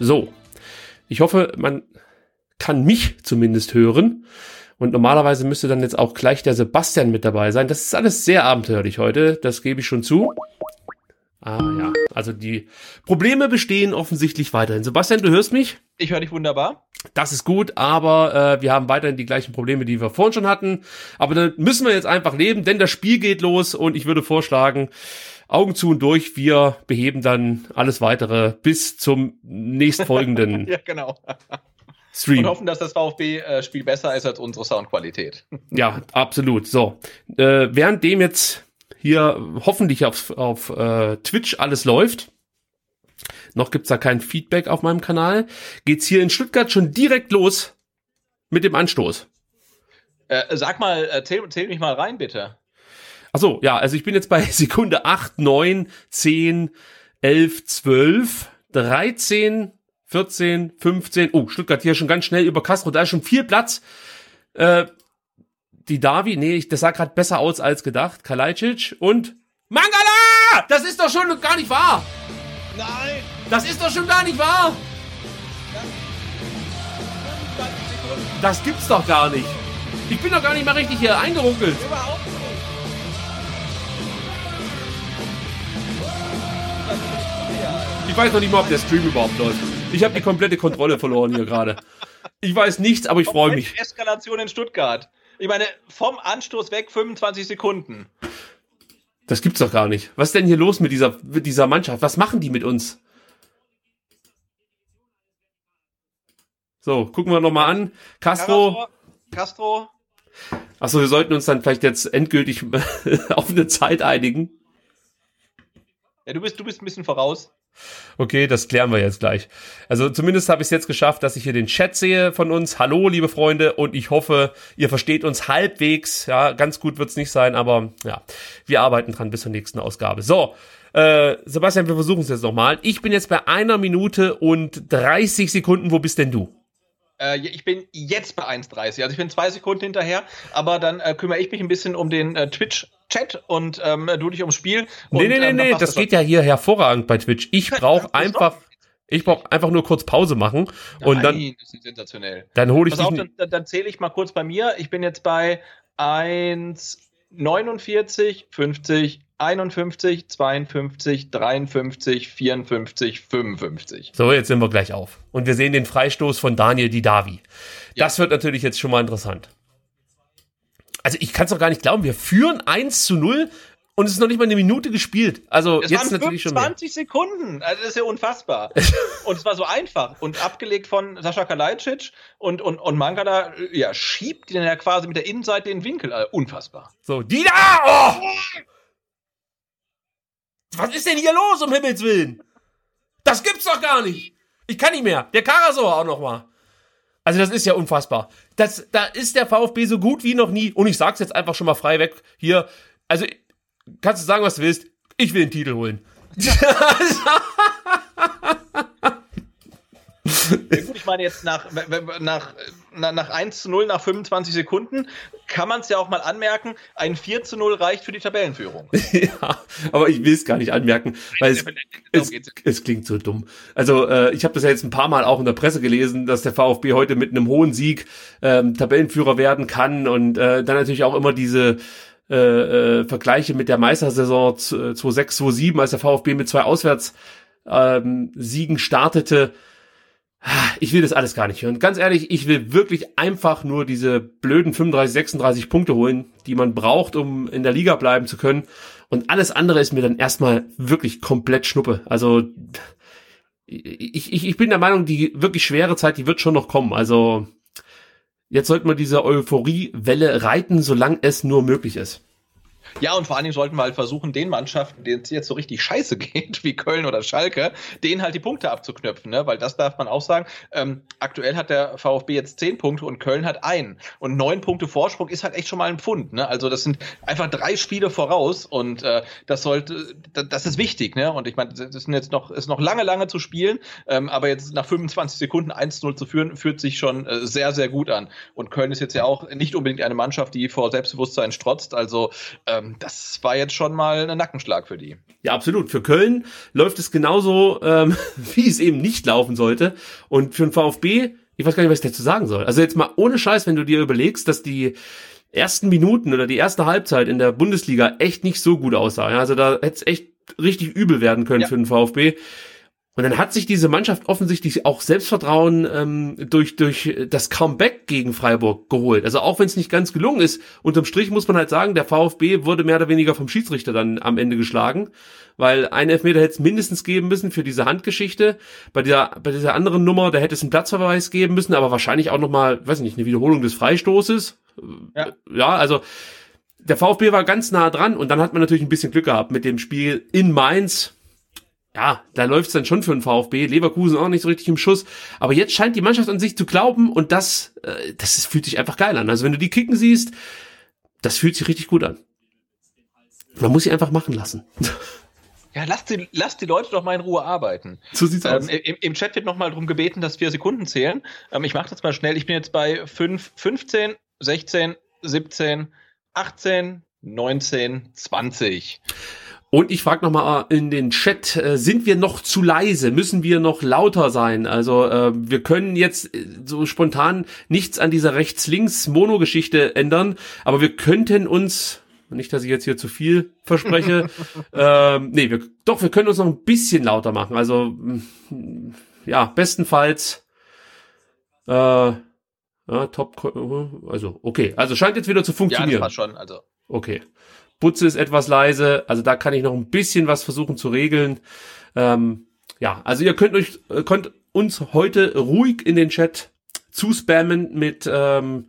So, ich hoffe, man kann mich zumindest hören. Und normalerweise müsste dann jetzt auch gleich der Sebastian mit dabei sein. Das ist alles sehr abenteuerlich heute, das gebe ich schon zu. Ah ja, also die Probleme bestehen offensichtlich weiterhin. Sebastian, du hörst mich? Ich höre dich wunderbar. Das ist gut, aber äh, wir haben weiterhin die gleichen Probleme, die wir vorhin schon hatten. Aber dann müssen wir jetzt einfach leben, denn das Spiel geht los und ich würde vorschlagen, Augen zu und durch, wir beheben dann alles weitere bis zum nächstfolgenden ja, genau. Stream. Und hoffen, dass das VfB-Spiel besser ist als unsere Soundqualität. Ja, absolut. So, äh, währenddem jetzt hier hoffentlich auf, auf äh, Twitch alles läuft, noch gibt's da kein Feedback auf meinem Kanal, geht's hier in Stuttgart schon direkt los mit dem Anstoß. Äh, sag mal, äh, zähl, zähl mich mal rein, bitte. Ach so, ja, also ich bin jetzt bei Sekunde 8, 9, 10, 11, 12, 13, 14, 15. Oh, Stuttgart hier schon ganz schnell über Castro, da ist schon viel Platz. Äh, die Davi, nee, ich, das sah gerade besser aus als gedacht. Kalajdzic und Mangala! Das ist doch schon gar nicht wahr! Nein! Das ist doch schon gar nicht wahr! Das gibt's doch gar nicht. Ich bin doch gar nicht mal richtig hier eingeruckelt. Überhaupt nicht. Ich weiß noch nicht mal, ob der Stream überhaupt läuft. Ich habe die komplette Kontrolle verloren hier gerade. Ich weiß nichts, aber ich freue mich. Eskalation in Stuttgart. Ich meine, vom Anstoß weg 25 Sekunden. Das gibt's doch gar nicht. Was ist denn hier los mit dieser, mit dieser Mannschaft? Was machen die mit uns? So, gucken wir nochmal an. Castro. Castro. Achso, wir sollten uns dann vielleicht jetzt endgültig auf eine Zeit einigen. Ja, du bist, du bist ein bisschen voraus. Okay, das klären wir jetzt gleich. Also zumindest habe ich es jetzt geschafft, dass ich hier den Chat sehe von uns. Hallo, liebe Freunde, und ich hoffe, ihr versteht uns halbwegs. Ja, ganz gut wird's nicht sein, aber ja, wir arbeiten dran bis zur nächsten Ausgabe. So, äh, Sebastian, wir versuchen es jetzt nochmal. Ich bin jetzt bei einer Minute und 30 Sekunden. Wo bist denn du? Äh, ich bin jetzt bei 1,30. Also ich bin zwei Sekunden hinterher, aber dann äh, kümmere ich mich ein bisschen um den äh, Twitch. Chat und ähm, du dich ums Spiel. Nee, nee, nee, ähm, nee, das geht ja hier hervorragend bei Twitch. Ich brauche einfach, ich brauche einfach nur kurz Pause machen und Nein, dann, das ist sensationell. dann hole ich Pass auf, dann, dann, zähle ich mal kurz bei mir. Ich bin jetzt bei 1,49, 50, 51, 52, 53, 54, 55. So, jetzt sind wir gleich auf. Und wir sehen den Freistoß von Daniel Didavi. Ja. Das wird natürlich jetzt schon mal interessant. Also ich kann es doch gar nicht glauben. Wir führen 1 zu 0 und es ist noch nicht mal eine Minute gespielt. Also Es jetzt natürlich schon mehr. 25 Sekunden. Also das ist ja unfassbar. und es war so einfach. Und abgelegt von Sascha Kalajdzic und, und, und Mangala, ja, schiebt den ja quasi mit der Innenseite in den Winkel. Also unfassbar. So, Dida! Oh! Was ist denn hier los, um Himmels Willen? Das gibt's doch gar nicht. Ich kann nicht mehr. Der Karasor auch noch mal. Also das ist ja unfassbar. Das, da ist der VfB so gut wie noch nie. Und ich sag's jetzt einfach schon mal frei weg. Hier, also kannst du sagen, was du willst. Ich will den Titel holen. Ja, gut, ich meine jetzt nach, nach nach, nach 1 zu 0 nach 25 Sekunden kann man es ja auch mal anmerken, ein 4 zu 0 reicht für die Tabellenführung. ja, aber ich will es gar nicht anmerken, weil es, es, es klingt so dumm. Also äh, ich habe das ja jetzt ein paar Mal auch in der Presse gelesen, dass der VfB heute mit einem hohen Sieg ähm, Tabellenführer werden kann und äh, dann natürlich auch immer diese äh, äh, Vergleiche mit der Meistersaison 2006, 2007, als der VfB mit zwei Auswärts ähm, Siegen startete. Ich will das alles gar nicht hören. Ganz ehrlich, ich will wirklich einfach nur diese blöden 35, 36 Punkte holen, die man braucht, um in der Liga bleiben zu können. Und alles andere ist mir dann erstmal wirklich komplett Schnuppe. Also ich, ich, ich bin der Meinung, die wirklich schwere Zeit, die wird schon noch kommen. Also jetzt sollte man diese Euphoriewelle reiten, solange es nur möglich ist. Ja, und vor allen Dingen sollten wir halt versuchen, den Mannschaften, denen es jetzt so richtig scheiße geht, wie Köln oder Schalke, denen halt die Punkte abzuknöpfen, ne? Weil das darf man auch sagen. Ähm, aktuell hat der VfB jetzt zehn Punkte und Köln hat einen. Und neun Punkte Vorsprung ist halt echt schon mal ein Pfund, ne? Also das sind einfach drei Spiele voraus und äh, das sollte, das ist wichtig, ne? Und ich meine, das sind jetzt noch, ist noch lange, lange zu spielen, ähm, aber jetzt nach 25 Sekunden 1-0 zu führen, fühlt sich schon äh, sehr, sehr gut an. Und Köln ist jetzt ja auch nicht unbedingt eine Mannschaft, die vor Selbstbewusstsein strotzt. Also ähm, das war jetzt schon mal ein Nackenschlag für die. Ja, absolut. Für Köln läuft es genauso, ähm, wie es eben nicht laufen sollte. Und für den VfB, ich weiß gar nicht, was ich dazu sagen soll. Also jetzt mal ohne Scheiß, wenn du dir überlegst, dass die ersten Minuten oder die erste Halbzeit in der Bundesliga echt nicht so gut aussah. Also da hätte es echt richtig übel werden können ja. für den VfB. Und dann hat sich diese Mannschaft offensichtlich auch Selbstvertrauen ähm, durch, durch das Comeback gegen Freiburg geholt. Also auch wenn es nicht ganz gelungen ist, unterm Strich muss man halt sagen, der VfB wurde mehr oder weniger vom Schiedsrichter dann am Ende geschlagen, weil ein Elfmeter hätte es mindestens geben müssen für diese Handgeschichte. Bei dieser, bei dieser anderen Nummer, da hätte es einen Platzverweis geben müssen, aber wahrscheinlich auch nochmal, weiß ich nicht, eine Wiederholung des Freistoßes. Ja, ja also der VfB war ganz nah dran und dann hat man natürlich ein bisschen Glück gehabt mit dem Spiel in Mainz ja, da läuft's dann schon für den VfB. Leverkusen auch nicht so richtig im Schuss. Aber jetzt scheint die Mannschaft an sich zu glauben und das, äh, das ist, fühlt sich einfach geil an. Also wenn du die kicken siehst, das fühlt sich richtig gut an. Man muss sie einfach machen lassen. Ja, lass die, lass die Leute doch mal in Ruhe arbeiten. So sieht's ähm, aus. Im, Im Chat wird noch mal darum gebeten, dass wir Sekunden zählen. Ähm, ich mache das mal schnell. Ich bin jetzt bei 5, 15, 16, 17, 18, 19, 20. Und ich frage nochmal in den Chat, äh, sind wir noch zu leise? Müssen wir noch lauter sein? Also äh, wir können jetzt äh, so spontan nichts an dieser Rechts-Links-Mono-Geschichte ändern, aber wir könnten uns, nicht, dass ich jetzt hier zu viel verspreche, ähm, nee, wir, doch, wir können uns noch ein bisschen lauter machen. Also ja, bestenfalls äh, ja, Top, also okay, also scheint jetzt wieder zu funktionieren. Ja, das war schon, also okay. Butze ist etwas leise, also da kann ich noch ein bisschen was versuchen zu regeln. Ähm, ja, also ihr könnt euch äh, könnt uns heute ruhig in den Chat zuspammen mit ähm,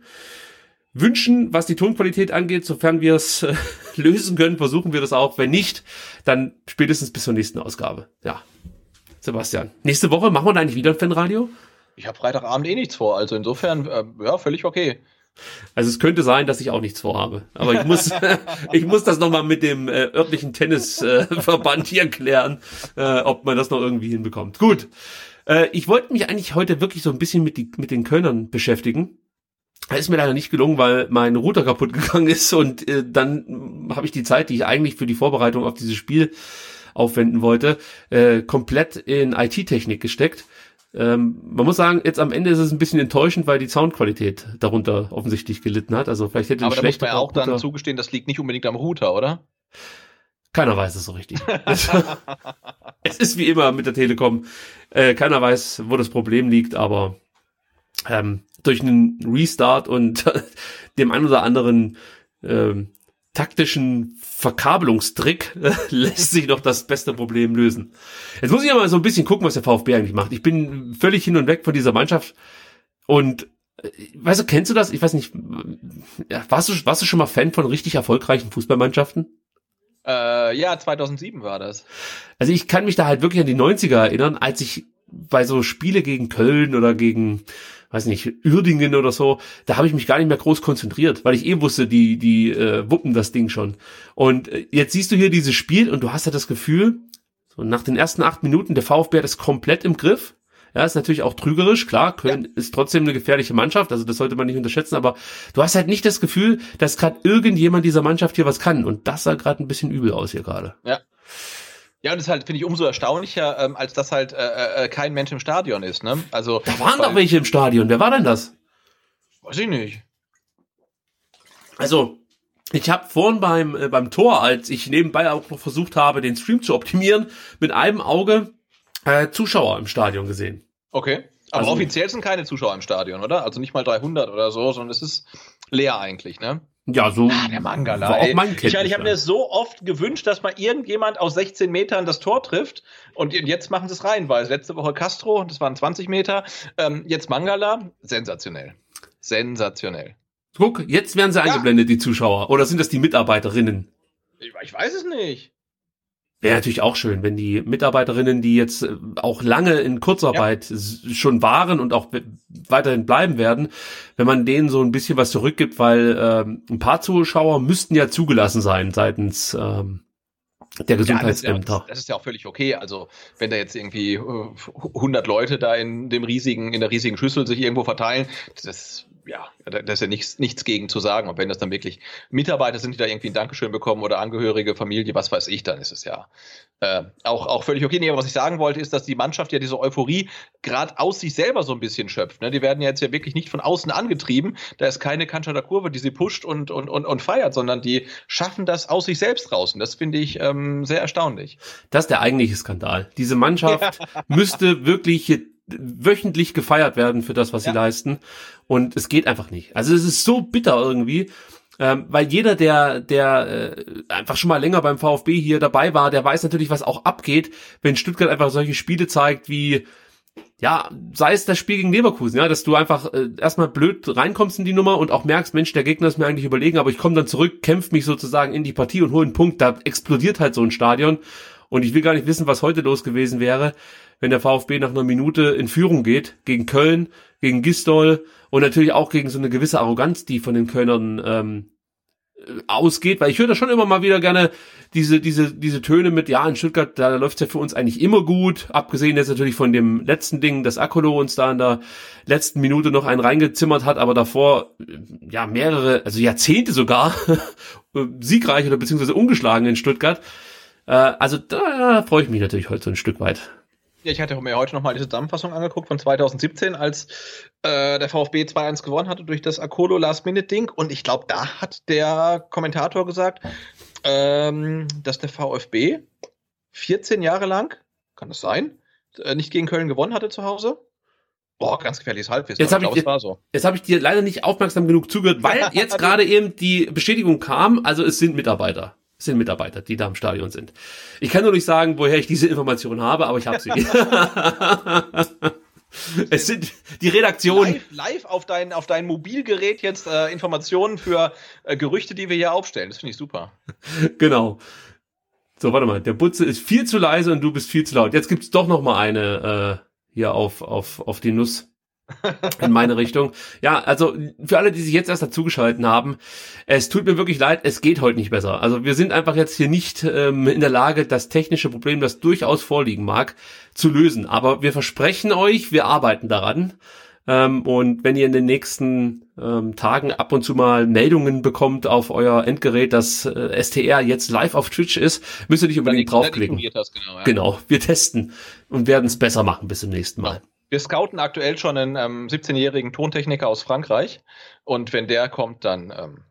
Wünschen, was die Tonqualität angeht. Sofern wir es äh, lösen können, versuchen wir das auch. Wenn nicht, dann spätestens bis zur nächsten Ausgabe. Ja. Sebastian, nächste Woche machen wir da eigentlich wieder ein Fanradio? Ich habe Freitagabend eh nichts vor, also insofern, äh, ja, völlig okay. Also es könnte sein, dass ich auch nichts vorhabe. Aber ich muss, ich muss das nochmal mit dem äh, örtlichen Tennisverband äh, hier klären, äh, ob man das noch irgendwie hinbekommt. Gut. Äh, ich wollte mich eigentlich heute wirklich so ein bisschen mit, die, mit den Kölnern beschäftigen. Das ist mir leider nicht gelungen, weil mein Router kaputt gegangen ist und äh, dann habe ich die Zeit, die ich eigentlich für die Vorbereitung auf dieses Spiel aufwenden wollte, äh, komplett in IT-Technik gesteckt. Ähm, man muss sagen, jetzt am Ende ist es ein bisschen enttäuschend, weil die Soundqualität darunter offensichtlich gelitten hat. Also vielleicht hätte Aber da muss man ja auch dann zugestehen, das liegt nicht unbedingt am Router, oder? Keiner weiß es so richtig. es ist wie immer mit der Telekom. Äh, keiner weiß, wo das Problem liegt, aber ähm, durch einen Restart und dem ein oder anderen ähm, taktischen Verkabelungstrick äh, lässt sich doch das beste Problem lösen. Jetzt muss ich aber so ein bisschen gucken, was der VfB eigentlich macht. Ich bin völlig hin und weg von dieser Mannschaft und äh, weißt du, kennst du das? Ich weiß nicht, warst du, warst du schon mal Fan von richtig erfolgreichen Fußballmannschaften? Äh, ja, 2007 war das. Also ich kann mich da halt wirklich an die 90er erinnern, als ich bei so Spiele gegen Köln oder gegen weiß nicht, Uerdingen oder so, da habe ich mich gar nicht mehr groß konzentriert, weil ich eh wusste, die, die äh, wuppen das Ding schon. Und äh, jetzt siehst du hier dieses Spiel und du hast ja das Gefühl, so nach den ersten acht Minuten, der VfB hat es komplett im Griff. Ja, ist natürlich auch trügerisch, klar. Köln ja. ist trotzdem eine gefährliche Mannschaft, also das sollte man nicht unterschätzen, aber du hast halt nicht das Gefühl, dass gerade irgendjemand dieser Mannschaft hier was kann. Und das sah gerade ein bisschen übel aus hier gerade. Ja. Ja, und das halt, finde ich, umso erstaunlicher, ähm, als dass halt äh, äh, kein Mensch im Stadion ist, ne? Also. Da waren weil, doch welche im Stadion. Wer war denn das? Weiß ich nicht. Also, ich habe vorhin beim, äh, beim Tor, als ich nebenbei auch noch versucht habe, den Stream zu optimieren, mit einem Auge äh, Zuschauer im Stadion gesehen. Okay. Aber also, offiziell sind keine Zuschauer im Stadion, oder? Also nicht mal 300 oder so, sondern es ist leer eigentlich, ne? Ja, so. Ah, der Mangala. War auch mein ich meine, ich habe mir so oft gewünscht, dass mal irgendjemand aus 16 Metern das Tor trifft. Und jetzt machen sie es rein, weil letzte Woche Castro, das waren 20 Meter. Ähm, jetzt Mangala, sensationell. Sensationell. Guck, jetzt werden sie ja. eingeblendet, die Zuschauer. Oder sind das die Mitarbeiterinnen? Ich, ich weiß es nicht. Wäre natürlich auch schön, wenn die Mitarbeiterinnen, die jetzt äh, auch lange in Kurzarbeit ja. schon waren und auch weiterhin bleiben werden, wenn man denen so ein bisschen was zurückgibt, weil ähm, ein paar Zuschauer müssten ja zugelassen sein seitens ähm, der Gesundheitsämter. Ja, das, das, ist ja auch völlig okay. Also wenn da jetzt irgendwie 100 äh, Leute da in dem riesigen, in der riesigen Schüssel sich irgendwo verteilen, das ja, da ist ja nichts, nichts gegen zu sagen. Und wenn das dann wirklich Mitarbeiter sind, die da irgendwie ein Dankeschön bekommen oder Angehörige, Familie, was weiß ich, dann ist es ja äh, auch, auch völlig okay. Nee, aber was ich sagen wollte, ist, dass die Mannschaft ja diese Euphorie gerade aus sich selber so ein bisschen schöpft. Ne? Die werden ja jetzt ja wirklich nicht von außen angetrieben. Da ist keine Kanzler Kurve, die sie pusht und, und, und, und feiert, sondern die schaffen das aus sich selbst raus. Und das finde ich ähm, sehr erstaunlich. Das ist der eigentliche Skandal. Diese Mannschaft ja. müsste wirklich wöchentlich gefeiert werden für das, was ja. sie leisten. Und es geht einfach nicht. Also es ist so bitter irgendwie. Ähm, weil jeder, der, der äh, einfach schon mal länger beim VfB hier dabei war, der weiß natürlich, was auch abgeht, wenn Stuttgart einfach solche Spiele zeigt wie, ja, sei es das Spiel gegen Leverkusen, ja, dass du einfach äh, erstmal blöd reinkommst in die Nummer und auch merkst, Mensch, der Gegner ist mir eigentlich überlegen, aber ich komme dann zurück, kämpf mich sozusagen in die Partie und hole einen Punkt, da explodiert halt so ein Stadion und ich will gar nicht wissen, was heute los gewesen wäre, wenn der VfB nach einer Minute in Führung geht, gegen Köln, gegen Gistol und natürlich auch gegen so eine gewisse Arroganz, die von den Kölnern ähm, ausgeht, weil ich höre da schon immer mal wieder gerne diese, diese, diese Töne mit, ja, in Stuttgart, da läuft's ja für uns eigentlich immer gut, abgesehen jetzt natürlich von dem letzten Ding, dass Akolo uns da in der letzten Minute noch einen reingezimmert hat, aber davor, ja, mehrere, also Jahrzehnte sogar, siegreich oder beziehungsweise ungeschlagen in Stuttgart. Äh, also da freue ich mich natürlich heute so ein Stück weit. Ja, ich hatte mir heute nochmal die Zusammenfassung angeguckt von 2017, als äh, der VfB 2-1 gewonnen hatte durch das Akolo Last-Minute-Ding. Und ich glaube, da hat der Kommentator gesagt, ähm, dass der VfB 14 Jahre lang, kann das sein, äh, nicht gegen Köln gewonnen hatte zu Hause. Boah, ganz gefährliches Halbwissen. Jetzt habe ich, ich, so. jetzt hab ich dir leider nicht aufmerksam genug zugehört, weil jetzt gerade eben die Bestätigung kam, also es sind Mitarbeiter sind Mitarbeiter, die da im Stadion sind. Ich kann nur nicht sagen, woher ich diese Information habe, aber ich habe sie. es sind die Redaktionen. Live, live, auf, dein, auf dein Mobilgerät jetzt äh, Informationen für äh, Gerüchte, die wir hier aufstellen. Das finde ich super. Genau. So, warte mal. Der Butze ist viel zu leise und du bist viel zu laut. Jetzt gibt's doch noch mal eine äh, hier auf, auf, auf die Nuss in meine Richtung. Ja, also für alle, die sich jetzt erst dazugeschalten haben, es tut mir wirklich leid, es geht heute nicht besser. Also wir sind einfach jetzt hier nicht ähm, in der Lage, das technische Problem, das durchaus vorliegen mag, zu lösen. Aber wir versprechen euch, wir arbeiten daran. Ähm, und wenn ihr in den nächsten ähm, Tagen ab und zu mal Meldungen bekommt auf euer Endgerät, dass äh, STR jetzt live auf Twitch ist, müsst ihr nicht unbedingt draufklicken. Hast, genau, ja. genau, wir testen und werden es besser machen bis zum nächsten Mal. Ja. Wir scouten aktuell schon einen ähm, 17-jährigen Tontechniker aus Frankreich. Und wenn der kommt, dann. Ähm,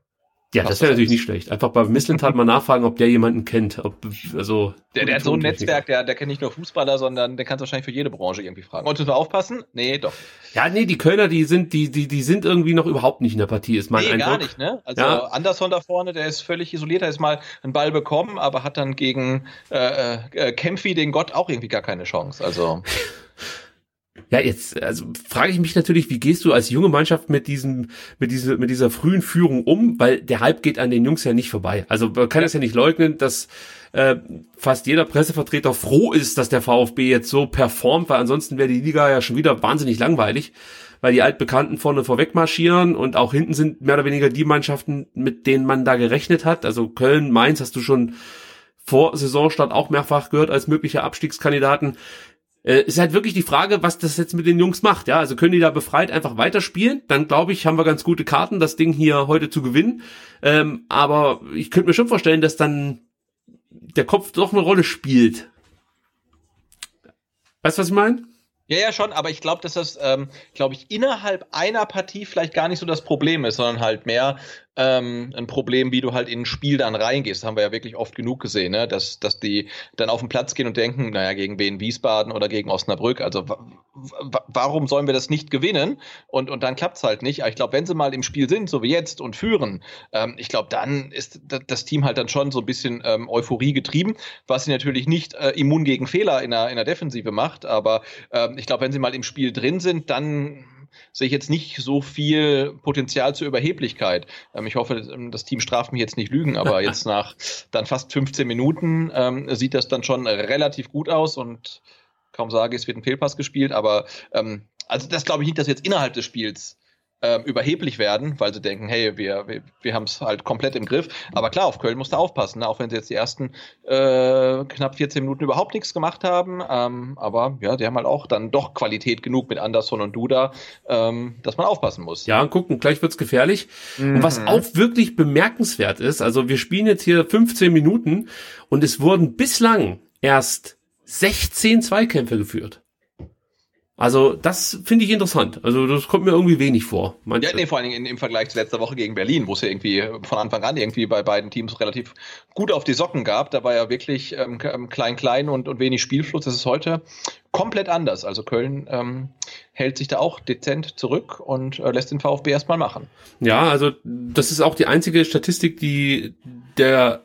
ja, das wäre natürlich nicht schlecht. Einfach bei Misslintat mal nachfragen, ob der jemanden kennt. Ob, also, der, der hat so ein Netzwerk, der, der kennt nicht nur Fußballer, sondern der kann es wahrscheinlich für jede Branche irgendwie fragen. Und müssen wir aufpassen? Nee, doch. Ja, nee, die Kölner, die sind, die, die, die sind irgendwie noch überhaupt nicht in der Partie, ist mein nee, Eindruck. gar nicht, ne? Also ja. Anderson da vorne, der ist völlig isoliert, er ist mal einen Ball bekommen, aber hat dann gegen äh, äh, Kempfi, den Gott, auch irgendwie gar keine Chance. Also. Ja, jetzt also frage ich mich natürlich, wie gehst du als junge Mannschaft mit diesem mit dieser mit dieser frühen Führung um, weil der Hype geht an den Jungs ja nicht vorbei. Also man kann es ja. ja nicht leugnen, dass äh, fast jeder Pressevertreter froh ist, dass der VfB jetzt so performt, weil ansonsten wäre die Liga ja schon wieder wahnsinnig langweilig, weil die Altbekannten vorne vorweg marschieren und auch hinten sind mehr oder weniger die Mannschaften, mit denen man da gerechnet hat. Also Köln, Mainz hast du schon vor Saisonstart auch mehrfach gehört als mögliche Abstiegskandidaten äh, ist halt wirklich die Frage, was das jetzt mit den Jungs macht. Ja, also können die da befreit einfach weiterspielen? Dann glaube ich, haben wir ganz gute Karten, das Ding hier heute zu gewinnen. Ähm, aber ich könnte mir schon vorstellen, dass dann der Kopf doch eine Rolle spielt. Weißt du, was ich meine? Ja, ja, schon, aber ich glaube, dass das, ähm, glaube ich, innerhalb einer Partie vielleicht gar nicht so das Problem ist, sondern halt mehr, ähm, ein Problem, wie du halt in ein Spiel dann reingehst. Das haben wir ja wirklich oft genug gesehen, ne? dass, dass die dann auf den Platz gehen und denken, naja, gegen Wien Wiesbaden oder gegen Osnabrück, also warum sollen wir das nicht gewinnen? Und, und dann klappt's halt nicht. Aber ich glaube, wenn sie mal im Spiel sind, so wie jetzt, und führen, ähm, ich glaube, dann ist das Team halt dann schon so ein bisschen ähm, Euphorie getrieben, was sie natürlich nicht äh, immun gegen Fehler in der, in der Defensive macht. Aber ähm, ich glaube, wenn sie mal im Spiel drin sind, dann sehe ich jetzt nicht so viel Potenzial zur Überheblichkeit. Ähm, ich hoffe, ähm, das Team straft mich jetzt nicht lügen, aber jetzt nach dann fast 15 Minuten ähm, sieht das dann schon relativ gut aus und kaum sage, es wird ein Fehlpass gespielt, aber ähm, also das glaube ich nicht, dass jetzt innerhalb des Spiels ähm, überheblich werden, weil sie denken, hey, wir, wir, wir haben es halt komplett im Griff. Aber klar, auf Köln musst du aufpassen, ne? auch wenn sie jetzt die ersten äh, knapp 14 Minuten überhaupt nichts gemacht haben. Ähm, aber ja, die haben halt auch dann doch Qualität genug mit Anderson und Duda, ähm, dass man aufpassen muss. Ja, gucken, gleich wird's gefährlich. Mhm. Und was mhm. auch wirklich bemerkenswert ist, also wir spielen jetzt hier 15 Minuten und es wurden bislang erst 16 Zweikämpfe geführt. Also das finde ich interessant. Also das kommt mir irgendwie wenig vor. Manche. Ja, nee, vor allen Dingen im Vergleich zu letzter Woche gegen Berlin, wo es ja irgendwie von Anfang an irgendwie bei beiden Teams relativ gut auf die Socken gab. Da war ja wirklich ähm, ähm, klein, klein und, und wenig Spielfluss. Das ist heute komplett anders. Also Köln ähm, hält sich da auch dezent zurück und äh, lässt den VfB erstmal machen. Ja, also das ist auch die einzige Statistik, die der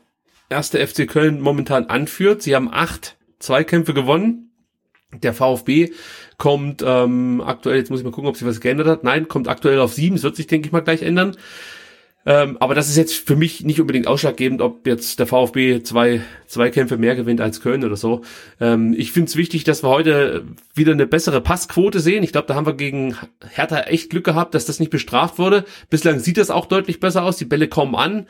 erste FC Köln momentan anführt. Sie haben acht Zweikämpfe gewonnen. Der VfB kommt ähm, aktuell, jetzt muss ich mal gucken, ob sich was geändert hat. Nein, kommt aktuell auf sieben. Es wird sich, denke ich mal, gleich ändern. Ähm, aber das ist jetzt für mich nicht unbedingt ausschlaggebend, ob jetzt der VfB zwei, zwei Kämpfe mehr gewinnt als Köln oder so. Ähm, ich finde es wichtig, dass wir heute wieder eine bessere Passquote sehen. Ich glaube, da haben wir gegen Hertha echt Glück gehabt, dass das nicht bestraft wurde. Bislang sieht das auch deutlich besser aus. Die Bälle kommen an.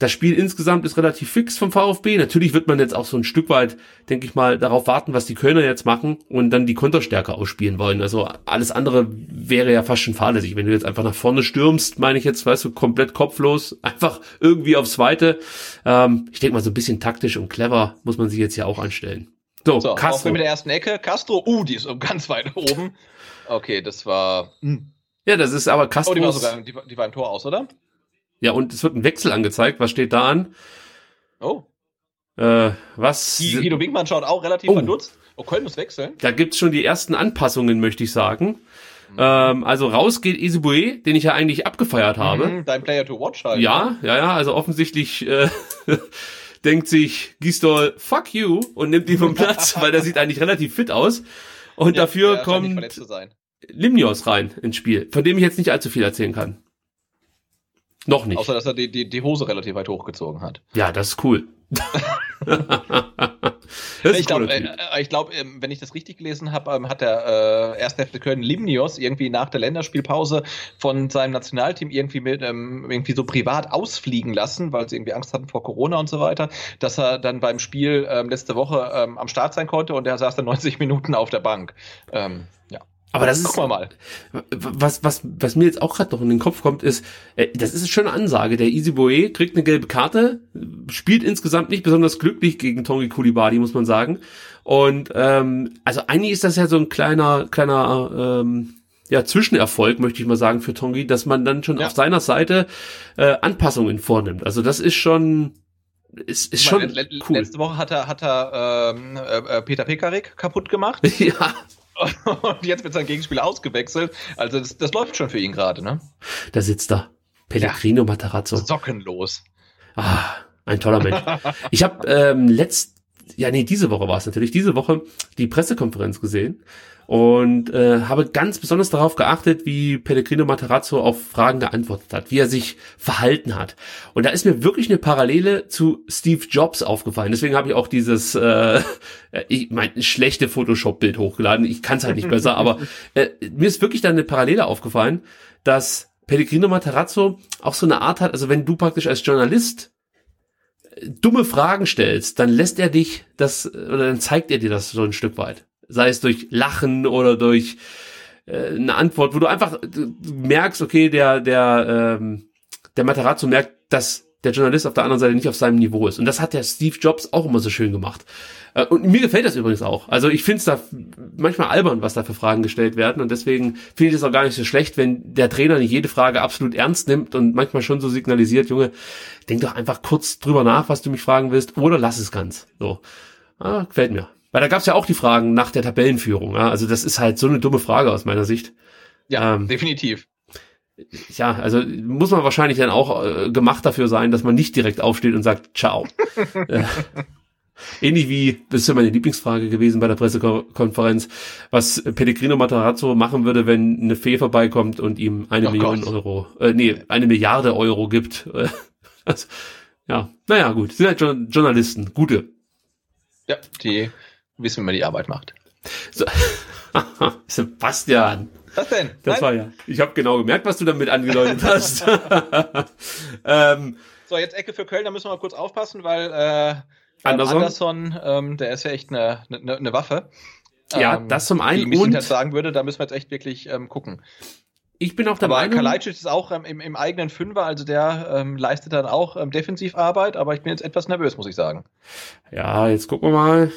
Das Spiel insgesamt ist relativ fix vom VfB. Natürlich wird man jetzt auch so ein Stück weit, denke ich mal, darauf warten, was die Kölner jetzt machen und dann die Konterstärke ausspielen wollen. Also alles andere wäre ja fast schon fahrlässig. Wenn du jetzt einfach nach vorne stürmst, meine ich jetzt, weißt du, komplett kopflos, einfach irgendwie aufs Weite. Ähm, ich denke mal, so ein bisschen taktisch und clever muss man sich jetzt ja auch anstellen. So, so Castro. mit der ersten Ecke. Castro, uh, die ist ganz weit oben. Okay, das war. Hm. Ja, das ist aber Castro. Oh, die war sogar, die, die war im Tor aus, oder? Ja, und es wird ein Wechsel angezeigt. Was steht da an? Oh. Äh, was? Guido Winkmann schaut auch relativ oh. verdutzt. Oh, Köln muss wechseln. Da gibt's schon die ersten Anpassungen, möchte ich sagen. Mhm. Ähm, also raus geht Isibue, den ich ja eigentlich abgefeiert habe. Mhm, dein Player to watch halt. Ja, ja, ja. Also offensichtlich äh, denkt sich Gistol, fuck you, und nimmt ihn vom Platz, weil der sieht eigentlich relativ fit aus. Und ja, dafür kommt Limnios rein ins Spiel, von dem ich jetzt nicht allzu viel erzählen kann. Noch nicht. Außer, dass er die, die, die Hose relativ weit hochgezogen hat. Ja, das ist cool. ich glaube, äh, äh, glaub, äh, wenn ich das richtig gelesen habe, ähm, hat der äh, erste FC Köln Limnios irgendwie nach der Länderspielpause von seinem Nationalteam irgendwie mit ähm, irgendwie so privat ausfliegen lassen, weil sie irgendwie Angst hatten vor Corona und so weiter, dass er dann beim Spiel ähm, letzte Woche ähm, am Start sein konnte und er saß dann 90 Minuten auf der Bank. Ähm, ja. Aber das Guck ist, mal. Was, was, was mir jetzt auch gerade noch in den Kopf kommt, ist, äh, das ist schon eine Ansage. Der Easy Boy kriegt eine gelbe Karte, spielt insgesamt nicht besonders glücklich gegen Tongi Kulibadi, muss man sagen. Und ähm, also eigentlich ist das ja so ein kleiner, kleiner ähm, ja, Zwischenerfolg, möchte ich mal sagen, für Tongi, dass man dann schon ja. auf seiner Seite äh, Anpassungen vornimmt. Also das ist schon, ist, ist schon meine, cool. Letzte Woche hat er, hat er ähm, äh, Peter Pekarik kaputt gemacht. ja. Und jetzt wird sein Gegenspieler ausgewechselt. Also das, das läuft schon für ihn gerade, ne? Da sitzt er. Pellegrino ja. Matarazzo. Sockenlos. Ah, ein toller Mensch. ich habe ähm, letzt, ja nee, diese Woche war es natürlich, diese Woche die Pressekonferenz gesehen und äh, habe ganz besonders darauf geachtet, wie Pellegrino Materazzo auf Fragen geantwortet hat, wie er sich verhalten hat. Und da ist mir wirklich eine Parallele zu Steve Jobs aufgefallen. Deswegen habe ich auch dieses, äh, ich mein, schlechte Photoshop-Bild hochgeladen. Ich kann es halt nicht besser, aber äh, mir ist wirklich dann eine Parallele aufgefallen, dass Pellegrino Materazzo auch so eine Art hat, also wenn du praktisch als Journalist äh, dumme Fragen stellst, dann lässt er dich das, oder dann zeigt er dir das so ein Stück weit sei es durch Lachen oder durch äh, eine Antwort, wo du einfach merkst, okay, der, der, ähm, der Materazzo merkt, dass der Journalist auf der anderen Seite nicht auf seinem Niveau ist. Und das hat der Steve Jobs auch immer so schön gemacht. Äh, und mir gefällt das übrigens auch. Also ich finde es da manchmal albern, was da für Fragen gestellt werden. Und deswegen finde ich es auch gar nicht so schlecht, wenn der Trainer nicht jede Frage absolut ernst nimmt und manchmal schon so signalisiert, Junge, denk doch einfach kurz drüber nach, was du mich fragen willst, oder lass es ganz. So. Ah, gefällt mir. Weil da gab es ja auch die Fragen nach der Tabellenführung. Ja? Also das ist halt so eine dumme Frage aus meiner Sicht. Ja, ähm, definitiv. Ja, also muss man wahrscheinlich dann auch äh, gemacht dafür sein, dass man nicht direkt aufsteht und sagt, ciao. äh, ähnlich wie, das ist ja meine Lieblingsfrage gewesen bei der Pressekonferenz, was Pellegrino Matarazzo machen würde, wenn eine Fee vorbeikommt und ihm eine oh Million Gott. Euro, äh, nee, eine Milliarde Euro gibt. also, ja, naja, gut, sind halt Journalisten, gute. Ja, die wissen, wie man die Arbeit macht. So. Sebastian. Was denn? Das Nein? war ja. Ich habe genau gemerkt, was du damit angedeutet hast. ähm, so, jetzt Ecke für Köln, da müssen wir mal kurz aufpassen, weil äh, Anderson, Anderson ähm, der ist ja echt eine, eine, eine Waffe. Ja, ähm, das zum einen. Wie ich und sagen würde, da müssen wir jetzt echt wirklich ähm, gucken. Ich bin auch der aber Meinung. Kalajdzic ist auch ähm, im, im eigenen Fünfer, also der ähm, leistet dann auch ähm, Defensivarbeit, aber ich bin jetzt etwas nervös, muss ich sagen. Ja, jetzt gucken wir mal.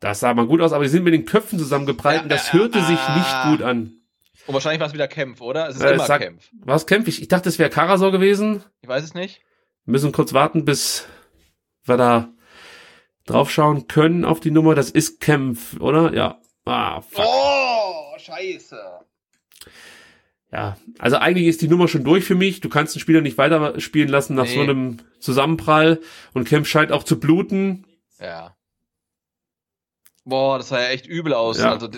Das sah mal gut aus, aber die sind mit den Köpfen zusammengeprallt ja, und das hörte äh, sich nicht gut an. Und wahrscheinlich war es wieder Kämpf, oder? Es ist äh, immer sag, Kämpf. War es Kämpf? Ich, ich dachte, es wäre Karasor gewesen. Ich weiß es nicht. Wir müssen kurz warten, bis wir da draufschauen können auf die Nummer. Das ist Kämpf, oder? Ja. Ah, fuck. Oh, scheiße. Ja, also eigentlich ist die Nummer schon durch für mich. Du kannst den Spieler nicht weiterspielen lassen nach nee. so einem Zusammenprall. Und Kempf scheint auch zu bluten. Ja. Boah, das sah ja echt übel aus. Ja. Also,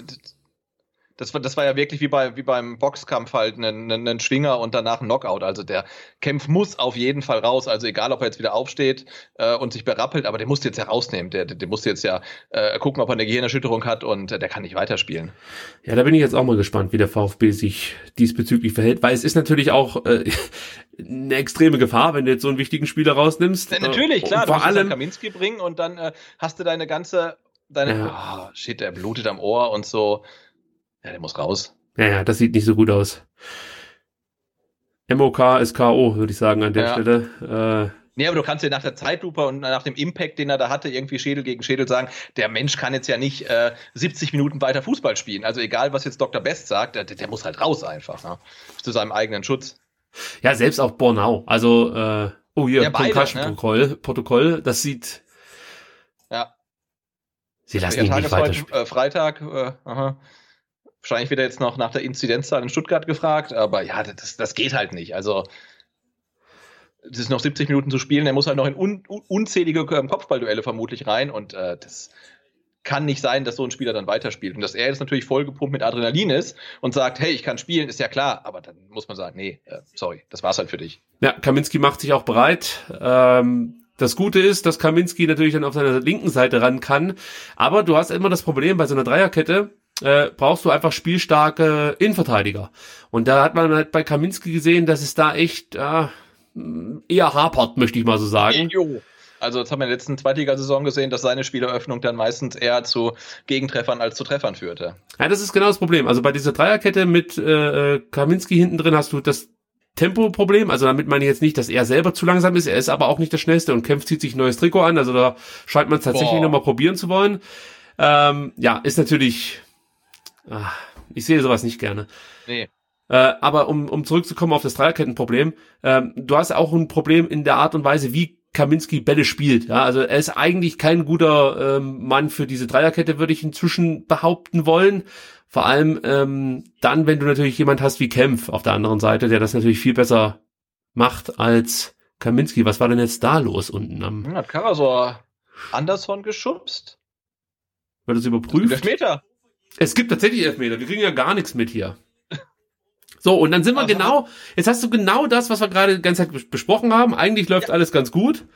das war, das war ja wirklich wie, bei, wie beim Boxkampf halt ein, ein, ein Schwinger und danach ein Knockout. Also der Kämpf muss auf jeden Fall raus. Also egal, ob er jetzt wieder aufsteht äh, und sich berappelt, aber der musste jetzt ja rausnehmen. Der, der, der musste jetzt ja äh, gucken, ob er eine Gehirnerschütterung hat und äh, der kann nicht weiterspielen. Ja, da bin ich jetzt auch mal gespannt, wie der VfB sich diesbezüglich verhält, weil es ist natürlich auch äh, eine extreme Gefahr, wenn du jetzt so einen wichtigen Spieler rausnimmst. Ja, natürlich, klar. Und vor du musst allem Kaminski bringen und dann äh, hast du deine ganze deine, ja. oh, shit, der blutet am Ohr und so. Ja, der muss raus. Ja, ja, das sieht nicht so gut aus. MOK ist K.O., würde ich sagen, an der ja. Stelle. Äh, Nee, aber du kannst ja nach der Zeitlupe und nach dem Impact, den er da hatte, irgendwie Schädel gegen Schädel sagen, der Mensch kann jetzt ja nicht äh, 70 Minuten weiter Fußball spielen. Also egal, was jetzt Dr. Best sagt, der, der muss halt raus einfach, ne? Zu seinem eigenen Schutz. Ja, selbst auch Bornau. Also, äh, oh hier, ja, Concussion-Protokoll, ne? Protokoll, das sieht. Ja. Sie lassen ihn nicht weiter spielen. Äh, Freitag, äh, aha. Wahrscheinlich wird er jetzt noch nach der Inzidenzzahl in Stuttgart gefragt, aber ja, das, das geht halt nicht. Also, es ist noch 70 Minuten zu spielen, er muss halt noch in un, un, unzählige ähm, Kopfballduelle vermutlich rein und äh, das kann nicht sein, dass so ein Spieler dann weiterspielt. Und dass er jetzt natürlich vollgepumpt mit Adrenalin ist und sagt, hey, ich kann spielen, ist ja klar, aber dann muss man sagen, nee, äh, sorry, das war's halt für dich. Ja, Kaminski macht sich auch bereit. Ähm, das Gute ist, dass Kaminski natürlich dann auf seiner linken Seite ran kann, aber du hast immer das Problem bei so einer Dreierkette, äh, brauchst du einfach spielstarke Innenverteidiger. Und da hat man halt bei Kaminski gesehen, dass es da echt äh, eher hapert, möchte ich mal so sagen. Also das haben wir in der letzten Zweitligasaison gesehen, dass seine Spieleröffnung dann meistens eher zu Gegentreffern als zu Treffern führte. Ja, das ist genau das Problem. Also bei dieser Dreierkette mit äh, Kaminski hinten drin hast du das Tempoproblem. Also damit meine ich jetzt nicht, dass er selber zu langsam ist. Er ist aber auch nicht der Schnellste und kämpft, zieht sich ein neues Trikot an. Also da scheint man es tatsächlich nochmal probieren zu wollen. Ähm, ja, ist natürlich Ach, ich sehe sowas nicht gerne. Nee. Äh, aber um, um zurückzukommen auf das Dreierkettenproblem, ähm, du hast auch ein Problem in der Art und Weise, wie Kaminski Bälle spielt. Ja, also er ist eigentlich kein guter ähm, Mann für diese Dreierkette, würde ich inzwischen behaupten wollen. Vor allem ähm, dann, wenn du natürlich jemand hast wie Kempf auf der anderen Seite, der das natürlich viel besser macht als Kaminski. Was war denn jetzt da los unten am? Hat Karasor Anderson geschubst? Wird das überprüft? Elfmeter. Es gibt tatsächlich Elfmeter. Wir kriegen ja gar nichts mit hier. So, und dann sind wir genau, jetzt hast du genau das, was wir gerade die ganze Zeit besprochen haben. Eigentlich läuft ja. alles ganz gut.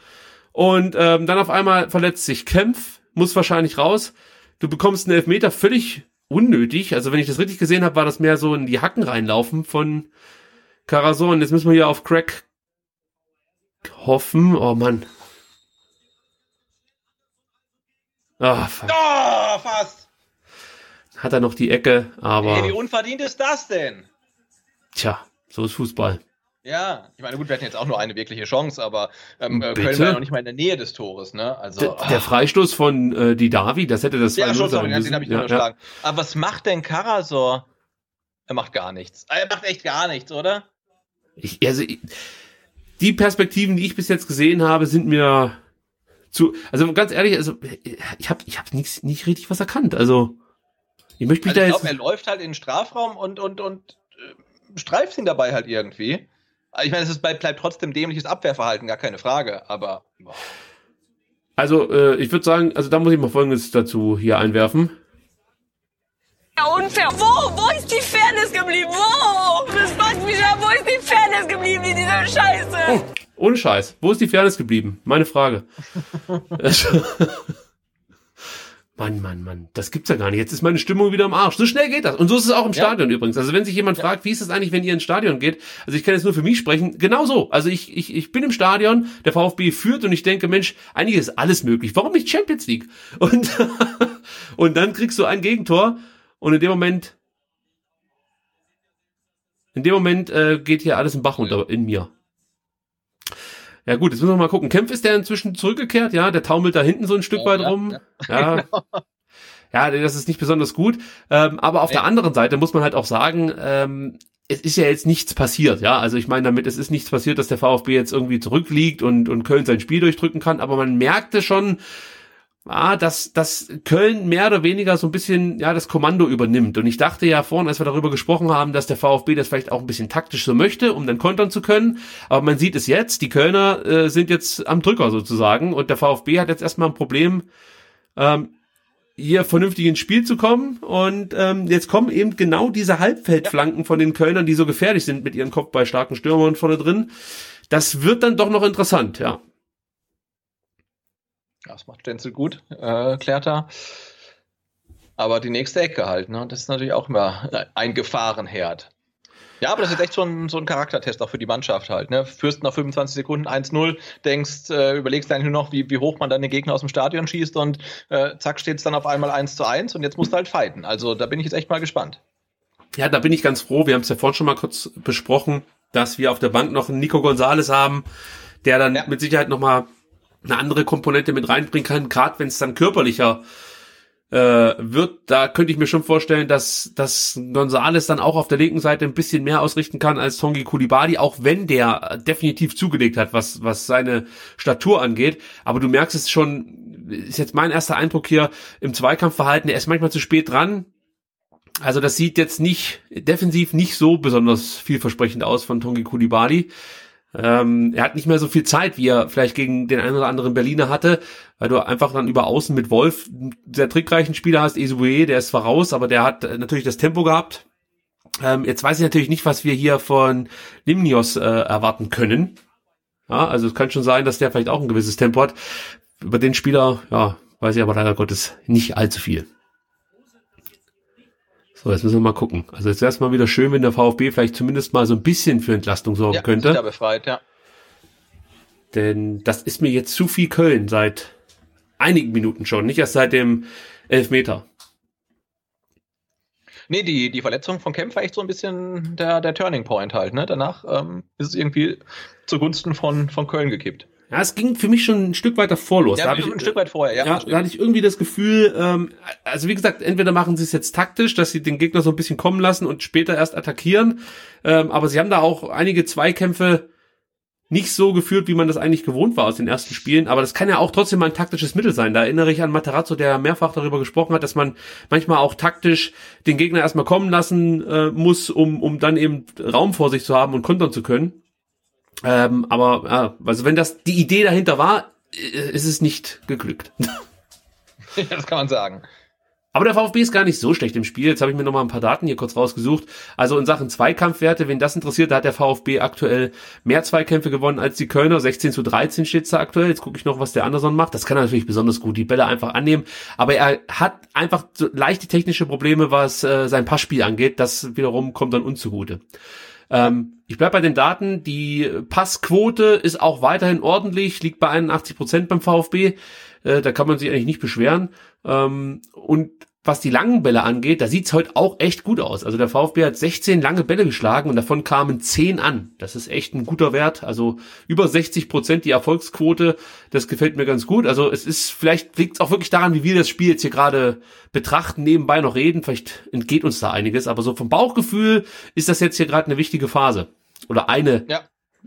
Und ähm, dann auf einmal verletzt sich Kempf, muss wahrscheinlich raus. Du bekommst einen Elfmeter völlig unnötig. Also wenn ich das richtig gesehen habe, war das mehr so in die Hacken reinlaufen von Carason. Jetzt müssen wir hier auf Crack hoffen. Oh Mann. Ah, fuck. Oh, fast. hat er noch die Ecke, aber. Ey, wie unverdient ist das denn? Tja, so ist Fußball. Ja, ich meine, gut, wir hatten jetzt auch nur eine wirkliche Chance, aber ähm, äh, Köln war ja noch nicht mal in der Nähe des Tores, ne? Also, der, der Freistoß von äh, Didavi, das hätte das ja, 2-0 schon, sein sorry, den habe ich Ja, ja, ja. Aber was macht denn Karasor? Er macht gar nichts. Er macht echt gar nichts, oder? Ich, also, ich- die Perspektiven, die ich bis jetzt gesehen habe, sind mir zu, also ganz ehrlich, also ich habe ich hab nicht, nicht richtig was erkannt. Also ich möchte mich Also ich da glaube, er jetzt. läuft halt in den Strafraum und, und, und äh, streift ihn dabei halt irgendwie. Ich meine, es bleibt, bleibt trotzdem dämliches Abwehrverhalten, gar keine Frage, aber boah. Also äh, ich würde sagen, also da muss ich mal Folgendes dazu hier einwerfen. Ja, unfair. Wo? Wo ist die Fairness geblieben? Wo? Das fuckt mich ab. Wo ist die Fairness geblieben in dieser Scheiße? Ohne Scheiß. Wo ist die Fairness geblieben? Meine Frage. Mann, Mann, Mann. Das gibt's ja gar nicht. Jetzt ist meine Stimmung wieder am Arsch. So schnell geht das. Und so ist es auch im Ja. Stadion übrigens. Also wenn sich jemand fragt, wie ist es eigentlich, wenn ihr ins Stadion geht? Also ich kann jetzt nur für mich sprechen. Genau so. Also ich, ich, ich bin im Stadion, der VfB führt und ich denke, Mensch, eigentlich ist alles möglich. Warum nicht Champions League? Und, und dann kriegst du ein Gegentor und in dem Moment, in dem Moment äh, geht hier alles im Bach runter in mir. Ja gut, jetzt müssen wir mal gucken. Kempf ist der inzwischen zurückgekehrt, ja, der taumelt da hinten so ein Stück Ja, weit ja, rum. Ja. ja, das ist nicht besonders gut. Ähm, aber auf Nee. der anderen Seite muss man halt auch sagen, ähm, es ist ja jetzt nichts passiert, ja. Also ich meine damit, es ist nichts passiert, dass der VfB jetzt irgendwie zurückliegt und, und Köln sein Spiel durchdrücken kann, aber man merkte schon, ah, dass, dass Köln mehr oder weniger so ein bisschen ja das Kommando übernimmt. Und ich dachte ja vorhin, als wir darüber gesprochen haben, dass der VfB das vielleicht auch ein bisschen taktisch so möchte, um dann kontern zu können. Aber man sieht es jetzt, die Kölner äh, sind jetzt am Drücker sozusagen und der VfB hat jetzt erstmal ein Problem, ähm, hier vernünftig ins Spiel zu kommen. Und ähm, jetzt kommen eben genau diese Halbfeldflanken von den Kölnern, die so gefährlich sind mit ihren kopfballstarken Stürmern vorne drin. Das wird dann doch noch interessant, ja. Ja, das macht Stenzel gut, äh, klärt er. Aber die nächste Ecke halt, ne? Das ist natürlich auch immer äh, ein Gefahrenherd. Ja, aber das ist echt so ein, so ein Charaktertest auch für die Mannschaft halt, ne? Führst nach 25 Sekunden 1-0, denkst, äh, überlegst eigentlich nur noch, wie, wie hoch man dann den Gegner aus dem Stadion schießt und äh, zack steht's dann auf einmal 1 zu 1 und jetzt musst du halt fighten. Also da bin ich jetzt echt mal gespannt. Ja, da bin ich ganz froh. Wir haben es ja vorhin schon mal kurz besprochen, dass wir auf der Bank noch einen Nico Gonzales haben, der dann Ja. mit Sicherheit noch mal eine andere Komponente mit reinbringen kann, gerade wenn es dann körperlicher äh, wird. Da könnte ich mir schon vorstellen, dass, dass Gonzales dann auch auf der linken Seite ein bisschen mehr ausrichten kann als Tongi Kulibali, auch wenn der definitiv zugelegt hat, was, was seine Statur angeht. Aber du merkst es schon, ist jetzt mein erster Eindruck hier im Zweikampfverhalten, er ist manchmal zu spät dran, also das sieht jetzt nicht defensiv nicht so besonders vielversprechend aus von Tongi Kulibali. Ähm, er hat nicht mehr so viel Zeit, wie er vielleicht gegen den einen oder anderen Berliner hatte, weil du einfach dann über Außen mit Wolf einen sehr trickreichen Spieler hast, Esue, der ist zwar raus, aber der hat äh, natürlich das Tempo gehabt. Ähm, jetzt weiß ich natürlich nicht, was wir hier von Limnios äh, erwarten können. Ja, also es kann schon sein, dass der vielleicht auch ein gewisses Tempo hat. Über den Spieler, ja, weiß ich aber leider Gottes nicht allzu viel. So, jetzt müssen wir mal gucken. Also jetzt wäre es mal wieder schön, wenn der VfB vielleicht zumindest mal so ein bisschen für Entlastung sorgen Ja, könnte. Da befreit, ja. Denn das ist mir jetzt zu viel Köln seit einigen Minuten schon, nicht erst seit dem Elfmeter. Nee, die, die Verletzung von Kempf war echt so ein bisschen der, der Turning Point halt, ne? Danach ähm, ist es irgendwie zugunsten von, von Köln gekippt. Ja, es ging für mich schon ein Stück weiter vor los. Ja, da hab ein ich, Stück weit vorher, ja. ja, da hatte ich irgendwie das Gefühl, ähm, also wie gesagt, entweder machen sie es jetzt taktisch, dass sie den Gegner so ein bisschen kommen lassen und später erst attackieren, ähm, aber sie haben da auch einige Zweikämpfe nicht so geführt, wie man das eigentlich gewohnt war aus den ersten Spielen, aber das kann ja auch trotzdem mal ein taktisches Mittel sein. Da erinnere ich an Materazzo, der mehrfach darüber gesprochen hat, dass man manchmal auch taktisch den Gegner erstmal kommen lassen äh, muss, um, um dann eben Raum vor sich zu haben und kontern zu können. Ähm, aber ja, also wenn das die Idee dahinter war, äh, ist es nicht geglückt. ja, das kann man sagen. Aber der VfB ist gar nicht so schlecht im Spiel. Jetzt habe ich mir noch mal ein paar Daten hier kurz rausgesucht. Also in Sachen Zweikampfwerte, wen das interessiert, da hat der VfB aktuell mehr Zweikämpfe gewonnen als die Kölner. 16 zu 13 steht's da aktuell. Jetzt gucke ich noch, was der Anderson macht. Das kann er natürlich besonders gut, die Bälle einfach annehmen. Aber er hat einfach so leichte technische Probleme, was äh, sein Passspiel angeht. Das wiederum kommt dann uns zugute. Ähm, ich bleib bei den Daten. Die Passquote ist auch weiterhin ordentlich, liegt bei 81 Prozent beim VfB. Äh, da kann man sich eigentlich nicht beschweren. Ähm, und was die langen Bälle angeht, da sieht's heute auch echt gut aus. Also der VfB hat 16 lange Bälle geschlagen und davon kamen 10 an. Das ist echt ein guter Wert. Also über 60 Prozent die Erfolgsquote. Das gefällt mir ganz gut. Also es ist, vielleicht liegt es auch wirklich daran, wie wir das Spiel jetzt hier gerade betrachten, nebenbei noch reden. Vielleicht entgeht uns da einiges. Aber so vom Bauchgefühl ist das jetzt hier gerade eine wichtige Phase. Oder eine Ja.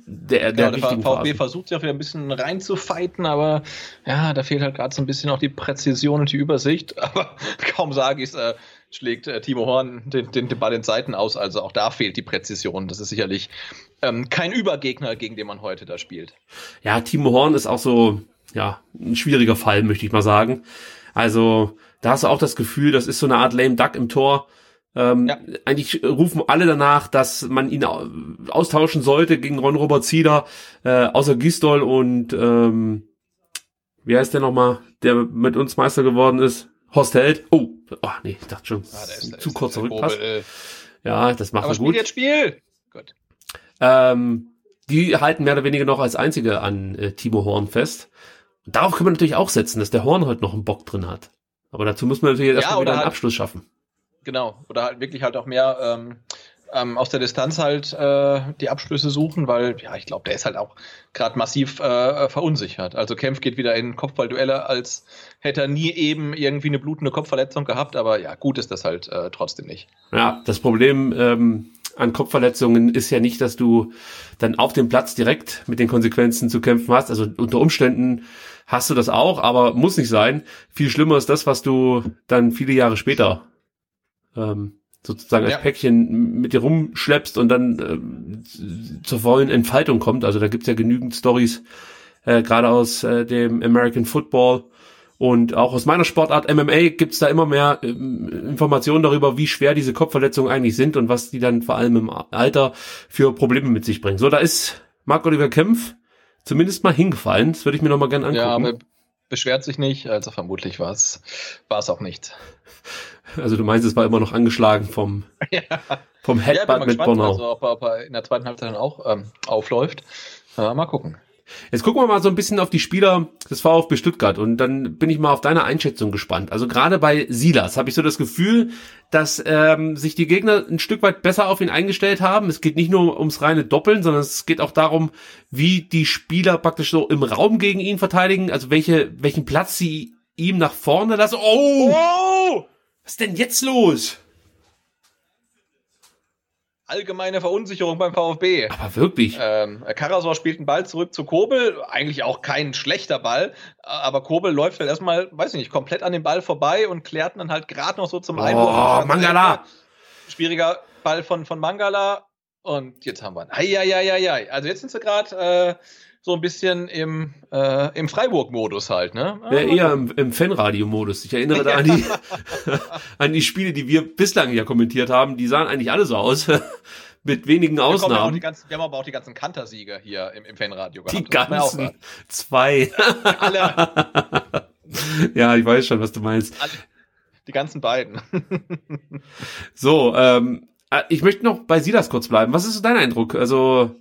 Der, der, Ja, der VfB versucht sich auch wieder ein bisschen reinzufighten, aber ja, da fehlt halt gerade so ein bisschen auch die Präzision und die Übersicht. Aber kaum sage ich es, äh, schlägt äh, Timo Horn den, den, den Ball in Seiten aus. Also auch da fehlt die Präzision. Das ist sicherlich ähm, kein Übergegner, gegen den man heute da spielt. Ja, Timo Horn ist auch so, ja, ein schwieriger Fall, möchte ich mal sagen. Also, da hast du auch das Gefühl, das ist so eine Art lame duck im Tor. Ähm, Ja. Eigentlich rufen alle danach, dass man ihn au- austauschen sollte gegen Ron Robert Zieder, äh, außer Gisdol und ähm, wie heißt der nochmal, der mit uns Meister geworden ist? Horst Held. Oh, oh nee, ich dachte schon, Ah, ist- zu kurzer Rückpass. Bobel, äh, Ja, das macht Aber er spiel gut. jetzt Spiel! Gut. Ähm, die halten mehr oder weniger noch als einzige an äh, Timo Horn fest. Und darauf können wir natürlich auch setzen, dass der Horn heute noch einen Bock drin hat. Aber dazu muss man natürlich Ja, erstmal wieder einen halt- Abschluss schaffen. Genau. Oder halt wirklich halt auch mehr ähm, ähm, aus der Distanz halt äh, die Abschlüsse suchen, weil, ja, ich glaube, der ist halt auch gerade massiv äh, verunsichert. Also Kempf geht wieder in Kopfballduelle, als hätte er nie eben irgendwie eine blutende Kopfverletzung gehabt, aber ja, gut ist das halt äh, trotzdem nicht. Ja, das Problem ähm, an Kopfverletzungen ist ja nicht, dass du dann auf dem Platz direkt mit den Konsequenzen zu kämpfen hast. Also unter Umständen hast du das auch, aber muss nicht sein. Viel schlimmer ist das, was du dann viele Jahre später ähm, sozusagen als Ja. Päckchen mit dir rumschleppst und dann ähm, zur vollen Entfaltung kommt. Also da gibt's ja genügend Stories, äh, gerade aus äh, dem American Football und auch aus meiner Sportart MMA gibt's da immer mehr ähm, Informationen darüber, wie schwer diese Kopfverletzungen eigentlich sind und was die dann vor allem im Alter für Probleme mit sich bringen. So, da ist Marc-Oliver Kempf zumindest mal hingefallen. Das würde ich mir noch mal gerne angucken. Ja, aber beschwert sich nicht, also vermutlich war es auch nicht. Also du meinst, es war immer noch angeschlagen vom, Ja. vom Ja, Headbutt mal mit gespannt, Bornau. also ob er, ob er in der zweiten Halbzeit dann auch ähm, aufläuft. Ja, mal gucken. Jetzt gucken wir mal so ein bisschen auf die Spieler des VfB Stuttgart und dann bin ich mal auf deine Einschätzung gespannt. Also gerade bei Silas habe ich so das Gefühl, dass ähm, sich die Gegner ein Stück weit besser auf ihn eingestellt haben. Es geht nicht nur ums reine Doppeln, sondern es geht auch darum, wie die Spieler praktisch so im Raum gegen ihn verteidigen, also welche, welchen Platz sie ihm nach vorne lassen. Oh! Oh! Was ist denn jetzt los? Allgemeine Verunsicherung beim VfB. Aber wirklich. Ähm, Karasor spielt einen Ball zurück zu Kobel, eigentlich auch kein schlechter Ball, aber Kobel läuft halt erstmal, weiß ich nicht, komplett an dem Ball vorbei und klärt dann halt gerade noch so zum Einwurf. Oh, Mangala. Schwieriger Ball von, von Mangala und jetzt haben wir ihn. Eieieiei. Also jetzt sind sie gerade äh, so ein bisschen im, äh, im Freiburg-Modus halt, ne? Ja, eher im, im Fanradio-Modus. Ich erinnere da an die, an die Spiele, die wir bislang ja kommentiert haben. Die sahen eigentlich alle so aus. Mit wenigen Wir, die Ausnahmen. ganzen, wir haben aber auch die ganzen Kantersieger hier im, im Fanradio Die gehabt. Man ganzen zwei. Alle, ja, ich weiß schon, was du meinst. alle, die ganzen beiden. So, ähm, äh, ich möchte noch bei Silas kurz bleiben. Was ist so dein Eindruck? Also,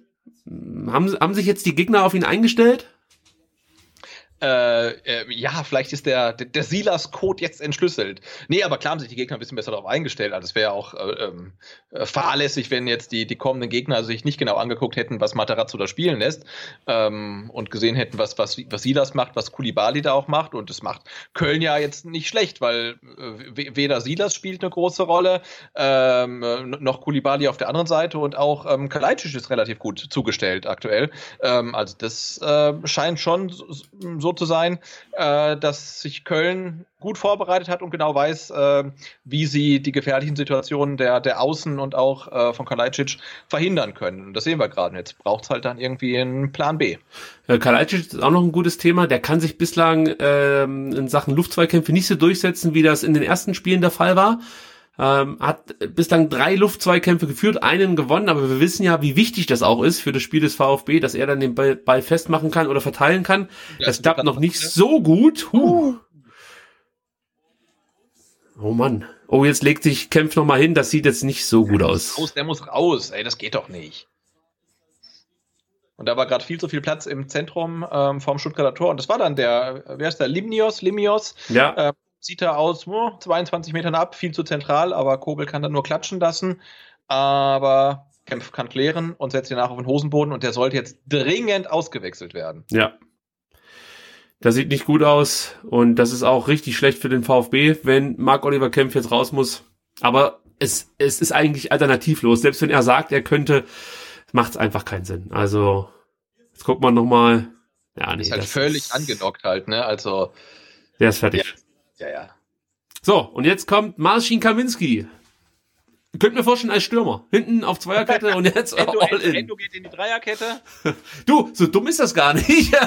haben, haben sich jetzt die Gegner auf ihn eingestellt? Äh, äh, ja, vielleicht ist der, der, der Silas-Code jetzt entschlüsselt. Nee, aber klar haben sich die Gegner ein bisschen besser darauf eingestellt. Also es wäre ja auch äh, ähm, äh, fahrlässig, wenn jetzt die, die kommenden Gegner sich nicht genau angeguckt hätten, was Materazzo da spielen lässt ähm, und gesehen hätten, was, was, was Silas macht, was Kulibali da auch macht. Und das macht Köln ja jetzt nicht schlecht, weil äh, we- weder Silas spielt eine große Rolle, ähm, äh, noch Kulibali auf der anderen Seite und auch ähm, Kalajdzic ist relativ gut zugestellt aktuell. Ähm, also das scheint schon so, so zu sein, äh, dass sich Köln gut vorbereitet hat und genau weiß, äh, wie sie die gefährlichen Situationen der, der Außen und auch äh, von Kalajdzic verhindern können. Und das sehen wir gerade. Jetzt braucht es halt dann irgendwie einen Plan B. Äh, Kalajdzic ist auch noch ein gutes Thema. Der kann sich bislang ähm, in Sachen Luftzweikämpfe nicht so durchsetzen, wie das in den ersten Spielen der Fall war. Ähm, hat bislang drei Luftzweikämpfe geführt, einen gewonnen, aber wir wissen ja, wie wichtig das auch ist für das Spiel des VfB, dass er dann den Ball, Ball festmachen kann oder verteilen kann. Ja, das klappt noch nicht ne? so gut. Huh. Oh Mann. Oh, jetzt legt sich Kempf noch mal hin. Das sieht jetzt nicht so gut aus. Raus, der muss raus. Ey, das geht doch nicht. Und da war gerade viel zu viel Platz im Zentrum ähm, vom Stuttgarter Tor. Und das war dann der, wer ist der? Limnios? Limnios? Ja, äh, sieht er aus, oh, 22 Metern ab, viel zu zentral, aber Kobel kann dann nur klatschen lassen. Aber Kempf kann klären und setzt ihn nach auf den Hosenboden und der sollte jetzt dringend ausgewechselt werden. Ja. Das sieht nicht gut aus und das ist auch richtig schlecht für den VfB, wenn Marc Oliver Kempf jetzt raus muss. Aber es, es ist eigentlich alternativlos. Selbst wenn er sagt, er könnte, macht es einfach keinen Sinn. Also, jetzt guckt man nochmal. Ja, nee, ist halt völlig angenockt halt, ne? Also, Der ist fertig. ja, ja. So, und jetzt kommt Marcin Kaminski. Könnt mir vorstellen als Stürmer. Hinten auf Zweierkette und jetzt Endo, all in. Endo geht in die Dreierkette. Du, so dumm ist das gar nicht.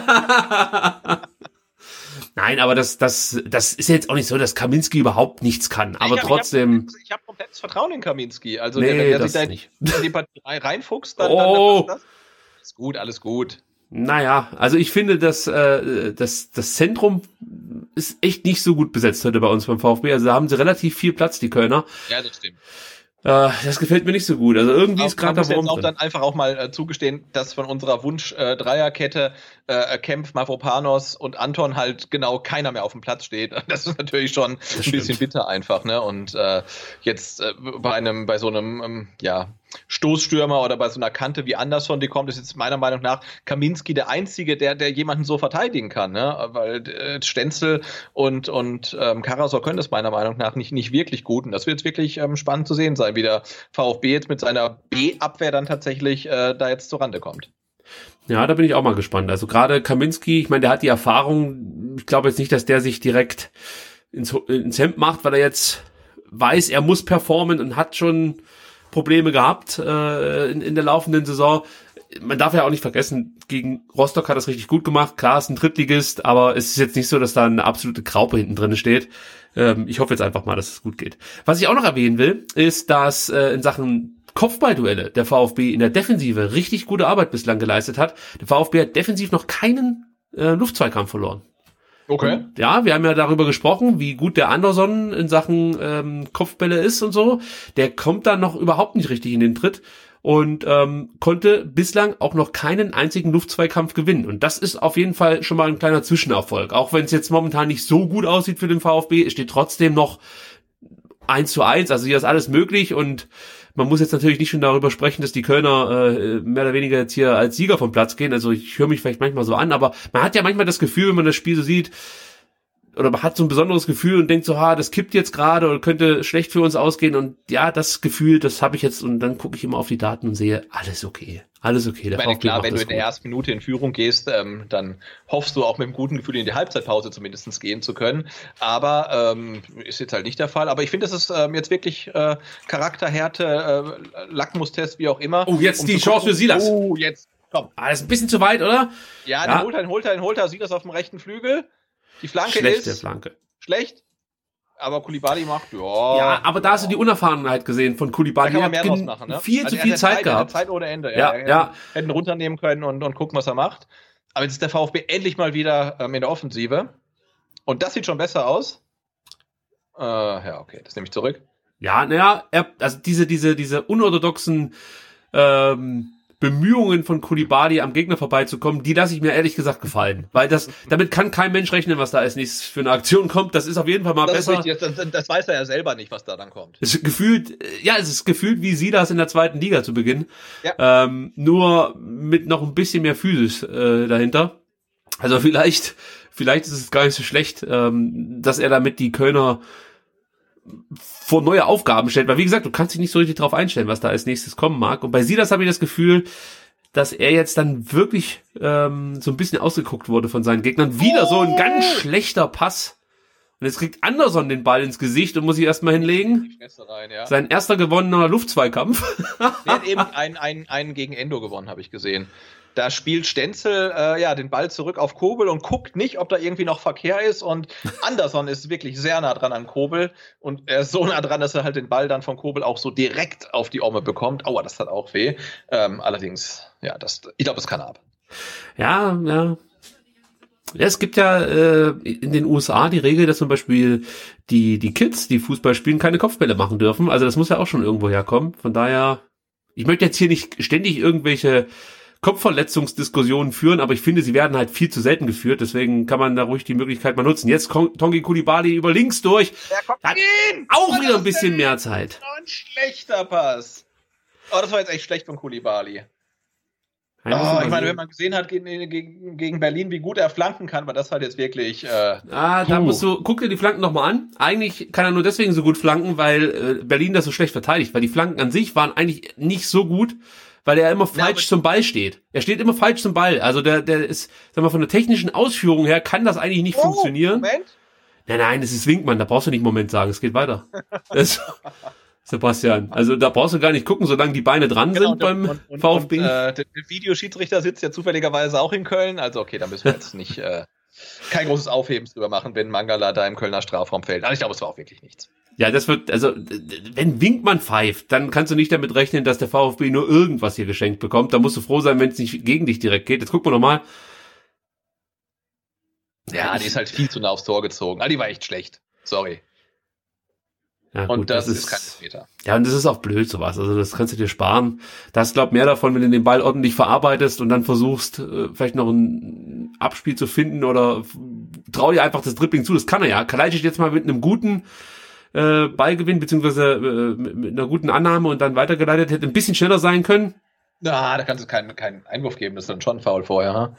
Nein, aber das, das, das ist jetzt auch nicht so, dass Kaminski überhaupt nichts kann. Aber ich hab, trotzdem. Ich habe hab komplettes Vertrauen in Kaminski. Also, Nee, wenn der das sich da nicht. in die Partie reinfuchst, dann, Oh. dann, dann passt das. Ist gut, alles gut. Naja, also ich finde, dass äh, das, das Zentrum ist echt nicht so gut besetzt heute bei uns beim VfB. Also da haben sie relativ viel Platz, die Kölner. Ja, das stimmt. Äh, das gefällt mir nicht so gut. Also irgendwie ist man gerade jetzt Wurm auch drin. dann einfach auch mal äh, zugestehen, dass von unserer Wunsch-Dreierkette äh, Kempf, Mavropanos und Anton halt genau keiner mehr auf dem Platz steht. Das ist natürlich schon ein stimmt. bisschen bitter einfach, ne? Und äh, jetzt äh, bei einem, bei so einem, ähm, ja, Stoßstürmer oder bei so einer Kante wie Anderson, die kommt, ist jetzt meiner Meinung nach Kaminski der Einzige, der, der jemanden so verteidigen kann, ne? Weil äh, Stenzel und, und ähm, Karasor können das meiner Meinung nach nicht, nicht wirklich gut. Und das wird jetzt wirklich ähm, spannend zu sehen sein, wie der VfB jetzt mit seiner B-Abwehr dann tatsächlich äh, da jetzt zurande kommt. Ja, da bin ich auch mal gespannt. Also gerade Kaminski, ich meine, der hat die Erfahrung. Ich glaube jetzt nicht, dass der sich direkt ins, ins Hemd macht, weil er jetzt weiß, er muss performen und hat schon Probleme gehabt äh, in, in der laufenden Saison. Man darf ja auch nicht vergessen, gegen Rostock hat das richtig gut gemacht. Klar, ist ein Drittligist, aber es ist jetzt nicht so, dass da eine absolute Graupe hinten drin steht. Ähm, ich hoffe jetzt einfach mal, dass es gut geht. Was ich auch noch erwähnen will, ist, dass äh, in Sachen Kopfballduelle der VfB in der Defensive richtig gute Arbeit bislang geleistet hat. Der VfB hat defensiv noch keinen äh, Luftzweikampf verloren. Okay. Ja, wir haben ja darüber gesprochen, wie gut der Anderson in Sachen ähm, Kopfbälle ist und so. Der kommt da noch überhaupt nicht richtig in den Tritt und ähm, konnte bislang auch noch keinen einzigen Luftzweikampf gewinnen. Und das ist auf jeden Fall schon mal ein kleiner Zwischenerfolg. Auch wenn es jetzt momentan nicht so gut aussieht für den VfB, es steht trotzdem noch eins zu eins. Also hier ist alles möglich und man muss jetzt natürlich nicht schon darüber sprechen, dass die Kölner äh, mehr oder weniger jetzt hier als Sieger vom Platz gehen. Also ich höre mich vielleicht manchmal so an, aber man hat ja manchmal das Gefühl, wenn man das Spiel so sieht, oder man hat so ein besonderes Gefühl und denkt so, ha, das kippt jetzt gerade oder könnte schlecht für uns ausgehen. Und ja, das Gefühl, das habe ich jetzt und dann gucke ich immer auf die Daten und sehe, alles okay. Alles okay. Der Ich meine, VfB klar, macht wenn du in der gut. ersten Minute in Führung gehst, ähm, dann hoffst du auch mit einem guten Gefühl in die Halbzeitpause zumindest gehen zu können. Aber ähm, ist jetzt halt nicht der Fall. Aber ich finde, das ist ähm, jetzt wirklich äh, Charakterhärte, äh, Lackmustest, wie auch immer. Oh, jetzt die zu Chance für Silas. Oh, jetzt, komm. Ah, das ist ein bisschen zu weit, oder? Ja, Ja. den holt er, den holt er, den holt er, sieht das auf dem rechten Flügel. Die Flanke Schlechte ist Flanke. schlecht. Aber Kulibali macht, ja. Ja, aber da hast du die Unerfahrenheit gesehen von da Kulibali. kann man Er mehr draus machen, ne? Viel Also zu viel Zeit gehabt. Zeit ohne Ende. Ja, er, ja. Hätten runternehmen können und, und gucken, was er macht. Aber jetzt ist der VfB endlich mal wieder ähm, in der Offensive. Und das sieht schon besser aus. Äh, ja, okay, das nehme ich zurück. Ja, naja, also diese, diese, diese unorthodoxen ähm, Bemühungen von Kulibali am Gegner vorbeizukommen, die lasse ich mir ehrlich gesagt gefallen. Weil das, damit kann kein Mensch rechnen, was da als nächstes für eine Aktion kommt. Das ist auf jeden Fall mal Das, besser. das, das, das weiß er ja selber nicht, was da dann kommt. Es ist gefühlt, ja, es ist gefühlt wie Silas in der zweiten Liga zu Beginn. Ja. Ähm, nur mit noch ein bisschen mehr Physis äh, dahinter. Also vielleicht, vielleicht ist es gar nicht so schlecht, ähm, dass er damit die Kölner vor neue Aufgaben stellt. Weil wie gesagt, du kannst dich nicht so richtig drauf einstellen, was da als nächstes kommen mag. Und bei Silas habe ich das Gefühl, dass er jetzt dann wirklich ähm, so ein bisschen ausgeguckt wurde von seinen Gegnern. Wieder so ein ganz schlechter Pass. Und jetzt kriegt Anderson den Ball ins Gesicht und muss sich erstmal hinlegen. Rein, ja. Sein erster gewonnener Luftzweikampf. Der hat eben einen, einen, einen gegen Endo gewonnen, habe ich gesehen. Da spielt Stenzel äh, ja den Ball zurück auf Kobel und guckt nicht, ob da irgendwie noch Verkehr ist. Und Anderson ist wirklich sehr nah dran an Kobel. Und er ist so nah dran, dass er halt den Ball dann von Kobel auch so direkt auf die Omme bekommt. Aua, das hat auch weh. Ähm, allerdings, ja, das, ich glaube, das kann ab. Ja, ja. Ja, es gibt ja äh, in den USA die Regel, dass zum Beispiel die, die Kids, die Fußball spielen, keine Kopfbälle machen dürfen. Also das muss ja auch schon irgendwo herkommen. Von daher, ich möchte jetzt hier nicht ständig irgendwelche Kopfverletzungsdiskussionen führen, aber ich finde, sie werden halt viel zu selten geführt, deswegen kann man da ruhig die Möglichkeit mal nutzen. Jetzt kommt Tongi Kulibali über links durch, hat auch wieder ein bisschen mehr Zeit. Ein schlechter Pass. Oh, das war jetzt echt schlecht von Kulibali. Oh, ich meine, wenn man gesehen hat gegen, gegen, gegen Berlin, wie gut er flanken kann, war das halt jetzt wirklich. Äh, Ah, da Puh. musst du, guck dir die Flanken nochmal an. Eigentlich kann er nur deswegen so gut flanken, weil äh, Berlin das so schlecht verteidigt, weil die Flanken an sich waren eigentlich nicht so gut, weil er immer falsch aber- zum Ball steht. Er steht immer falsch zum Ball. Also der, der ist, sag mal, von der technischen Ausführung her kann das eigentlich nicht funktionieren. Oh, Moment. Nein, nein, das ist Winkmann, da brauchst du nicht einen Moment sagen, es geht weiter. Das, Sebastian, also da brauchst du gar nicht gucken, solange die Beine dran Genau, sind beim und, und, VfB. Und, äh, der Videoschiedsrichter sitzt ja zufälligerweise auch in Köln. Also okay, da müssen wir jetzt nicht äh, kein großes Aufhebens drüber machen, wenn Mangala da im Kölner Strafraum fällt. Also ich glaube, es war auch wirklich nichts. Ja, das wird, also, wenn Winkmann pfeift, dann kannst du nicht damit rechnen, dass der VfB nur irgendwas hier geschenkt bekommt. Da musst du froh sein, wenn es nicht gegen dich direkt geht. Jetzt gucken wir nochmal. Ja, die ist halt viel zu nah aufs Tor gezogen. Ah, die war echt schlecht. Sorry. Ja, Und gut, das, ist kein Meter. Ja, und das ist auch blöd, sowas. Also, das kannst du dir sparen. Da hast, glaub mehr davon, wenn du den Ball ordentlich verarbeitest und dann versuchst, äh, vielleicht noch ein Abspiel zu finden oder trau dir einfach das Dribbling zu. Das kann er ja. Kalajdzic jetzt mal mit einem guten, äh, Ballgewinn, beziehungsweise äh, mit, einer guten Annahme und dann weitergeleitet, hätte ein bisschen schneller sein können. Na, da kannst du keinen, keinen Einwurf geben. Das ist dann schon faul vorher. Ha?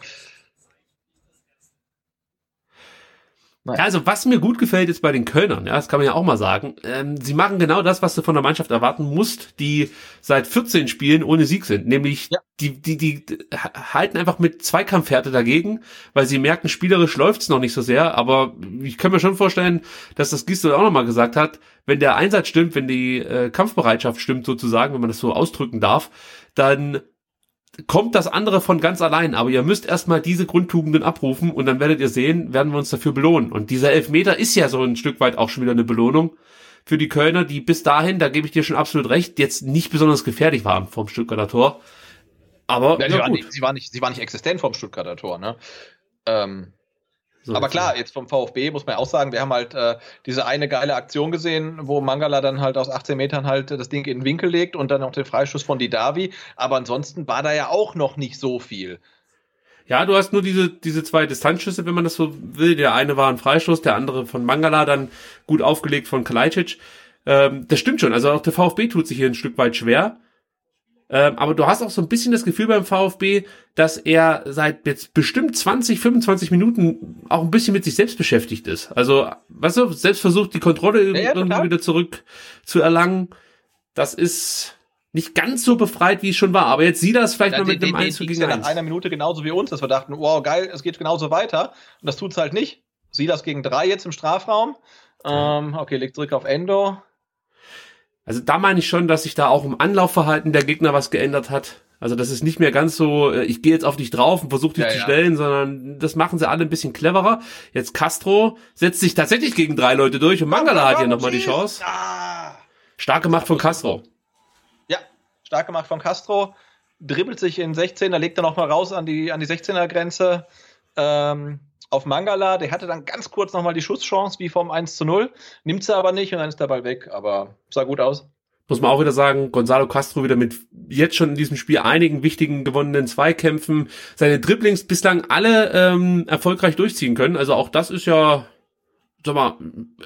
Nein. Also was mir gut gefällt jetzt bei den Kölnern, ja, das kann man ja auch mal sagen, ähm, sie machen genau das, was du von der Mannschaft erwarten musst, die seit 14 Spielen ohne Sieg sind, nämlich Ja. die, die, die ha- halten einfach mit Zweikampfhärte dagegen, weil sie merken, spielerisch läuft's noch nicht so sehr, aber ich kann mir schon vorstellen, dass das Gisdol auch nochmal gesagt hat, wenn der Einsatz stimmt, wenn die äh, Kampfbereitschaft stimmt sozusagen, wenn man das so ausdrücken darf, dann kommt das andere von ganz allein, aber ihr müsst erstmal diese Grundtugenden abrufen und dann werdet ihr sehen, werden wir uns dafür belohnen. Und dieser Elfmeter ist ja so ein Stück weit auch schon wieder eine Belohnung für die Kölner, die bis dahin, da gebe ich dir schon absolut recht, jetzt nicht besonders gefährlich waren vom Stuttgarter Tor. Aber Ja, sie, war gut. nicht, sie, war nicht, sie war nicht existent vom Stuttgarter Tor. Ne? Ähm, So, aber klar, jetzt vom VfB muss man ja auch sagen, wir haben halt äh, diese eine geile Aktion gesehen, wo Mangala dann halt aus 18 Metern halt das Ding in den Winkel legt und dann noch den Freischuss von Didavi. Aber ansonsten war da ja auch noch nicht so viel. Ja, du hast nur diese, diese zwei Distanzschüsse, wenn man das so will. Der eine war ein Freistoß, der andere von Mangala, dann gut aufgelegt von Kalajdzic. Ähm, das stimmt schon. Also auch der VfB tut sich hier ein Stück weit schwer. Ähm, aber du hast auch so ein bisschen das Gefühl beim VfB, dass er seit jetzt bestimmt 20, 25 Minuten auch ein bisschen mit sich selbst beschäftigt ist. Also, weißt du, selbst versucht, die Kontrolle Ja, ja, irgendwie wieder zurück zu erlangen. Das ist nicht ganz so befreit, wie es schon war. Aber jetzt sieh das vielleicht Ja, mal mit dem den 1 zu ging's gegen ja 1. nach einer Minute genauso wie uns, dass wir dachten, wow, geil, es geht genauso weiter. Und das tut's halt nicht. Silas gegen drei jetzt im Strafraum. Ähm, okay, legt zurück auf Endo. Also da meine ich schon, dass sich da auch im Anlaufverhalten der Gegner was geändert hat. Also das ist nicht mehr ganz so, äh, ich gehe jetzt auf dich drauf und versuche dich Ja, zu ja. stellen, sondern das machen sie alle ein bisschen cleverer. Jetzt Castro setzt sich tatsächlich gegen drei Leute durch und Mangala hat hier nochmal die Chance. Ah. Stark gemacht von Castro. Ja, stark gemacht von Castro. Dribbelt sich in 16, da legt er nochmal raus an die, an die 16er-Grenze ähm, auf Mangala. Der hatte dann ganz kurz nochmal die Schusschance wie vom 1 zu 0. Nimmt sie aber nicht und dann ist der Ball weg. Aber sah gut aus. Muss man auch wieder sagen, Gonzalo Castro wieder mit jetzt schon in diesem Spiel einigen wichtigen gewonnenen Zweikämpfen, seine Dribblings bislang alle ähm, erfolgreich durchziehen können. Also auch das ist ja, sag mal,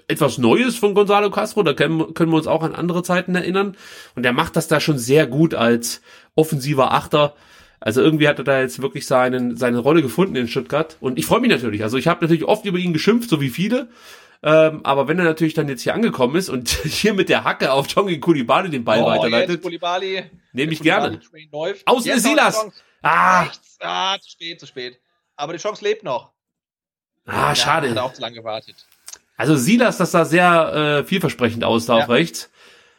etwas Neues von Gonzalo Castro. Da können, können wir uns auch an andere Zeiten erinnern. Und er macht das da schon sehr gut als offensiver Achter. Also irgendwie hat er da jetzt wirklich seinen, seine Rolle gefunden in Stuttgart. Und ich freue mich natürlich. Also ich habe natürlich oft über ihn geschimpft, so wie viele. Ähm, aber wenn er natürlich dann jetzt hier angekommen ist und hier mit der Hacke auf Tongi Kulibali den Ball Oh, weiterleitet, nehme ich gerne. Außen Jetzt ist Silas. Ah, Rechts. Ah, zu spät, zu spät. Aber die Chance lebt noch. ah, Ja, hat schade. auch zu lange gewartet. Also Silas, das sah sehr äh, vielversprechend aus da auf Ja. rechts.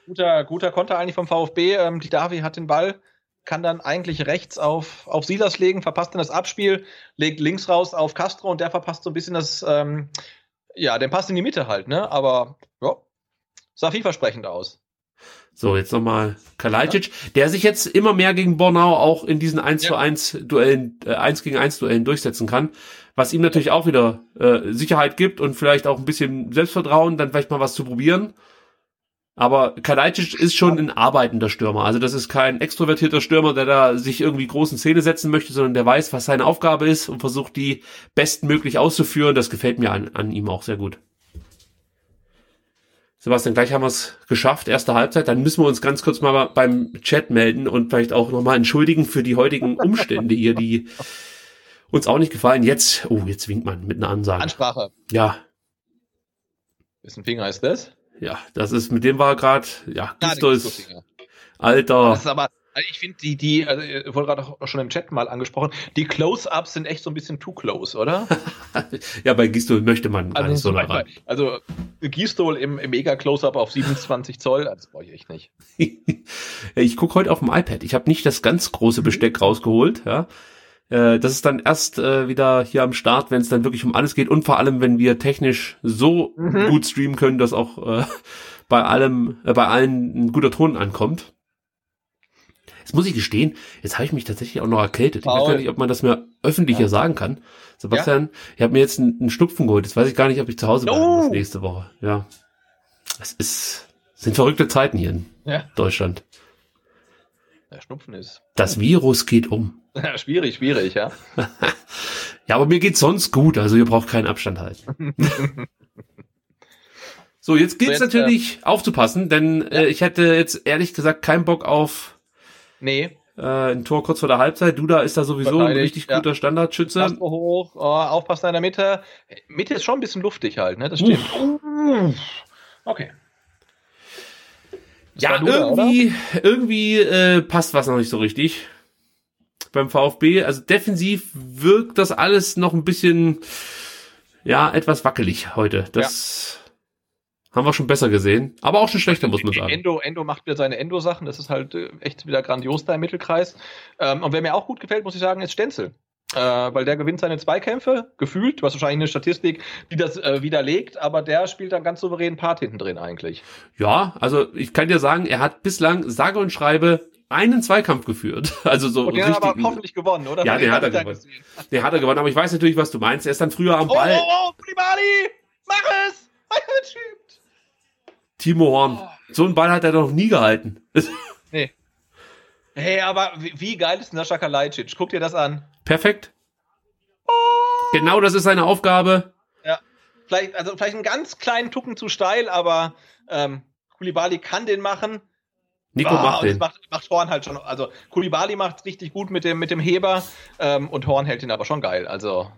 Guter, guter Konter eigentlich vom VfB. Ähm, die Davi hat den Ball, kann dann eigentlich rechts auf, auf Silas legen, verpasst dann das Abspiel, legt links raus auf Castro und der verpasst so ein bisschen das, ähm, ja, den Pass in die Mitte halt, ne? Aber ja, sah vielversprechend aus. So, jetzt nochmal Kalajdzic, der sich jetzt immer mehr gegen Bornau auch in diesen 1 zu 1 Duellen, äh, 1 gegen 1 Duellen durchsetzen kann, was ihm natürlich auch wieder äh, Sicherheit gibt und vielleicht auch ein bisschen Selbstvertrauen, dann vielleicht mal was zu probieren. Aber Kalajdzic ist schon ein arbeitender Stürmer. Also das ist kein extrovertierter Stürmer, der da sich irgendwie großen Szene setzen möchte, sondern der weiß, was seine Aufgabe ist und versucht, die bestmöglich auszuführen. Das gefällt mir an, an ihm auch sehr gut. Sebastian, gleich haben wir es geschafft, erste Halbzeit. Dann müssen wir uns ganz kurz mal beim Chat melden und vielleicht auch nochmal entschuldigen für die heutigen Umstände hier, die uns auch nicht gefallen. Jetzt, oh, jetzt winkt man mit einer Ansage. Ansprache. Ja, Wessen Finger ist das? Ja, das ist, mit dem war gerade, ja, Ah, ist, Gisto-Finger. alter, Das ist aber, also ich finde die, die, also wurde gerade auch schon im Chat mal angesprochen, die Close-Ups sind echt so ein bisschen too close, oder? ja, bei Gisto möchte man gar nicht so nah ran. Also Gistol im, im Mega-Close-Up auf 27 Zoll, das brauche ich echt nicht. ich gucke heute auf dem iPad. Ich habe nicht das ganz große Besteck rausgeholt. Ja, äh, das ist dann erst äh, wieder hier am Start, wenn es dann wirklich um alles geht und vor allem, wenn wir technisch so gut streamen können, dass auch äh, bei allem, äh, bei allen ein guter Ton ankommt. Jetzt muss ich gestehen, jetzt habe ich mich tatsächlich auch noch erkältet. Ich weiß Paul. gar nicht, ob man das mir öffentlich hier sagen kann. Sebastian, ich habe mir jetzt einen, einen Schnupfen geholt. Jetzt weiß ich gar nicht, ob ich zu Hause bleiben Oh. muss nächste Woche. Ja, es ist sind verrückte Zeiten hier in Ja. Deutschland. Der Schnupfen ist Das Virus geht um. schwierig, schwierig, ja. Ja, aber mir geht's sonst gut, also ihr braucht keinen Abstand halten. so, jetzt gilt es So, natürlich aufzupassen, denn äh, ich hätte jetzt ehrlich gesagt keinen Bock auf Nee, äh, ein Tor kurz vor der Halbzeit. Duda ist da sowieso ein richtig ja. guter Standardschütze. Castro hoch, oh, aufpassen in der Mitte. Mitte ist schon ein bisschen luftig halt, ne? Das stimmt. Okay. Das Ja, Duda, irgendwie, irgendwie äh, passt was noch nicht so richtig beim VfB. Also defensiv wirkt das alles noch ein bisschen, ja, etwas wackelig heute. Das haben wir schon besser gesehen, aber auch schon schlechter, muss man sagen. Endo, Endo macht wieder seine Endo-Sachen. Das ist halt äh, echt wieder grandios da im Mittelkreis. Ähm, und wer mir auch gut gefällt, muss ich sagen, ist Stenzel. Äh, weil der gewinnt seine Zweikämpfe, gefühlt. Du hast wahrscheinlich eine Statistik, die das äh, widerlegt, aber der spielt dann ganz souverän Part hinten drin eigentlich. Ja, also ich kann dir sagen, er hat bislang sage und schreibe einen Zweikampf geführt. Also so Und den hat er aber hoffentlich gewonnen, oder? Ja, den hat er gewonnen. gesehen. Der hat er gewonnen, aber ich weiß natürlich, was du meinst. Er ist dann früher am Oh, Ball. oh, oh, Kulibali! Mach es! Schiebt! Timo Horn. So einen Ball hat er noch nie gehalten. Nee. Hey, aber wie, wie geil ist denn Sascha Kalajdzic? Guck dir das an. Perfekt. Genau das ist seine Aufgabe. Ja. Vielleicht, also vielleicht einen ganz kleinen Tucken zu steil, aber ähm, Kulibali kann den machen. Nico Ah, macht den. Macht, macht Horn halt schon. Also Kulibali macht richtig gut mit dem, mit dem Heber ähm, und Horn hält ihn aber schon geil. Also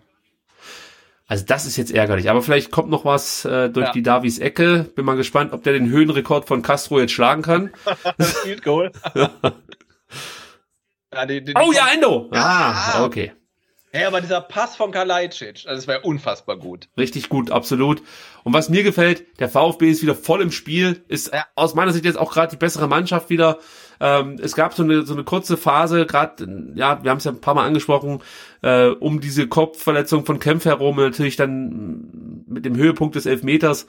Also das ist jetzt ärgerlich. Aber vielleicht kommt noch was äh, durch Ja. die Davies Ecke. Bin mal gespannt, ob der den Höhenrekord von Castro jetzt schlagen kann. Field Goal. ja, die, die, Oh ja, Endo. Ja. Ah, okay. Hey, aber dieser Pass von Kalajdzic, also das wäre unfassbar gut. Richtig gut, absolut. Und was mir gefällt, der VfB ist wieder voll im Spiel, ist Ja. aus meiner Sicht jetzt auch gerade die bessere Mannschaft wieder. Ähm, es gab so eine, so eine kurze Phase, gerade, ja, wir haben es ja ein paar Mal angesprochen, äh, um diese Kopfverletzung von Kempf herum, natürlich dann mit dem Höhepunkt des Elfmeters.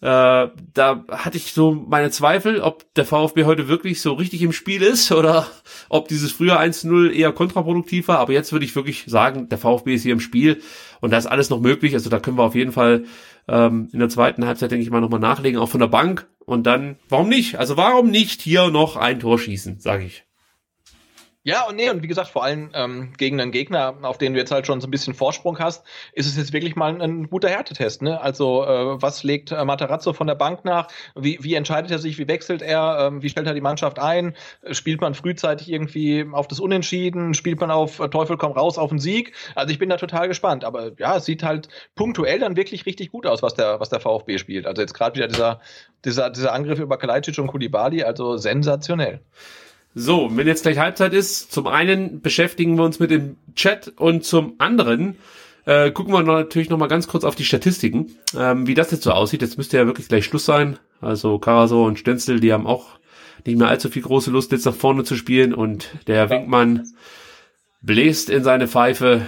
Äh, da hatte ich so meine Zweifel, ob der VfB heute wirklich so richtig im Spiel ist oder ob dieses früher 1-0 eher kontraproduktiv war. Aber jetzt würde ich wirklich sagen, der VfB ist hier im Spiel und da ist alles noch möglich. Also da können wir auf jeden Fall ähm, in der zweiten Halbzeit, denke ich mal, nochmal nachlegen, auch von der Bank. Und dann, warum nicht? Also warum nicht hier noch ein Tor schießen, sage ich. Ja, und nee, und wie gesagt, vor allem ähm, gegen einen Gegner, auf den du jetzt halt schon so ein bisschen Vorsprung hast, ist es jetzt wirklich mal ein, ein guter Härtetest. Ne? Also, äh, was legt äh, Materazzo von der Bank nach? Wie, wie entscheidet er sich? Wie wechselt er? Ähm, wie stellt er die Mannschaft ein? Spielt man frühzeitig irgendwie auf das Unentschieden? Spielt man auf äh, Teufel komm raus auf den Sieg? Also, ich bin da total gespannt. Aber ja, es sieht halt punktuell dann wirklich richtig gut aus, was der, was der VfB spielt. Also, jetzt gerade wieder dieser, dieser, dieser Angriff über Kalajdzic und Kulibali, also sensationell. So, wenn jetzt gleich Halbzeit ist, zum einen beschäftigen wir uns mit dem Chat und zum anderen äh, gucken wir noch, natürlich noch mal ganz kurz auf die Statistiken, ähm, wie das jetzt so aussieht. Jetzt müsste ja wirklich gleich Schluss sein. Also Karaso und Stenzel, die haben auch nicht mehr allzu viel große Lust, jetzt nach vorne zu spielen und der Winkmann bläst in seine Pfeife.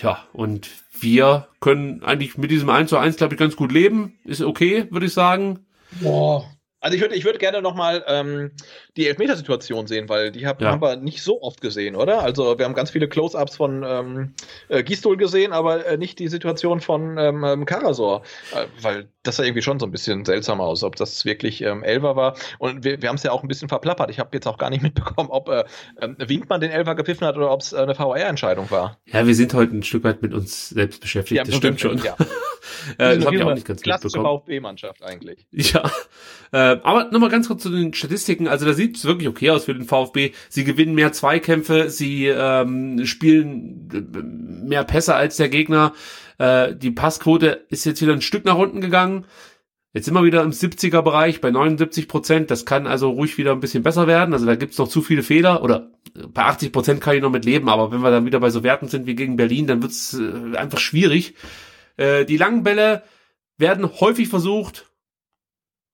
Ja, und wir können eigentlich mit diesem 1 zu 1, glaube ich, ganz gut leben. Ist okay, würde ich sagen. Boah. Also ich würde ich würde gerne nochmal ähm, die Elfmetersituation sehen, weil die hab, Ja. haben wir nicht so oft gesehen, oder? Also wir haben ganz viele Close-Ups von ähm, äh, Gistol gesehen, aber äh, nicht die Situation von ähm, ähm, Karasor, äh, weil das sah irgendwie schon so ein bisschen seltsam aus, ob das wirklich ähm, Elfer war. Und wir, wir haben es ja auch ein bisschen verplappert. Ich habe jetzt auch gar nicht mitbekommen, ob äh, ähm, Winkmann den Elfer gepfiffen hat oder ob es äh, eine VR-Entscheidung war. Ja, wir sind heute ein Stück weit mit uns selbst beschäftigt, das stimmt schon. Ja. Äh, das habe ich auch nicht ganz Klassische. VfB-Mannschaft eigentlich. Ja, äh, aber nochmal ganz kurz zu den Statistiken. Also da sieht es wirklich okay aus für den VfB. Sie gewinnen mehr Zweikämpfe, sie ähm, spielen äh, mehr Pässe als der Gegner. Äh, die Passquote ist jetzt wieder ein Stück nach unten gegangen. Jetzt sind wir wieder im 70er-Bereich bei 79 Prozent. Das kann also ruhig wieder ein bisschen besser werden. Also da gibt's noch zu viele Fehler. Oder bei 80 Prozent kann ich noch mit leben. Aber wenn wir dann wieder bei so Werten sind wie gegen Berlin, dann wird's äh, einfach schwierig. Äh, die langen Bälle werden häufig versucht,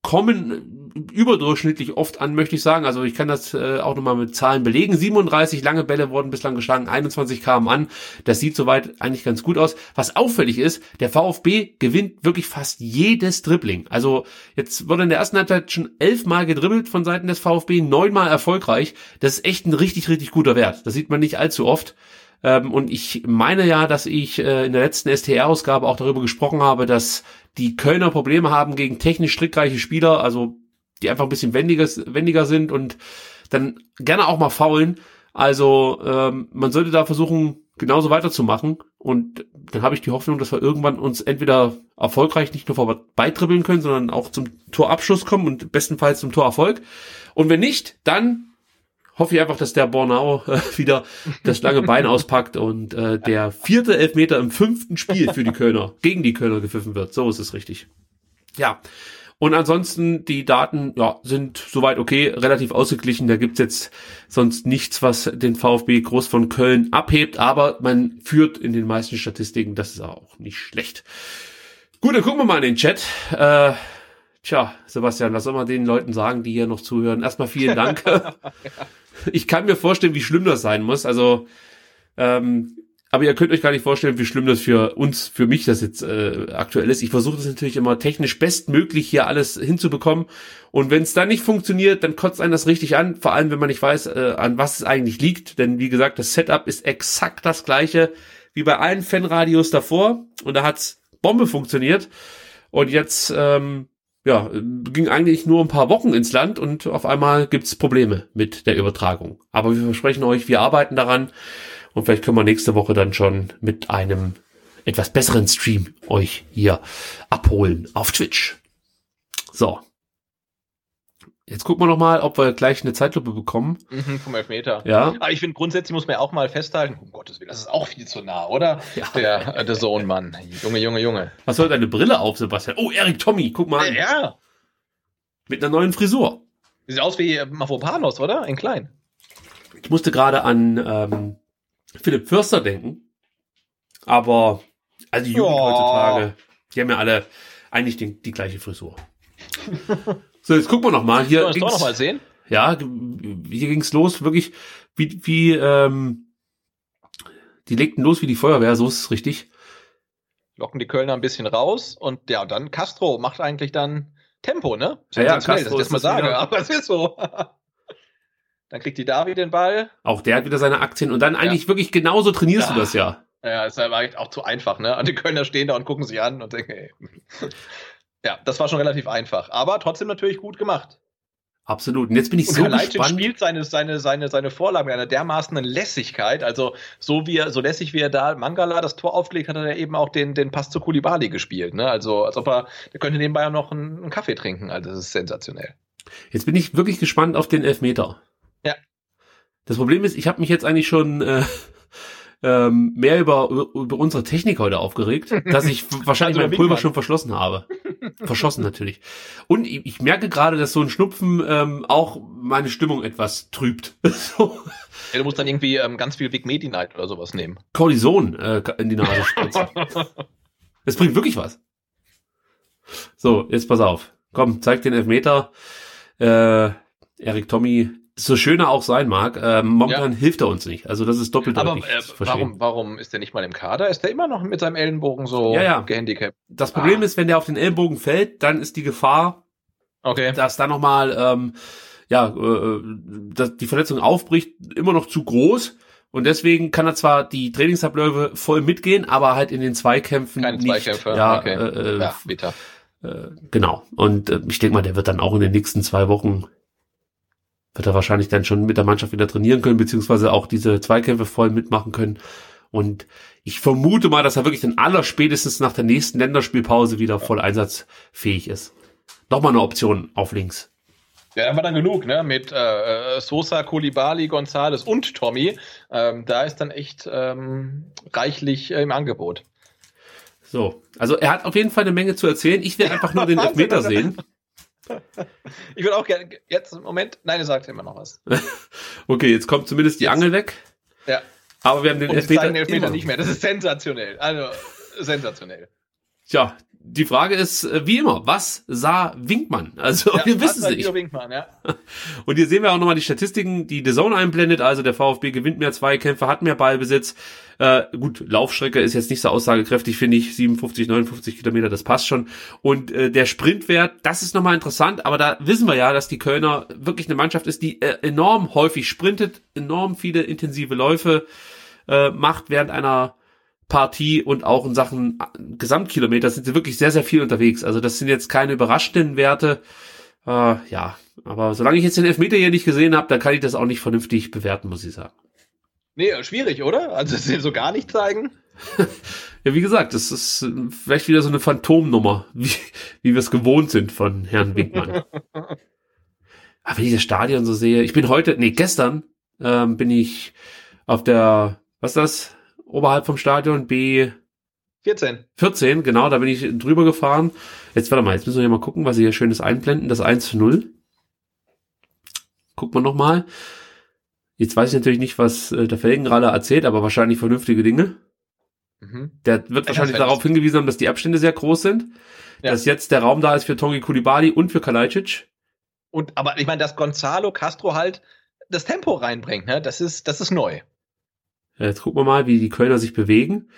kommen überdurchschnittlich oft an, möchte ich sagen. Also ich kann das äh, auch nochmal mit Zahlen belegen. 37 lange Bälle wurden bislang geschlagen, 21 kamen an. Das sieht soweit eigentlich ganz gut aus. Was auffällig ist, der VfB gewinnt wirklich fast jedes Dribbling. Also jetzt wurde in der ersten Halbzeit schon elfmal gedribbelt von Seiten des VfB, neunmal erfolgreich. Das ist echt ein richtig, richtig guter Wert. Das sieht man nicht allzu oft. Ähm, und ich meine ja, dass ich äh, in der letzten STR-Ausgabe auch darüber gesprochen habe, dass die Kölner Probleme haben gegen technisch strickreiche Spieler, also die einfach ein bisschen wendiger, wendiger sind und dann gerne auch mal faulen. Also ähm, man sollte da versuchen, genauso weiterzumachen. Und dann habe ich die Hoffnung, dass wir irgendwann uns entweder erfolgreich nicht nur vorbeidribbeln können, sondern auch zum Torabschluss kommen und bestenfalls zum Torerfolg. Und wenn nicht, dann hoffe ich einfach, dass der Bornau äh, wieder das lange Bein auspackt und äh, der vierte Elfmeter im fünften Spiel für die Kölner, gegen die Kölner gepfiffen wird. So ist es richtig. Ja. Und ansonsten, die Daten ja, sind soweit okay, relativ ausgeglichen. Da gibt's jetzt sonst nichts, was den VfB groß von Köln abhebt, aber man führt in den meisten Statistiken, das ist auch nicht schlecht. Gut, dann gucken wir mal in den Chat. Äh, tja, Sebastian, was soll man den Leuten sagen, die hier noch zuhören? Erstmal vielen Dank. ich kann mir vorstellen, wie schlimm das sein muss. Also, ähm, aber ihr könnt euch gar nicht vorstellen, wie schlimm das für uns, für mich das jetzt äh, aktuell ist. Ich versuche das natürlich immer technisch bestmöglich hier alles hinzubekommen. Und wenn es dann nicht funktioniert, dann kotzt einen das richtig an. Vor allem, wenn man nicht weiß, äh, an was es eigentlich liegt. Denn wie gesagt, das Setup ist exakt das gleiche wie bei allen Fanradios davor. Und da hat's Bombe funktioniert. Und jetzt ähm, ja, ging eigentlich nur ein paar Wochen ins Land und auf einmal gibt's Probleme mit der Übertragung. Aber wir versprechen euch, wir arbeiten daran und vielleicht können wir nächste Woche dann schon mit einem etwas besseren Stream euch hier abholen auf Twitch. So. Jetzt gucken wir noch mal, ob wir gleich eine Zeitlupe bekommen. Mhm, vom Elfmeter. Ja. Aber ich finde grundsätzlich muss man ja auch mal festhalten, um Gottes Willen, das ist auch viel zu nah, oder? Ja. Der, äh, der Sohn-Mann. Junge, Junge, Junge. Was soll deine Brille auf, Sebastian? Oh, Erik Tommy, guck mal an. Ja, Mit einer neuen Frisur. sieht aus wie äh, Mavropanos, oder? In klein. Ich musste gerade an ähm, Philipp Förster denken. Aber, also die Jugend Ja. heutzutage, die haben ja alle eigentlich den, die gleiche Frisur. so, jetzt gucken wir noch mal. Hier das doch ging's- noch mal sehen? ja, hier ging's los, wirklich, wie, wie, ähm, die legten los wie die Feuerwehr, so ist es richtig. Locken die Kölner ein bisschen raus und ja, dann Castro macht eigentlich dann Tempo, ne? Ja, ja, Castro dass ich das mal sage, wieder. aber es ist so. dann kriegt die David den Ball. Auch der hat wieder seine Aktien und dann eigentlich wirklich genauso trainierst du Ja. das ja. Ja, ist eigentlich auch zu einfach, ne? Und die Kölner stehen da und gucken sich an und denken, ey. Ja, das war schon relativ einfach, aber trotzdem natürlich gut gemacht. Absolut. Und jetzt bin ich Und so Kalajdzic gespannt. spielt seine, seine, seine, seine Vorlage mit einer dermaßenen Lässigkeit. Also so wie er, so lässig wie er da Mangala das Tor aufgelegt hat, hat er eben auch den, den Pass zu Kulibali gespielt. Ne? Also als ob er, der könnte nebenbei auch noch einen, einen Kaffee trinken. Also das ist sensationell. Jetzt bin ich wirklich gespannt auf den Elfmeter. Ja. Das Problem ist, ich habe mich jetzt eigentlich schon äh, ähm, mehr über, über unsere Technik heute aufgeregt, dass ich wahrscheinlich Also mein Pulver schon verschlossen habe. Verschossen natürlich. Und ich, merke gerade, dass so ein Schnupfen ähm, auch meine Stimmung etwas trübt. so. Ja, du musst dann irgendwie ähm, ganz viel Big Medi Night oder sowas nehmen. Cortison äh, in die Nase spritzen. Das bringt wirklich was. So, jetzt pass auf. Komm, zeig den Elfmeter. Äh, Erik Tommy, so schön er auch sein mag, ähm, momentan hilft er uns nicht. Also das ist doppelt Aber äh, warum, warum ist der nicht mal im Kader? Ist der immer noch mit seinem Ellenbogen so Ja, ja. gehandicapt? Das Problem Ah. ist, wenn der auf den Ellbogen fällt, dann ist die Gefahr Okay. dass da nochmal, ähm, ja, äh, dass die Verletzung aufbricht, immer noch zu groß. Und deswegen kann er zwar die Trainingsabläufe voll mitgehen, aber halt in den Zweikämpfen Keine nicht. Zweikämpfe. Ja, okay. äh, äh, ja, bitter. äh, genau. Und äh, ich denke mal, der wird dann auch in den nächsten zwei Wochen wird er wahrscheinlich dann schon mit der Mannschaft wieder trainieren können, beziehungsweise auch diese Zweikämpfe voll mitmachen können. Und ich vermute mal, dass er wirklich dann allerspätestens nach der nächsten Länderspielpause wieder voll einsatzfähig ist. Nochmal eine Option auf links. Ja, da war dann genug, ne? Mit äh, Sosa, Kulibali, Gonzales und Tommy. Ähm, da ist dann echt ähm, reichlich äh, im Angebot. So, also er hat auf jeden Fall eine Menge zu erzählen. Ich will einfach nur den Elfmeter sehen. Ich würde auch gerne, jetzt, Moment, nein, er sagt immer noch was. Okay, jetzt kommt zumindest die Angel weg. Ja. Aber wir haben den Und jetzt Elfmeter, den Elfmeter nicht mehr. Das ist sensationell. Also, sensationell. Tja, die Frage ist, äh, wie immer, was sah Winkmann? Also Ja, wir wissen es nicht. Winkmann, ja. Und hier sehen wir auch nochmal die Statistiken, die The Zone einblendet. Also der VfB gewinnt mehr Zweikämpfe, hat mehr Ballbesitz. Äh, gut, Laufstrecke ist jetzt nicht so aussagekräftig, finde ich. 57, 59 Kilometer, das passt schon. Und äh, der Sprintwert, das ist nochmal interessant. Aber da wissen wir ja, dass die Kölner wirklich eine Mannschaft ist, die äh, enorm häufig sprintet, enorm viele intensive Läufe äh, macht während einer Partie und auch in Sachen Gesamtkilometer sind sie wirklich sehr, sehr viel unterwegs. Also das sind jetzt keine überraschenden Werte. Äh, ja, aber solange ich jetzt den Elfmeter hier nicht gesehen habe, dann kann ich das auch nicht vernünftig bewerten, muss ich sagen. Nee, schwierig, oder? Also, sie so gar nicht zeigen. Ja, wie gesagt, das ist äh, vielleicht wieder so eine Phantomnummer, wie, wie wir es gewohnt sind von Herrn Winkmann. Aber wenn ich das Stadion so sehe, ich bin heute, nee, gestern ähm, bin ich auf der, was ist das, oberhalb vom Stadion, B 14. 14, genau, da bin ich drüber gefahren. Jetzt warte mal, jetzt müssen wir hier mal gucken, was sie hier schönes einblenden. Das 1 zu 0. Gucken wir nochmal. Jetzt weiß ich natürlich nicht, was äh, der Felgenraller erzählt, aber wahrscheinlich vernünftige Dinge. Mhm. Der wird wahrscheinlich das darauf hingewiesen haben, dass die Abstände sehr groß sind. Ja. Dass jetzt der Raum da ist für Tongi Kulibali und für Kalajdzic. Und, aber ich meine, dass Gonzalo Castro halt das Tempo reinbringt, ne? Das ist, das ist neu. Ja, Jetzt gucken wir mal, wie die Kölner sich bewegen.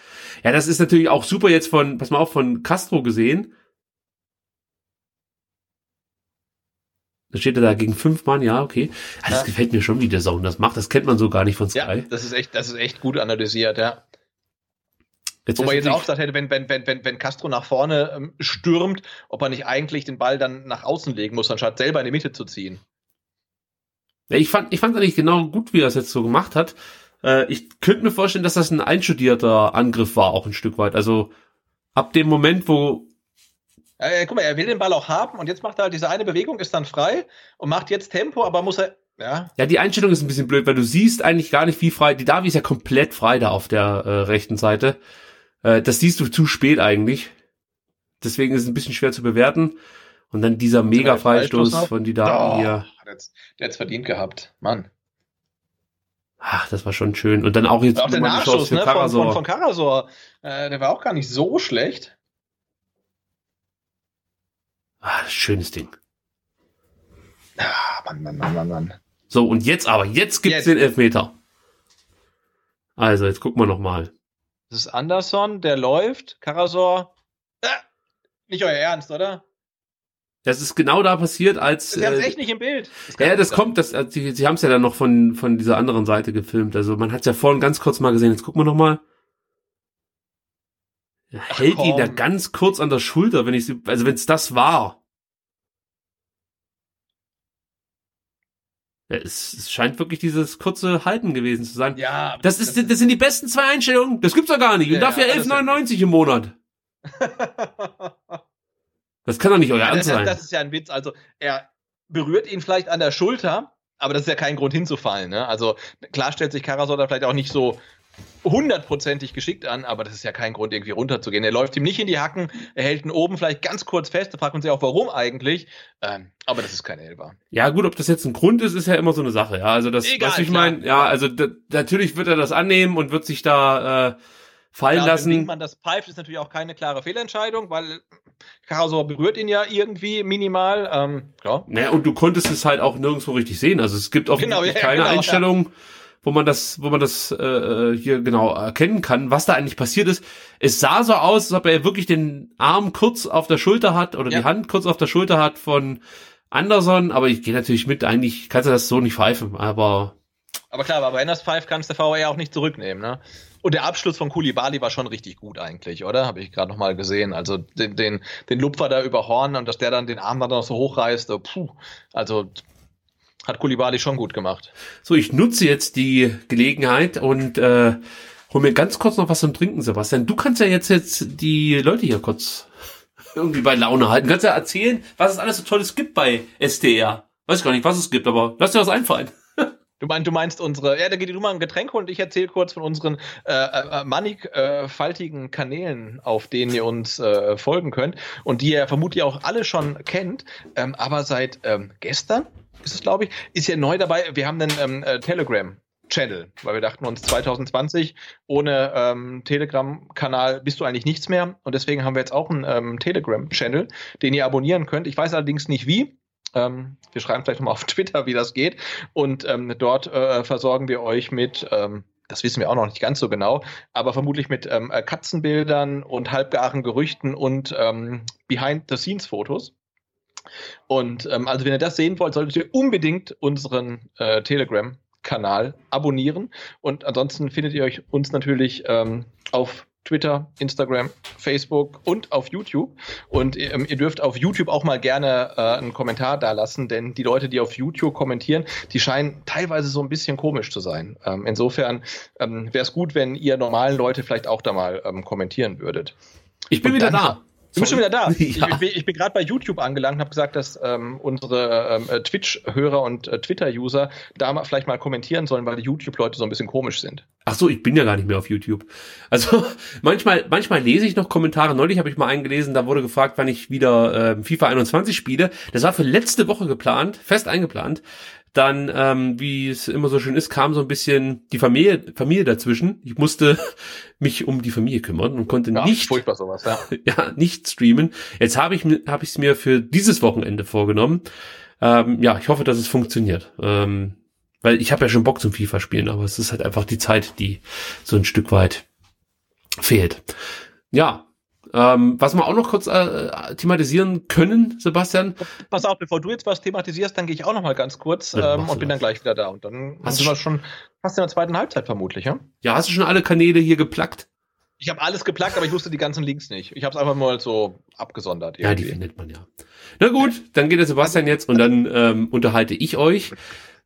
Ja, das ist natürlich auch super jetzt von, pass mal auf, von Castro gesehen. Da steht er da gegen fünf Mann, ja, okay. Ja, das Ja. gefällt mir schon, wie der Sohn das macht. Das kennt man so gar nicht von Sky. Ja, das ist echt, das ist echt gut analysiert, ja. Jetzt Wo man jetzt auch gesagt hätte, wenn, wenn, wenn, wenn, wenn Castro nach vorne ähm, stürmt, ob er nicht eigentlich den Ball dann nach außen legen muss, anstatt selber in die Mitte zu ziehen. Ja, ich fand, ich fand eigentlich genau gut, wie er es jetzt so gemacht hat. Äh, ich könnte mir vorstellen, dass das ein einstudierter Angriff war, auch ein Stück weit. Also ab dem Moment, wo Äh, guck mal, er will den Ball auch haben und jetzt macht er halt diese eine Bewegung, ist dann frei und macht jetzt Tempo, aber muss er, ja, Ja, die Einstellung ist ein bisschen blöd, weil du siehst eigentlich gar nicht, wie frei. Die Davi ist ja komplett frei da auf der äh, rechten Seite. Äh, das siehst du zu spät eigentlich. Deswegen ist es ein bisschen schwer zu bewerten. Und dann dieser mega Freistoß von die Davi Oh, hier. der hat's- der hat's verdient gehabt. Mann. Ach, das war schon schön. Und dann auch jetzt Auch der nochmal Nachschuss ne, von, Karasor. von, von Karasor, äh, der war auch gar nicht so schlecht. Ah, schönes Ding. Ah, Mann, Mann, Mann, Mann, Mann. So, und jetzt aber, jetzt gibt's Jetzt. den Elfmeter. Also, jetzt gucken wir noch mal. Das ist Anderson, der läuft. Karasor. Ah, nicht euer Ernst, oder? Das ist genau da passiert, als Sie haben es äh, echt nicht im Bild. kann Ja, das sein. kommt, das, äh, sie, sie haben es ja dann noch von, von dieser anderen Seite gefilmt. Also man hat es ja vorhin ganz kurz mal gesehen. Jetzt gucken wir noch mal. Er hält ihn da komm. ganz kurz an der Schulter, wenn ich also wenn es das war. Ja, es, es scheint wirklich dieses kurze Halten gewesen zu sein. Ja, Das ist, das sind die besten zwei Einstellungen. Das gibt's doch gar nicht. Und Ja, dafür das ja 11,99 im Monat. Das kann doch nicht euer Ja, Ernst das, sein. das ist ja ein Witz. Also er berührt ihn vielleicht an der Schulter, aber das ist ja kein Grund hinzufallen. Ne? Also klar stellt sich Karasor da vielleicht auch nicht so hundertprozentig geschickt an, aber das ist ja kein Grund, irgendwie runterzugehen. Er läuft ihm nicht in die Hacken, er hält ihn oben vielleicht ganz kurz fest, da fragt man sich auch, warum eigentlich. Ähm, aber das ist kein Elber. Ja, gut, ob das jetzt ein Grund ist, ist ja immer so eine Sache. Ja, also das, Egal, was ich meine, ja, also natürlich wird er das annehmen und wird sich da äh, fallen Ja, Wenn lassen. man das pfeift, ist natürlich auch keine klare Fehlentscheidung, weil Karasor berührt ihn ja irgendwie minimal. Ähm, ja. Naja, und du konntest es halt auch nirgendwo richtig sehen. Also es gibt auch Genau, ja, keine genau, ja. Einstellung, wo man das, wo man das äh, hier genau erkennen kann, was da eigentlich passiert ist. Es sah so aus, als ob er wirklich den Arm kurz auf der Schulter hat oder Ja. die Hand kurz auf der Schulter hat von Anderson, aber ich gehe natürlich mit. Eigentlich kannst du das so nicht pfeifen, aber. Aber klar, aber wenn das pfeift, kannst du VR auch nicht zurücknehmen, ne? Und der Abschluss von Kulibali war schon richtig gut eigentlich, oder? Habe ich gerade noch mal gesehen. Also den, den, den Lupfer da über Horn und dass der dann den Arm dann noch so hochreißt, so, puh. Also hat Kulibali schon gut gemacht. So, ich nutze jetzt die Gelegenheit und äh, hol mir ganz kurz noch was zum Trinken, Sebastian. Du kannst ja jetzt jetzt die Leute hier kurz irgendwie bei Laune halten. Kannst ja erzählen, was es alles so Tolles gibt bei SDR. Weiß gar nicht, was es gibt, aber lass dir was einfallen. Du meinst, du meinst unsere, ja, da geht du mal ein Getränk holen und ich erzähle kurz von unseren äh, äh, mannigfaltigen äh, Kanälen, auf denen ihr uns äh, folgen könnt und die ihr vermutlich auch alle schon kennt. Ähm, aber seit ähm, gestern ist es, glaube ich, ist ja neu dabei. Wir haben einen ähm, äh, Telegram. Channel, weil wir dachten uns 2020 ohne ähm, Telegram-Kanal bist du eigentlich nichts mehr und deswegen haben wir jetzt auch einen ähm, Telegram-Channel, den ihr abonnieren könnt. Ich weiß allerdings nicht wie. Ähm, wir schreiben vielleicht nochmal auf Twitter, wie das geht. Und ähm, dort äh, versorgen wir euch mit, ähm, das wissen wir auch noch nicht ganz so genau, aber vermutlich mit ähm, äh, Katzenbildern und halbgaren Gerüchten und ähm, Behind-the-Scenes-Fotos. Und ähm, also wenn ihr das sehen wollt, solltet ihr unbedingt unseren äh, Telegram-Kanal abonnieren. Und ansonsten findet ihr euch uns natürlich auf Twitter, Instagram, Facebook und auf YouTube. Und ähm, ihr dürft auf YouTube auch mal gerne äh, einen Kommentar da lassen, denn die Leute, die auf YouTube kommentieren, die scheinen teilweise so ein bisschen komisch zu sein. Ähm, insofern ähm, wäre es gut, wenn ihr normalen Leute vielleicht auch da mal ähm, kommentieren würdet. Ich bin und wieder da. Du bist schon wieder da. Ja. Ich, ich, bin, gerade bei YouTube angelangt und habe gesagt, dass ähm, unsere ähm, äh, Twitch-Hörer und äh, Twitter-User da mal, vielleicht mal kommentieren sollen, weil die YouTube-Leute so ein bisschen komisch sind. Ach so, ich bin ja gar nicht mehr auf YouTube. Also manchmal, manchmal lese ich noch Kommentare. Neulich habe ich mal eingelesen, da wurde gefragt, wann ich wieder äh, FIFA 21 spiele. Das war für letzte Woche geplant, fest eingeplant. Dann, ähm, wie es immer so schön ist, kam so ein bisschen die Familie, Familie dazwischen. Ich musste mich um die Familie kümmern und konnte ja, nicht, furchtbar sowas, ja. ja, nicht streamen. Jetzt habe ich habe ich es mir für dieses Wochenende vorgenommen. Ähm, ja, ich hoffe, dass es funktioniert. Ähm, weil ich habe ja schon Bock zum FIFA spielen, aber es ist halt einfach die Zeit, die so ein Stück weit fehlt. Ja, ähm, was wir auch noch kurz äh, thematisieren können, Sebastian. Pass auf, bevor du jetzt was thematisierst, dann gehe ich auch noch mal ganz kurz ja, ähm, und bin dann gleich wieder da. Und dann hast wir schon fast in der zweiten Halbzeit vermutlich, ja? Ja, hast du schon alle Kanäle hier geplackt? Ich habe alles geplackt, aber ich wusste die ganzen Links nicht. Ich habe es einfach mal so abgesondert. Irgendwie. Ja, die findet man ja. Na gut, dann geht der Sebastian jetzt und dann ähm, unterhalte ich euch.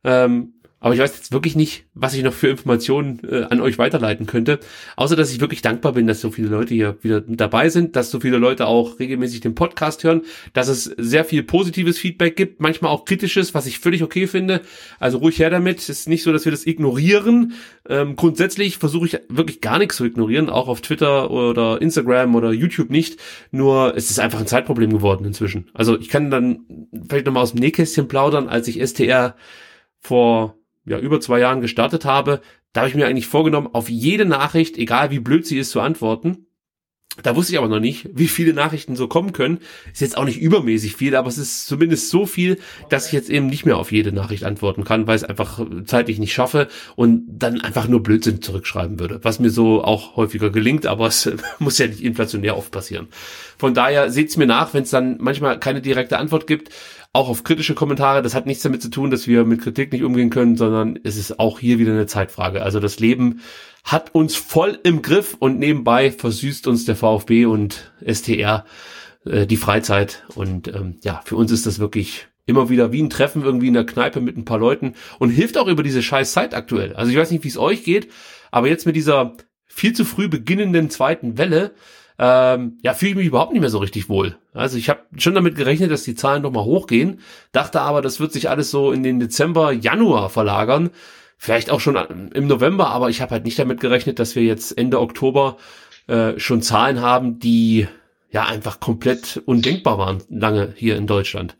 Ähm, aber ich weiß jetzt wirklich nicht, was ich noch für Informationen äh, an euch weiterleiten könnte. Außer, dass ich wirklich dankbar bin, dass so viele Leute hier wieder dabei sind, dass so viele Leute auch regelmäßig den Podcast hören, dass es sehr viel positives Feedback gibt, manchmal auch kritisches, was ich völlig okay finde. Also ruhig her damit. Es ist nicht so, dass wir das ignorieren. Ähm, grundsätzlich versuche ich wirklich gar nichts zu ignorieren, auch auf Twitter oder Instagram oder YouTube nicht. Nur es ist einfach ein Zeitproblem geworden inzwischen. Also ich kann dann vielleicht nochmal aus dem Nähkästchen plaudern, als ich STR vor ja, über zwei Jahren gestartet habe, da habe ich mir eigentlich vorgenommen, auf jede Nachricht, egal wie blöd sie ist, zu antworten. Da wusste ich aber noch nicht, wie viele Nachrichten so kommen können. Ist jetzt auch nicht übermäßig viel, aber es ist zumindest so viel, dass ich jetzt eben nicht mehr auf jede Nachricht antworten kann, weil es einfach zeitlich nicht schaffe und dann einfach nur Blödsinn zurückschreiben würde. Was mir so auch häufiger gelingt, aber es muss ja nicht inflationär oft passieren. Von daher seht's mir nach, wenn es dann manchmal keine direkte Antwort gibt auch auf kritische Kommentare. Das hat nichts damit zu tun, dass wir mit Kritik nicht umgehen können, sondern es ist auch hier wieder eine Zeitfrage. Also das Leben hat uns voll im Griff und nebenbei versüßt uns der VfB und STR äh, die Freizeit. Und ähm, ja, für uns ist das wirklich immer wieder wie ein Treffen irgendwie in der Kneipe mit ein paar Leuten und hilft auch über diese scheiß Zeit aktuell. Also ich weiß nicht, wie es euch geht, aber jetzt mit dieser viel zu früh beginnenden zweiten Welle ähm, ja, fühle ich mich überhaupt nicht mehr so richtig wohl. Also ich habe schon damit gerechnet, dass die Zahlen nochmal hochgehen, dachte aber, das wird sich alles so in den Dezember, Januar verlagern, vielleicht auch schon im November, aber ich habe halt nicht damit gerechnet, dass wir jetzt Ende Oktober äh, schon Zahlen haben, die ja einfach komplett undenkbar waren lange hier in Deutschland.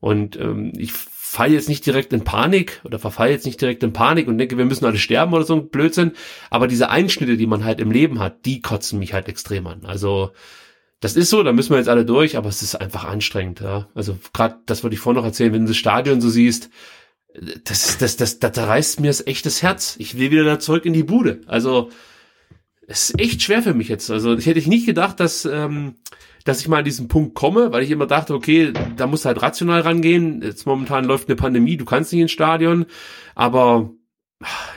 Und ähm, ich fall jetzt nicht direkt in Panik oder verfall jetzt nicht direkt in Panik und denke, wir müssen alle sterben oder so ein Blödsinn. Aber diese Einschnitte, die man halt im Leben hat, die kotzen mich halt extrem an. Also das ist so, da müssen wir jetzt alle durch, aber es ist einfach anstrengend. Ja. Also gerade das wollte ich vorhin noch erzählen, wenn du das Stadion so siehst, das, das, das, das, da reißt mir das echtes Herz. Ich will wieder da zurück in die Bude. Also es ist echt schwer für mich jetzt. Also ich hätte ich nicht gedacht, dass, ähm, dass ich mal an diesen Punkt komme, weil ich immer dachte, okay, da muss halt rational rangehen. Jetzt momentan läuft eine Pandemie, du kannst nicht ins Stadion, aber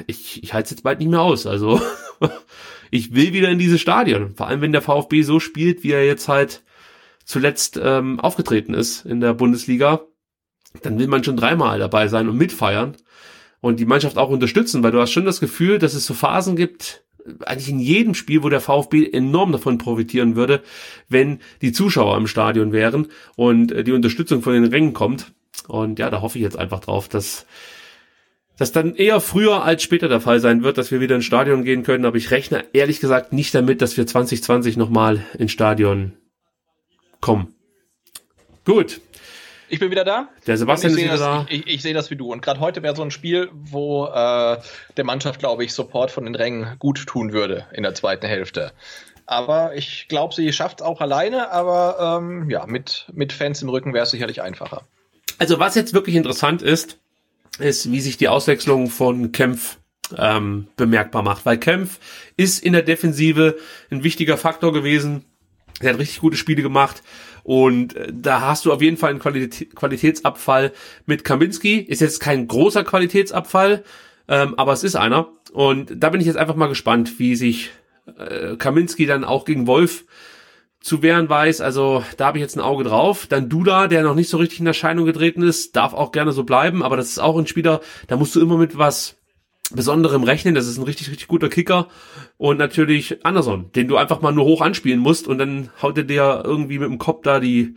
ich, ich halte es jetzt bald nicht mehr aus. Also ich will wieder in dieses Stadion. Vor allem, wenn der VfB so spielt, wie er jetzt halt zuletzt ähm, aufgetreten ist in der Bundesliga, dann will man schon dreimal dabei sein und mitfeiern und die Mannschaft auch unterstützen, weil du hast schon das Gefühl, dass es so Phasen gibt, eigentlich in jedem Spiel, wo der VfB enorm davon profitieren würde, wenn die Zuschauer im Stadion wären und äh, die Unterstützung von den Rängen kommt. Und ja, da hoffe ich jetzt einfach drauf, dass das dann eher früher als später der Fall sein wird, dass wir wieder ins Stadion gehen können. Aber ich rechne ehrlich gesagt nicht damit, dass wir 2020 nochmal ins Stadion kommen. Gut. Ich bin wieder da. Der Sebastian ist wieder das, da. Ich, ich, ich sehe das wie du. Und gerade heute wäre so ein Spiel, wo äh, der Mannschaft, glaube ich, Support von den Rängen gut tun würde in der zweiten Hälfte. Aber ich glaube, sie schafft es auch alleine, aber ähm, ja, mit, mit Fans im Rücken wäre es sicherlich einfacher. Also was jetzt wirklich interessant ist, ist, wie sich die Auswechslung von Kempf ähm, bemerkbar macht. Weil Kempf ist in der Defensive ein wichtiger Faktor gewesen. Er hat richtig gute Spiele gemacht. Und äh, da hast du auf jeden Fall einen Qualität, Qualitätsabfall mit Kaminski. Ist jetzt kein großer Qualitätsabfall, ähm, aber es ist einer. Und da bin ich jetzt einfach mal gespannt, wie sich äh, Kaminski dann auch gegen Wolf zu wehren weiß. Also da habe ich jetzt ein Auge drauf. Dann Duda, der noch nicht so richtig in Erscheinung getreten ist, darf auch gerne so bleiben. Aber das ist auch ein Spieler, da musst du immer mit was Besonderem rechnen. Das ist ein richtig, richtig guter Kicker. Und natürlich Anderson, den du einfach mal nur hoch anspielen musst und dann haut er dir irgendwie mit dem Kopf da die,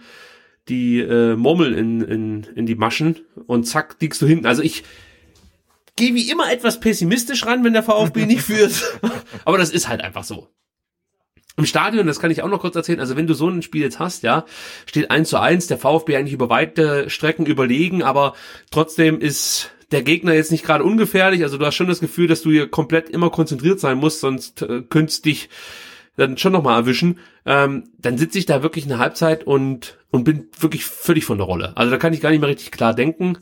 die äh, Murmel in, in, in die Maschen und zack, liegst du hinten. Also ich gehe wie immer etwas pessimistisch ran, wenn der VfB nicht führt. Aber das ist halt einfach so. Im Stadion, das kann ich auch noch kurz erzählen, also wenn du so ein Spiel jetzt hast, ja, steht eins zu eins, der VfB eigentlich über weite Strecken überlegen, aber trotzdem ist der Gegner jetzt nicht gerade ungefährlich, also du hast schon das Gefühl, dass du hier komplett immer konzentriert sein musst, sonst äh, könntest dich dann schon nochmal erwischen, ähm, dann sitze ich da wirklich eine Halbzeit und, und bin wirklich völlig von der Rolle. Also da kann ich gar nicht mehr richtig klar denken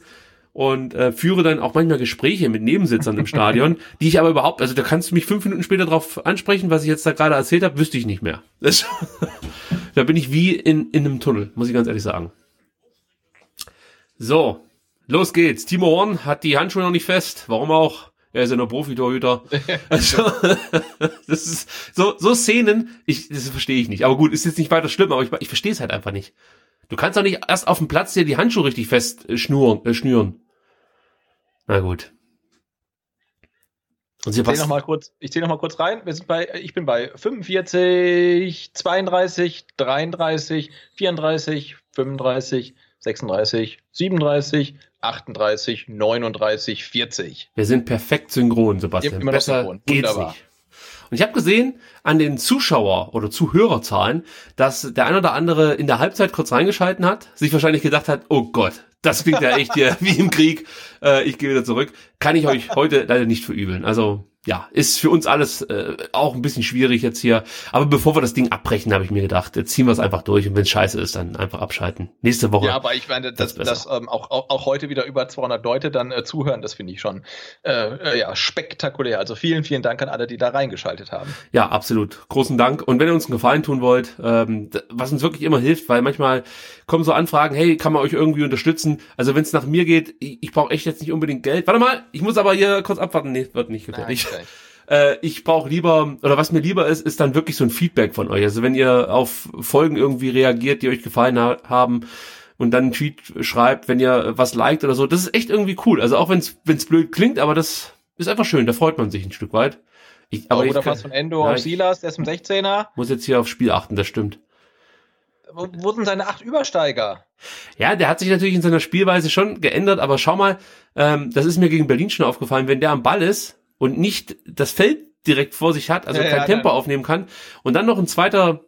und äh, führe dann auch manchmal Gespräche mit Nebensitzern im Stadion, die ich aber überhaupt, also da kannst du mich fünf Minuten später drauf ansprechen, was ich jetzt da gerade erzählt habe, wüsste ich nicht mehr. Das, da bin ich wie in, in einem Tunnel, muss ich ganz ehrlich sagen. So, los geht's. Timo Horn hat die Handschuhe noch nicht fest, warum auch? Er ist ja nur Profitorhüter. Also, das ist so, so Szenen, ich, das verstehe ich nicht. Aber gut, ist jetzt nicht weiter schlimm, aber ich, ich verstehe es halt einfach nicht. Du kannst doch nicht erst auf dem Platz dir die Handschuhe richtig fest äh, schnüren. Äh, schnüren. Na gut. Und Ich zähle noch mal kurz, ich zähle noch mal kurz rein. Wir sind bei, ich bin bei 45, 32, 33, 34, 35, 36, 37, 38, 39, 40. Wir sind perfekt synchron, Sebastian. Immer noch Besser synchron. geht's Wunderbar. nicht. Und ich habe gesehen an den Zuschauer- oder Zuhörerzahlen, dass der ein oder andere in der Halbzeit kurz reingeschalten hat, sich wahrscheinlich gedacht hat, oh Gott, das klingt ja echt hier wie im Krieg. Äh, ich gehe wieder zurück. Kann ich euch heute leider nicht verübeln. Also ja, ist für uns alles äh, auch ein bisschen schwierig jetzt hier. Aber bevor wir das Ding abbrechen, habe ich mir gedacht, jetzt ziehen wir es einfach durch und wenn es scheiße ist, dann einfach abschalten. Nächste Woche. Ja, aber ich meine, Das dass, dass ähm, auch, auch, auch heute wieder über 200 Leute dann äh, zuhören, das finde ich schon äh, äh, ja, spektakulär. Also vielen, vielen Dank an alle, die da reingeschaltet haben. Ja, absolut. Großen Dank. Und wenn ihr uns einen Gefallen tun wollt, ähm, was uns wirklich immer hilft, weil manchmal kommen so Anfragen, hey, kann man euch irgendwie unterstützen? Also wenn es nach mir geht, ich, ich brauche echt jetzt nicht unbedingt Geld. Warte mal, ich muss aber hier kurz abwarten. Nee, wird nicht gefährlich. Äh, ich brauche lieber, oder was mir lieber ist, ist dann wirklich so ein Feedback von euch. Also wenn ihr auf Folgen irgendwie reagiert, die euch gefallen ha haben und dann einen Tweet schreibt, wenn ihr was liked oder so, das ist echt irgendwie cool. Also auch wenn es blöd klingt, aber das ist einfach schön, da freut man sich ein Stück weit. Ich, Aber kann- Pass von Endo Ja, auf Silas, der ist im 16er. muss jetzt hier aufs Spiel achten, das stimmt. Wo, wo sind seine acht Übersteiger? Ja, der hat sich natürlich in seiner Spielweise schon geändert, aber schau mal, ähm, das ist mir gegen Berlin schon aufgefallen, wenn der am Ball ist und nicht das Feld direkt vor sich hat, also Ja, kein ja, Tempo dann- aufnehmen kann und dann noch ein zweiter,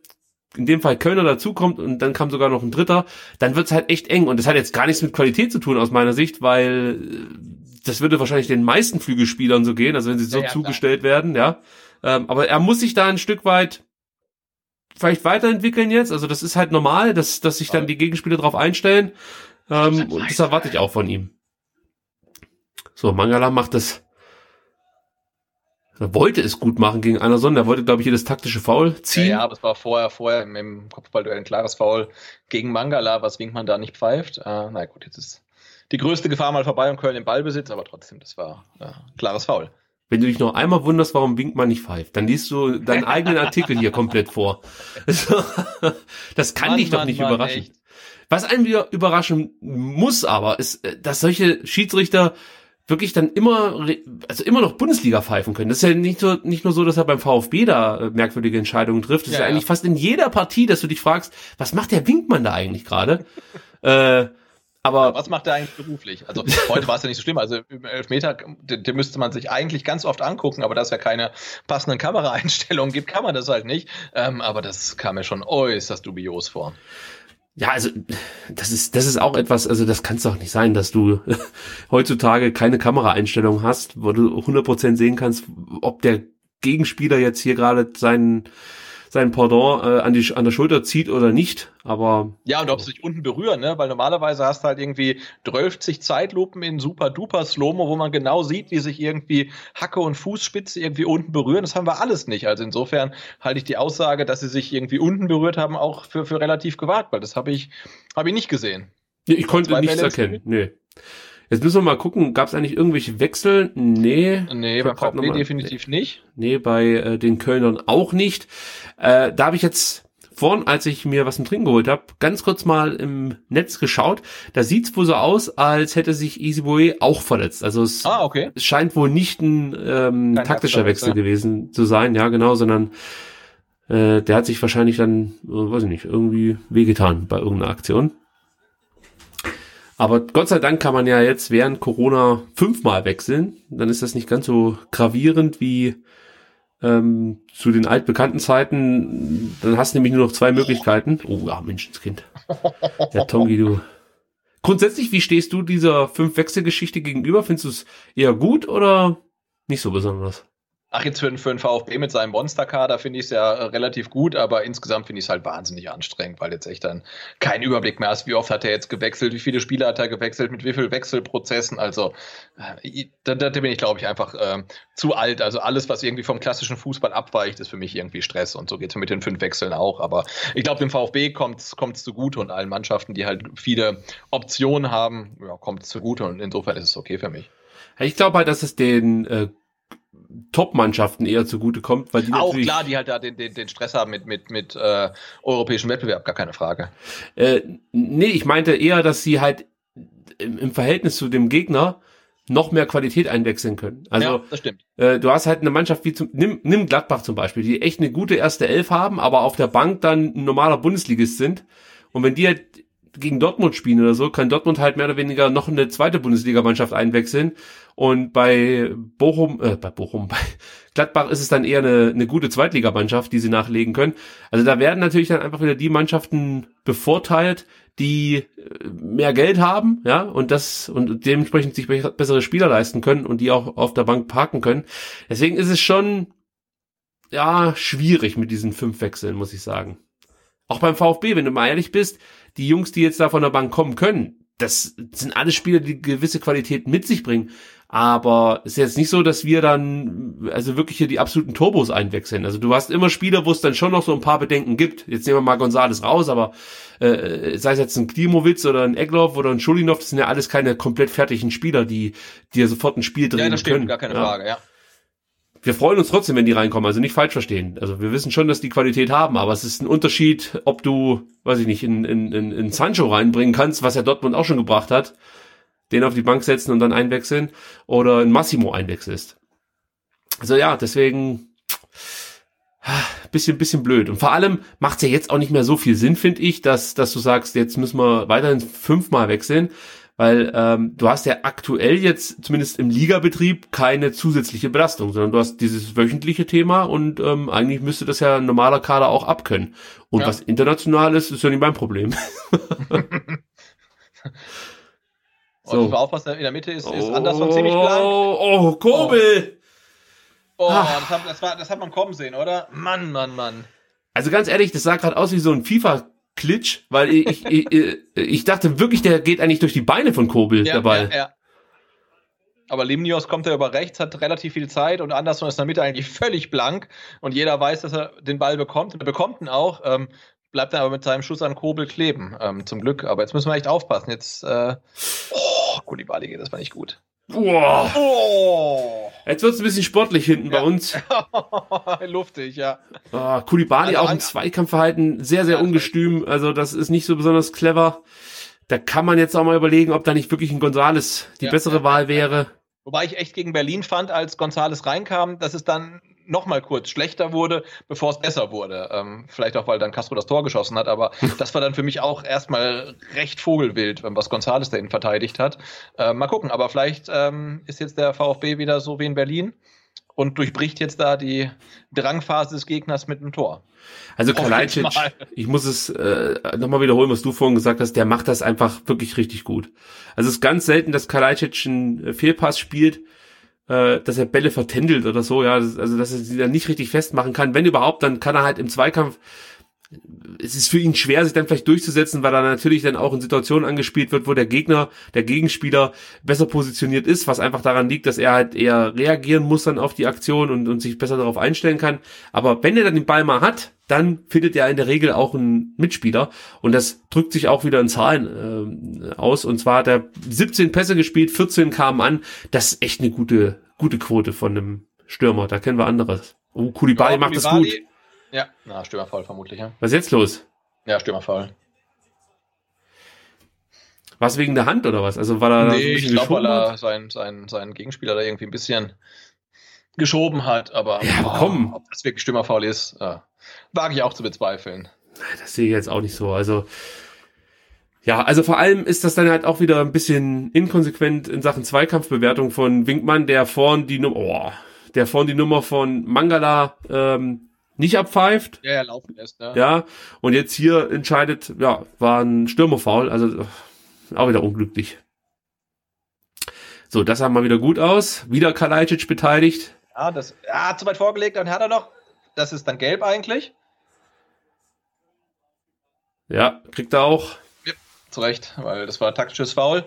in dem Fall Kölner dazukommt und dann kam sogar noch ein dritter, dann wird's halt echt eng und das hat jetzt gar nichts mit Qualität zu tun aus meiner Sicht, weil äh, das würde wahrscheinlich den meisten Flügelspielern so gehen, also wenn sie so Ja, ja, klar. zugestellt werden, ja. Ähm, aber er muss sich da ein Stück weit vielleicht weiterentwickeln jetzt. Also das ist halt normal, dass, dass sich dann die Gegenspieler drauf einstellen. Ähm, und das erwarte ich auch von ihm. So, Mangala macht das Er wollte es gut machen gegen Anderson. Er wollte, glaube ich, hier das taktische Foul ziehen. Ja, ja, aber es war vorher, vorher im, im Kopfballduell ein klares Foul gegen Mangala, was Winkmann da nicht pfeift. Äh, na gut, jetzt ist die größte Gefahr mal vorbei und Köln im Ballbesitz, aber trotzdem, das war äh, klares Foul. Wenn du dich noch einmal wunderst, warum Winkmann nicht pfeift, dann liest du deinen eigenen Artikel hier komplett vor. Das kann Mann, dich doch Mann, nicht Mann, überraschen. echt. Was einen wieder überraschen muss aber, ist, äh, dass solche Schiedsrichter wirklich dann immer, also immer noch Bundesliga pfeifen können. Das ist ja nicht so, nicht nur so, dass er beim VfB da äh, merkwürdige Entscheidungen trifft. Das ist Ja, ja ja. eigentlich fast in jeder Partie, dass du dich fragst, was macht der Winkmann da eigentlich gerade? äh, aber Was macht er eigentlich beruflich? Also heute war es ja nicht so schlimm. Also im Elfmeter, den, den müsste man sich eigentlich ganz oft angucken, aber da es ja keine passenden Kameraeinstellungen gibt, kann man das halt nicht. Ähm, aber das kam mir schon äußerst dubios vor. Ja, also das ist das ist auch etwas, also das kann es doch nicht sein, dass du heutzutage keine Kameraeinstellung hast, wo du 100% sehen kannst, ob der Gegenspieler jetzt hier gerade seinen sein Pendant äh, an die an der Schulter zieht oder nicht, aber Ja, und ob sie sich unten berühren, ne? Weil normalerweise hast du halt irgendwie 12 Zeitlupen in super duper Slow-Mo, wo man genau sieht, wie sich irgendwie Hacke und Fußspitze irgendwie unten berühren. Das haben wir alles nicht. Also insofern halte ich die Aussage, dass sie sich irgendwie unten berührt haben, auch für, für relativ gewagt, weil das habe ich, habe ich nicht gesehen. nee, ich konnte nichts erkennen. Nee. Jetzt müssen wir mal gucken, gab es eigentlich irgendwelche Wechsel? Nee. Nee, grad VfB definitiv nicht. Nee, bei äh, den Kölnern auch nicht. Äh, da habe ich jetzt vorhin, als ich mir was zum Trinken geholt habe, ganz kurz mal im Netz geschaut. Da sieht's wohl so aus, als hätte sich Easyboy auch verletzt. Also es, Ah, okay. scheint wohl nicht ein ähm, Kein taktischer Wechsel Wechsel. gewesen zu sein, ja genau, sondern äh, der hat sich wahrscheinlich dann, äh, weiß ich nicht, irgendwie wehgetan bei irgendeiner Aktion. Aber Gott sei Dank kann man ja jetzt während Corona fünfmal wechseln. Dann ist das nicht ganz so gravierend wie ähm, zu den altbekannten Zeiten. Dann hast du nämlich nur noch zwei Möglichkeiten. Oh ja, Menschenskind. Ja, Tongi, du. Grundsätzlich, wie stehst du dieser Fünf-Wechsel-Geschichte gegenüber? Findest du es eher gut oder nicht so besonders? Ach, jetzt für, für den VfB mit seinem Monsterkader finde ich es ja äh, relativ gut, aber insgesamt finde ich es halt wahnsinnig anstrengend, weil jetzt echt dann kein Überblick mehr hast, wie oft hat er jetzt gewechselt, wie viele Spieler hat er gewechselt, mit wie vielen Wechselprozessen. Also äh, da, da bin ich, glaube ich, einfach äh, zu alt. Also alles, was irgendwie vom klassischen Fußball abweicht, ist für mich irgendwie Stress. Und so geht es mit den fünf Wechseln auch. Aber ich glaube, dem VfB kommt es zugute und allen Mannschaften, die halt viele Optionen haben, ja, kommt es zugute. Und insofern ist es okay für mich. Ich glaube halt, dass es den äh, Top-Mannschaften eher zugute kommt, weil die Auch natürlich, klar, die halt da den, den, den Stress haben mit, mit, mit äh, europäischem Wettbewerb, gar keine Frage. Äh, nee, ich meinte eher, dass sie halt im, im Verhältnis zu dem Gegner noch mehr Qualität einwechseln können. Also ja, das stimmt. äh, du hast halt eine Mannschaft wie zum, nimm, nimm Gladbach zum Beispiel, die echt eine gute erste Elf haben, aber auf der Bank dann ein normaler Bundesligist sind. Und wenn die halt gegen Dortmund spielen oder so, kann Dortmund halt mehr oder weniger noch eine zweite Bundesligamannschaft einwechseln. Und bei Bochum, äh, bei Bochum, bei Gladbach ist es dann eher eine, eine gute Zweitligamannschaft, die sie nachlegen können. Also da werden natürlich dann einfach wieder die Mannschaften bevorteilt, die äh, mehr Geld haben, ja, und das und dementsprechend sich be- bessere Spieler leisten können und die auch auf der Bank parken können. Deswegen ist es schon ja schwierig mit diesen fünf Wechseln, muss ich sagen. Auch beim VfB, wenn du mal ehrlich bist, die Jungs, die jetzt da von der Bank kommen können, das sind alles Spieler, die gewisse Qualität mit sich bringen. Aber es ist jetzt nicht so, dass wir dann also wirklich hier die absoluten Turbos einwechseln. Also du hast immer Spieler, wo es dann schon noch so ein paar Bedenken gibt. Jetzt nehmen wir mal Gonzales raus, aber äh, sei es jetzt ein Klimowitz oder ein Egloff oder ein Schulinov, das sind ja alles keine komplett fertigen Spieler, die dir sofort ein Spiel drehen Ja, das stimmt, können. gar keine Ja. Frage, ja. Wir freuen uns trotzdem, wenn die reinkommen, also nicht falsch verstehen. Also wir wissen schon, dass die Qualität haben, aber es ist ein Unterschied, ob du, weiß ich nicht, in, in, in, in Sancho reinbringen kannst, was ja Dortmund auch schon gebracht hat, den auf die Bank setzen und dann einwechseln, oder in Massimo einwechselst. Also ja, deswegen bisschen, bisschen blöd. Und vor allem macht es ja jetzt auch nicht mehr so viel Sinn, finde ich, dass, dass du sagst, jetzt müssen wir weiterhin fünfmal wechseln, weil ähm, du hast ja aktuell jetzt, zumindest im Ligabetrieb, keine zusätzliche Belastung, sondern du hast dieses wöchentliche Thema und ähm, eigentlich müsste das ja ein normaler Kader auch abkönnen. Und Ja. was international ist, ist ja nicht mein Problem. Und So. so. auf, was da in der Mitte ist, ist Anderson ziemlich blank. Oh, oh Kobel! Oh, Ah. das, hat, das, war, das hat man kommen sehen, oder? Mann, Mann, Mann. Also ganz ehrlich, das sah gerade aus wie so ein FIFA-Klitsch, weil ich, ich, ich, ich dachte wirklich, der geht eigentlich durch die Beine von Kobel, Ja, der Ball. ja, ja. aber Limnios kommt ja über rechts, hat relativ viel Zeit und Anderson ist in der Mitte eigentlich völlig blank und jeder weiß, dass er den Ball bekommt und er bekommt ihn auch. Ähm, bleibt er aber mit seinem Schuss an Kobel kleben, ähm, zum Glück. Aber jetzt müssen wir echt aufpassen. Jetzt, äh, oh, Kulibali geht, das war nicht gut. Boah. Oh! Jetzt wird's ein bisschen sportlich hinten bei Ja. uns. Luftig, ja. Ah, Kulibali Also auch im Zweikampfverhalten sehr, sehr ungestüm. Also das ist nicht so besonders clever. Da kann man jetzt auch mal überlegen, ob da nicht wirklich ein Gonzales die Ja, bessere ja, Wahl ja, wäre. Wobei ich echt gegen Berlin fand, als Gonzales reinkam, dass es dann noch mal kurz schlechter wurde, bevor es besser wurde. Ähm, vielleicht auch, weil dann Castro das Tor geschossen hat, aber das war dann für mich auch erstmal recht vogelwild, was Gonzales da innen verteidigt hat. Äh, mal gucken, aber vielleicht ähm, ist jetzt der VfB wieder so wie in Berlin und durchbricht jetzt da die Drangphase des Gegners mit einem Tor. Also Kalajdzic, ich muss es äh, nochmal wiederholen, was du vorhin gesagt hast, der macht das einfach wirklich richtig gut. Also es ist ganz selten, dass Kalajdzic einen Fehlpass spielt, äh, dass er Bälle vertändelt oder so, ja, also dass er sie dann nicht richtig festmachen kann. Wenn überhaupt, dann kann er halt im Zweikampf es ist für ihn schwer, sich dann vielleicht durchzusetzen, weil er natürlich dann auch in Situationen angespielt wird, wo der Gegner, der Gegenspieler besser positioniert ist, was einfach daran liegt, dass er halt eher reagieren muss dann auf die Aktion und, und sich besser darauf einstellen kann. Aber wenn er dann den Ball mal hat, dann findet er in der Regel auch einen Mitspieler und das drückt sich auch wieder in Zahlen ähm, aus. Und zwar hat er 17 Pässe gespielt, 14 kamen an. Das ist echt eine gute, gute Quote von einem Stürmer. Da kennen wir anderes. Oh, Koulibaly macht das gut. Ja, na, Stürmerfaul vermutlich, ja. Was ist jetzt los? Ja, Stürmerfaul. Was wegen der Hand oder was? Also war da Nee, ich glaube, weil er seinen, seinen, seinen Gegenspieler da irgendwie ein bisschen geschoben hat, aber Ja, komm. ob das wirklich Stürmerfaul ist, äh, wage ich auch zu bezweifeln. Das sehe ich jetzt auch nicht so. Also ja, also vor allem ist das dann halt auch wieder ein bisschen inkonsequent in Sachen Zweikampfbewertung von Winkmann, der vorn die Nummer, oh, der vorn die Nummer von Mangala ähm, nicht abpfeift. Ja, ja, laufen lässt, ne? Ja, und jetzt hier entscheidet, ja, war ein Stürmerfoul, also auch wieder unglücklich. So, das sah mal wieder gut aus. Wieder Kalajdzic beteiligt. Ja, das, ja, zu weit vorgelegt, dann hat er noch. Das ist dann gelb eigentlich. Ja, kriegt er auch. Zu Recht, weil das war taktisches Foul.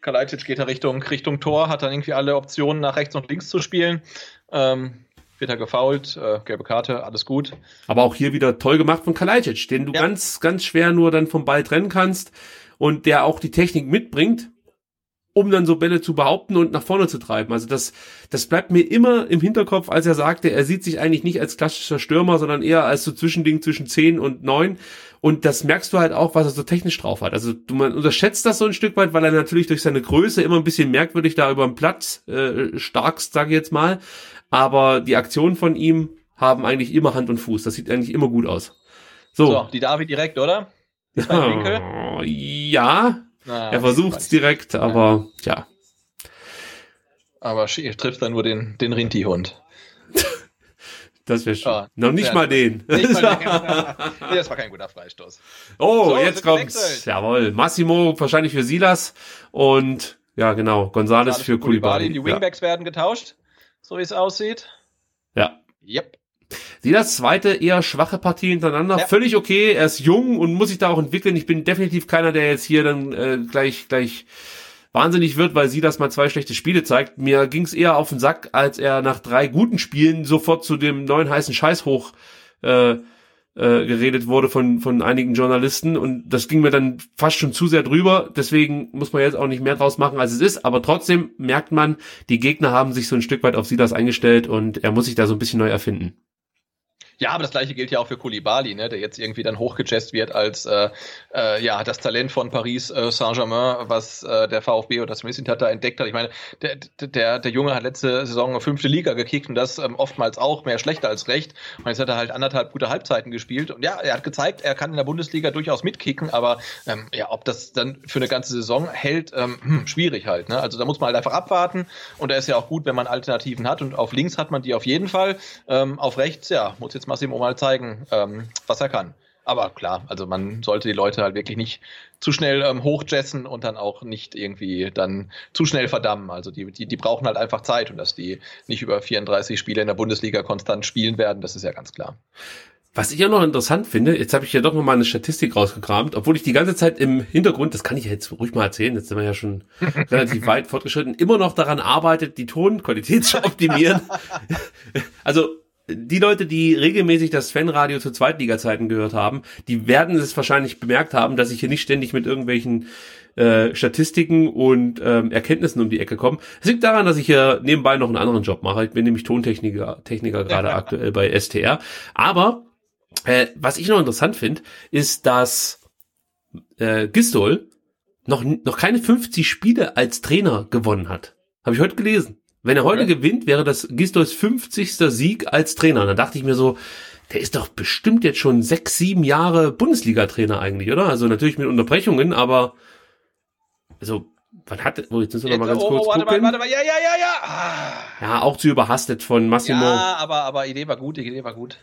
Kalajdzic geht da Richtung, Richtung Tor, hat dann irgendwie alle Optionen nach rechts und links zu spielen. Ähm, wird er gefoult, äh, gelbe Karte, alles gut. Aber auch hier wieder toll gemacht von Kalajdzic, den du Ja. ganz, ganz schwer nur dann vom Ball trennen kannst und der auch die Technik mitbringt, um dann so Bälle zu behaupten und nach vorne zu treiben. Also das, das bleibt mir immer im Hinterkopf, als er sagte, er sieht sich eigentlich nicht als klassischer Stürmer, sondern eher als so Zwischending zwischen 10 und 9. Und das merkst du halt auch, was er so technisch drauf hat. Also du man unterschätzt das so ein Stück weit, weil er natürlich durch seine Größe immer ein bisschen merkwürdig da über den Platz äh, starkst, sage ich jetzt mal. Aber die Aktionen von ihm haben eigentlich immer Hand und Fuß. Das sieht eigentlich immer gut aus. So. So, die Davi direkt, oder? Winkel? Ja, Na, er versucht's direkt, aber ja. Aber schi- trifft dann nur den, den Rinti-Hund. Das wäre schon. Ah, Noch nicht mal den. Nicht mal den- nee, das war kein guter Freistoß. oh, So, jetzt kommt's. gewechselt. Jawohl. Massimo wahrscheinlich für Silas und ja, genau, Gonzales für Koulibaly. Die Ja. Wingbacks werden getauscht, so wie es aussieht. ja. Yep. Silas zweite eher schwache Partie hintereinander. Ja. Völlig okay. Er ist jung und muss sich da auch entwickeln. Ich bin definitiv keiner, der jetzt hier dann äh, gleich gleich wahnsinnig wird, weil Silas mal zwei schlechte Spiele zeigt. Mir ging's eher auf den Sack, als er nach drei guten Spielen sofort zu dem neuen heißen Scheiß hoch äh, äh, geredet wurde von, von einigen Journalisten und das ging mir dann fast schon zu sehr drüber. Deswegen muss man jetzt auch nicht mehr draus machen, als es ist. Aber trotzdem merkt man, die Gegner haben sich so ein Stück weit auf Silas eingestellt und er muss sich da so ein bisschen neu erfinden. Ja, aber das gleiche gilt ja auch für Koulibaly, ne, der jetzt irgendwie dann hochgejazzt wird als äh, äh, ja das Talent von Paris äh, Saint-Germain, was äh, der VfB oder zumindest Inter da entdeckt hat. Ich meine, der, der, der Junge hat letzte Saison fünfte Liga gekickt und das ähm, oftmals auch mehr schlechter als recht. Und jetzt hat er halt anderthalb gute Halbzeiten gespielt und ja, er hat gezeigt, er kann in der Bundesliga durchaus mitkicken, aber ähm, ja, ob das dann für eine ganze Saison hält, ähm, hm, schwierig halt. Ne? Also da muss man halt einfach abwarten und da ist ja auch gut, wenn man Alternativen hat und auf links hat man die auf jeden Fall, ähm, auf rechts ja muss jetzt Massimo mal zeigen, ähm, was er kann. Aber klar, also man sollte die Leute halt wirklich nicht zu schnell ähm, hochjessen und dann auch nicht irgendwie dann zu schnell verdammen. Also die, die, die brauchen halt einfach Zeit und dass die nicht über 34 Spiele in der Bundesliga konstant spielen werden, das ist ja ganz klar. Was ich ja noch interessant finde, jetzt habe ich ja doch noch mal eine Statistik rausgekramt, obwohl ich die ganze Zeit im Hintergrund, das kann ich jetzt ruhig mal erzählen, jetzt sind wir ja schon relativ weit fortgeschritten, immer noch daran arbeitet, die Tonqualität zu optimieren. also die Leute, die regelmäßig das Fanradio zu Zweitliga-Zeiten gehört haben, die werden es wahrscheinlich bemerkt haben, dass ich hier nicht ständig mit irgendwelchen äh, Statistiken und ähm, Erkenntnissen um die Ecke komme. Es liegt daran, dass ich hier nebenbei noch einen anderen Job mache. Ich bin nämlich Tontechniker Techniker gerade aktuell bei STR. Aber äh, was ich noch interessant finde, ist, dass äh, Gistol noch, noch keine 50 Spiele als Trainer gewonnen hat. Habe ich heute gelesen. Wenn er heute Okay. gewinnt, wäre das Gistols 50. Sieg als Trainer. Dann dachte ich mir so, der ist doch bestimmt jetzt schon sechs, sieben Jahre Bundesliga-Trainer eigentlich, oder? Also natürlich mit Unterbrechungen, aber also wann hat oh, jetzt müssen wir noch mal ganz oh, kurz warte gucken. mal, warte mal, ja, ja, ja, ja. Ah. Ja, auch zu überhastet von Massimo. Ja, aber, aber Idee war gut, die Idee war gut.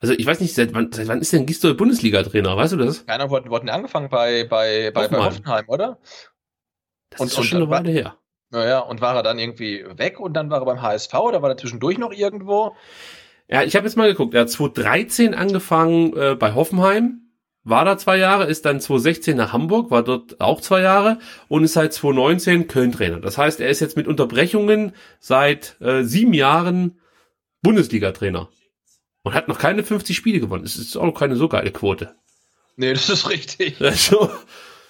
Also ich weiß nicht, seit wann, seit wann ist denn Gistol Bundesliga-Trainer? Weißt du das? Keiner wurde, wurden angefangen bei, bei, bei, bei Hoffenheim. Oder? Das Und- ist doch und- schon eine Weile her. Naja, und war er dann irgendwie weg und dann war er beim HSV oder war er zwischendurch noch irgendwo? Ja, ich habe jetzt mal geguckt. Er hat 2013 angefangen äh, bei Hoffenheim, war da zwei Jahre, ist dann 2016 nach Hamburg, war dort auch zwei Jahre und ist seit 2019 Köln-Trainer. Das heißt, er ist jetzt mit Unterbrechungen seit äh, sieben Jahren Bundesliga-Trainer und hat noch keine 50 Spiele gewonnen. Das ist auch keine so geile Quote. Nee, das ist richtig. Also,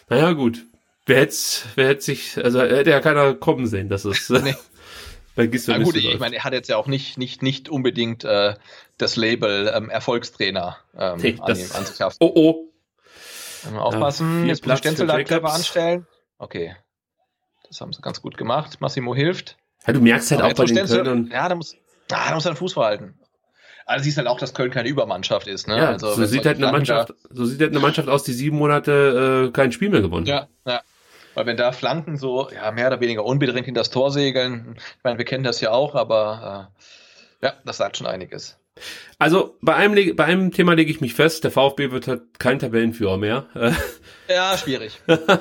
naja, gut. Wer hätte, wer hätte sich, also hätte ja keiner kommen sehen, dass es Nee. bei Gistol Na gut, ich läuft. meine, er hat jetzt ja auch nicht, nicht, nicht unbedingt äh, das Label ähm, Erfolgstrainer ähm, Nee, an, ihm, an sich haft. Oh, oh. Aufpassen, vier jetzt muss Platz Stenzel da clever anstellen. Okay. Das haben sie ganz gut gemacht. Massimo hilft. Ja, du merkst halt Aber auch bei den Stenzel- Kölnern, Ja, da muss, ah, da muss er den Fuß verhalten. Also siehst halt auch, dass Köln keine Übermannschaft ist. Ne? Ja, also, so sieht halt eine Mannschaft, so sieht halt eine Mannschaft aus, die sieben Monate äh, kein Spiel mehr gewonnen. hat. Ja, ja. Weil wenn da Flanken so ja, mehr oder weniger unbedingt in das Tor segeln, ich meine, wir kennen das ja auch, aber äh, ja, das sagt schon einiges. Also bei einem, bei einem Thema lege ich mich fest, der VfB wird halt kein Tabellenführer mehr. Ja, schwierig.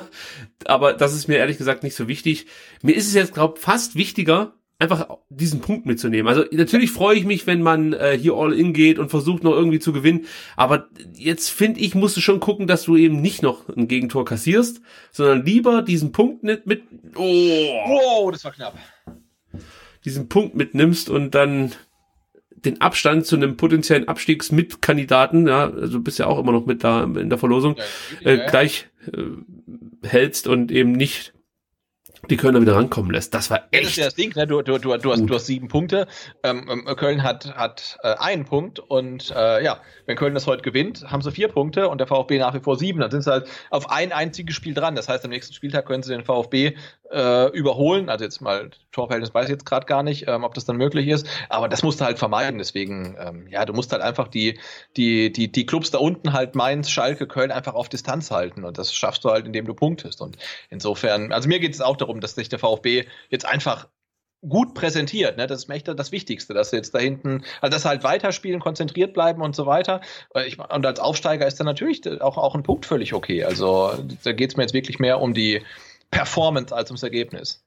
Aber das ist mir ehrlich gesagt nicht so wichtig. Mir ist es jetzt, glaube fast wichtiger, einfach diesen Punkt mitzunehmen. Also natürlich freue ich mich, wenn man äh, hier all in geht und versucht noch irgendwie zu gewinnen. Aber jetzt finde ich, musst du schon gucken, dass du eben nicht noch ein Gegentor kassierst, sondern lieber diesen Punkt nicht mit, oh, Wow, das war knapp. diesen Punkt mitnimmst und dann den Abstand zu einem potenziellen Abstiegsmitkandidaten, ja, also du bist ja auch immer noch mit da in der Verlosung, Ja, äh, gleich äh, hältst und eben nicht die Kölner wieder rankommen lässt. Das war Ja, das ist echt. ja das Ding, ne? du, du, du, du, hast, du hast sieben Punkte. Ähm, ähm, Köln hat, hat äh, einen Punkt und äh, ja, wenn Köln das heute gewinnt, haben sie vier Punkte und der VfB nach wie vor sieben. Dann sind sie halt auf ein einziges Spiel dran. Das heißt, am nächsten Spieltag können sie den VfB äh, überholen. Also jetzt mal Torverhältnis weiß ich jetzt gerade gar nicht, ähm, ob das dann möglich ist. Aber das musst du halt vermeiden. Deswegen, ähm, ja, du musst halt einfach die, die, die, die Clubs da unten halt Mainz, Schalke, Köln einfach auf Distanz halten. Und das schaffst du halt, indem du punktest. Und insofern, also mir geht es auch darum, dass sich der VfB jetzt einfach gut präsentiert, ne? Das ist mir echt das Wichtigste, dass sie jetzt da hinten, also dass sie halt weiterspielen, konzentriert bleiben und so weiter. Weil Ich, und als Aufsteiger ist dann natürlich auch, auch ein Punkt völlig okay. Also da geht es mir jetzt wirklich mehr um die Performance als ums Ergebnis.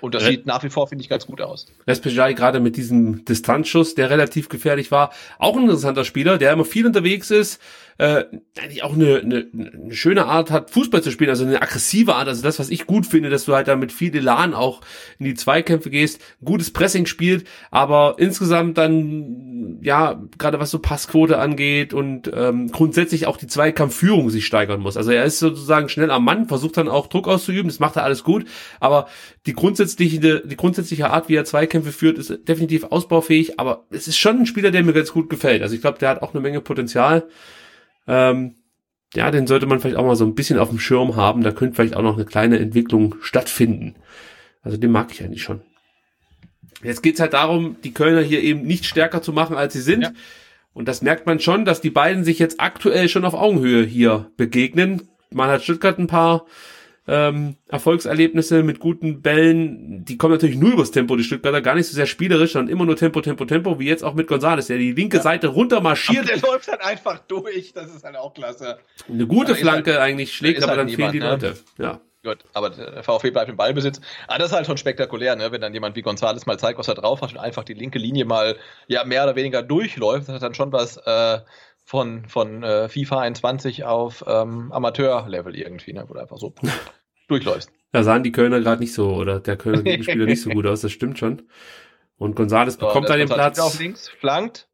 Und das sieht nach wie vor, finde ich, ganz gut aus. Respejai gerade mit diesem Distanzschuss, der relativ gefährlich war. Auch ein interessanter Spieler, der immer viel unterwegs ist, äh, eigentlich auch eine, eine, eine schöne Art hat, Fußball zu spielen, also eine aggressive Art, also das, was ich gut finde, dass du halt da mit viel Elan auch in die Zweikämpfe gehst, gutes Pressing spielt, aber insgesamt dann, ja, gerade was so Passquote angeht und ähm, grundsätzlich auch die Zweikampfführung sich steigern muss. Also er ist sozusagen schnell am Mann, versucht dann auch Druck auszuüben, das macht er alles gut, aber die grundsätzliche, die grundsätzliche Art, wie er Zweikämpfe führt, ist definitiv ausbaufähig, aber es ist schon ein Spieler, der mir ganz gut gefällt. Also ich glaube, der hat auch eine Menge Potenzial. Ähm, ja, den sollte man vielleicht auch mal so ein bisschen auf dem Schirm haben. Da könnte vielleicht auch noch eine kleine Entwicklung stattfinden. Also den mag ich eigentlich schon. Jetzt geht's halt darum, die Kölner hier eben nicht stärker zu machen, als sie sind. Ja. Und das merkt man schon, dass die beiden sich jetzt aktuell schon auf Augenhöhe hier begegnen. Man hat Stuttgart ein paar ähm, Erfolgserlebnisse mit guten Bällen. Die kommen natürlich nur übers Tempo, die Stuttgarter, gar nicht so sehr spielerisch, sondern immer nur Tempo, Tempo, Tempo, wie jetzt auch mit Gonzales, der die linke Ja. Seite runter marschiert. Aber der läuft halt einfach durch, das ist halt auch klasse. Eine gute Flanke halt- eigentlich schlägt, aber halt dann fehlen die niemand, ne? Leute. Ja. Gut, aber der VfB bleibt im Ballbesitz. Aber das ist halt schon spektakulär, ne? wenn dann jemand wie González mal zeigt, was er drauf hat und einfach die linke Linie mal ja mehr oder weniger durchläuft. Das hat dann schon was äh, von, von äh, FIFA 21 auf ähm, Amateur-Level irgendwie, ne? wo du einfach so durchläufst. Da sahen die Kölner gerade nicht so, oder der Kölner Gegenspieler nicht so gut aus, das stimmt schon. Und Gonzales So, bekommt da den Platz. Auf links, flankt.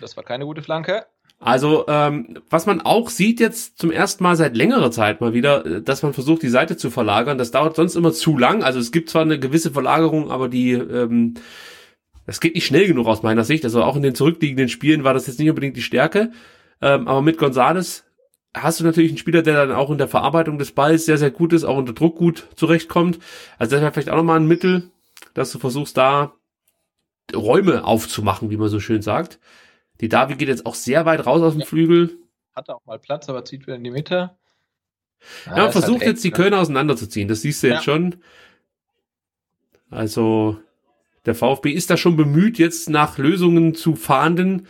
Das war keine gute Flanke. Also, ähm, was man auch sieht jetzt zum ersten Mal seit längerer Zeit mal wieder, äh, dass man versucht, die Seite zu verlagern. Das dauert sonst immer zu lang. Also es gibt zwar eine gewisse Verlagerung, aber die, ähm, das geht nicht schnell genug aus meiner Sicht. Also auch in den zurückliegenden Spielen war das jetzt nicht unbedingt die Stärke. Ähm, aber mit Gonzales hast du natürlich einen Spieler, der dann auch in der Verarbeitung des Balls sehr, sehr gut ist, auch unter Druck gut zurechtkommt. Also das wäre vielleicht auch nochmal ein Mittel, dass du versuchst, da Räume aufzumachen, wie man so schön sagt. Die Davi geht jetzt auch sehr weit raus aus dem Flügel. Hatte auch mal Platz, aber zieht wieder in die Mitte. Ja, man ist versucht halt jetzt die ne? Kölner auseinanderzuziehen. Das siehst du jetzt Ja. schon. Also der VfB ist da schon bemüht, jetzt nach Lösungen zu fahnden.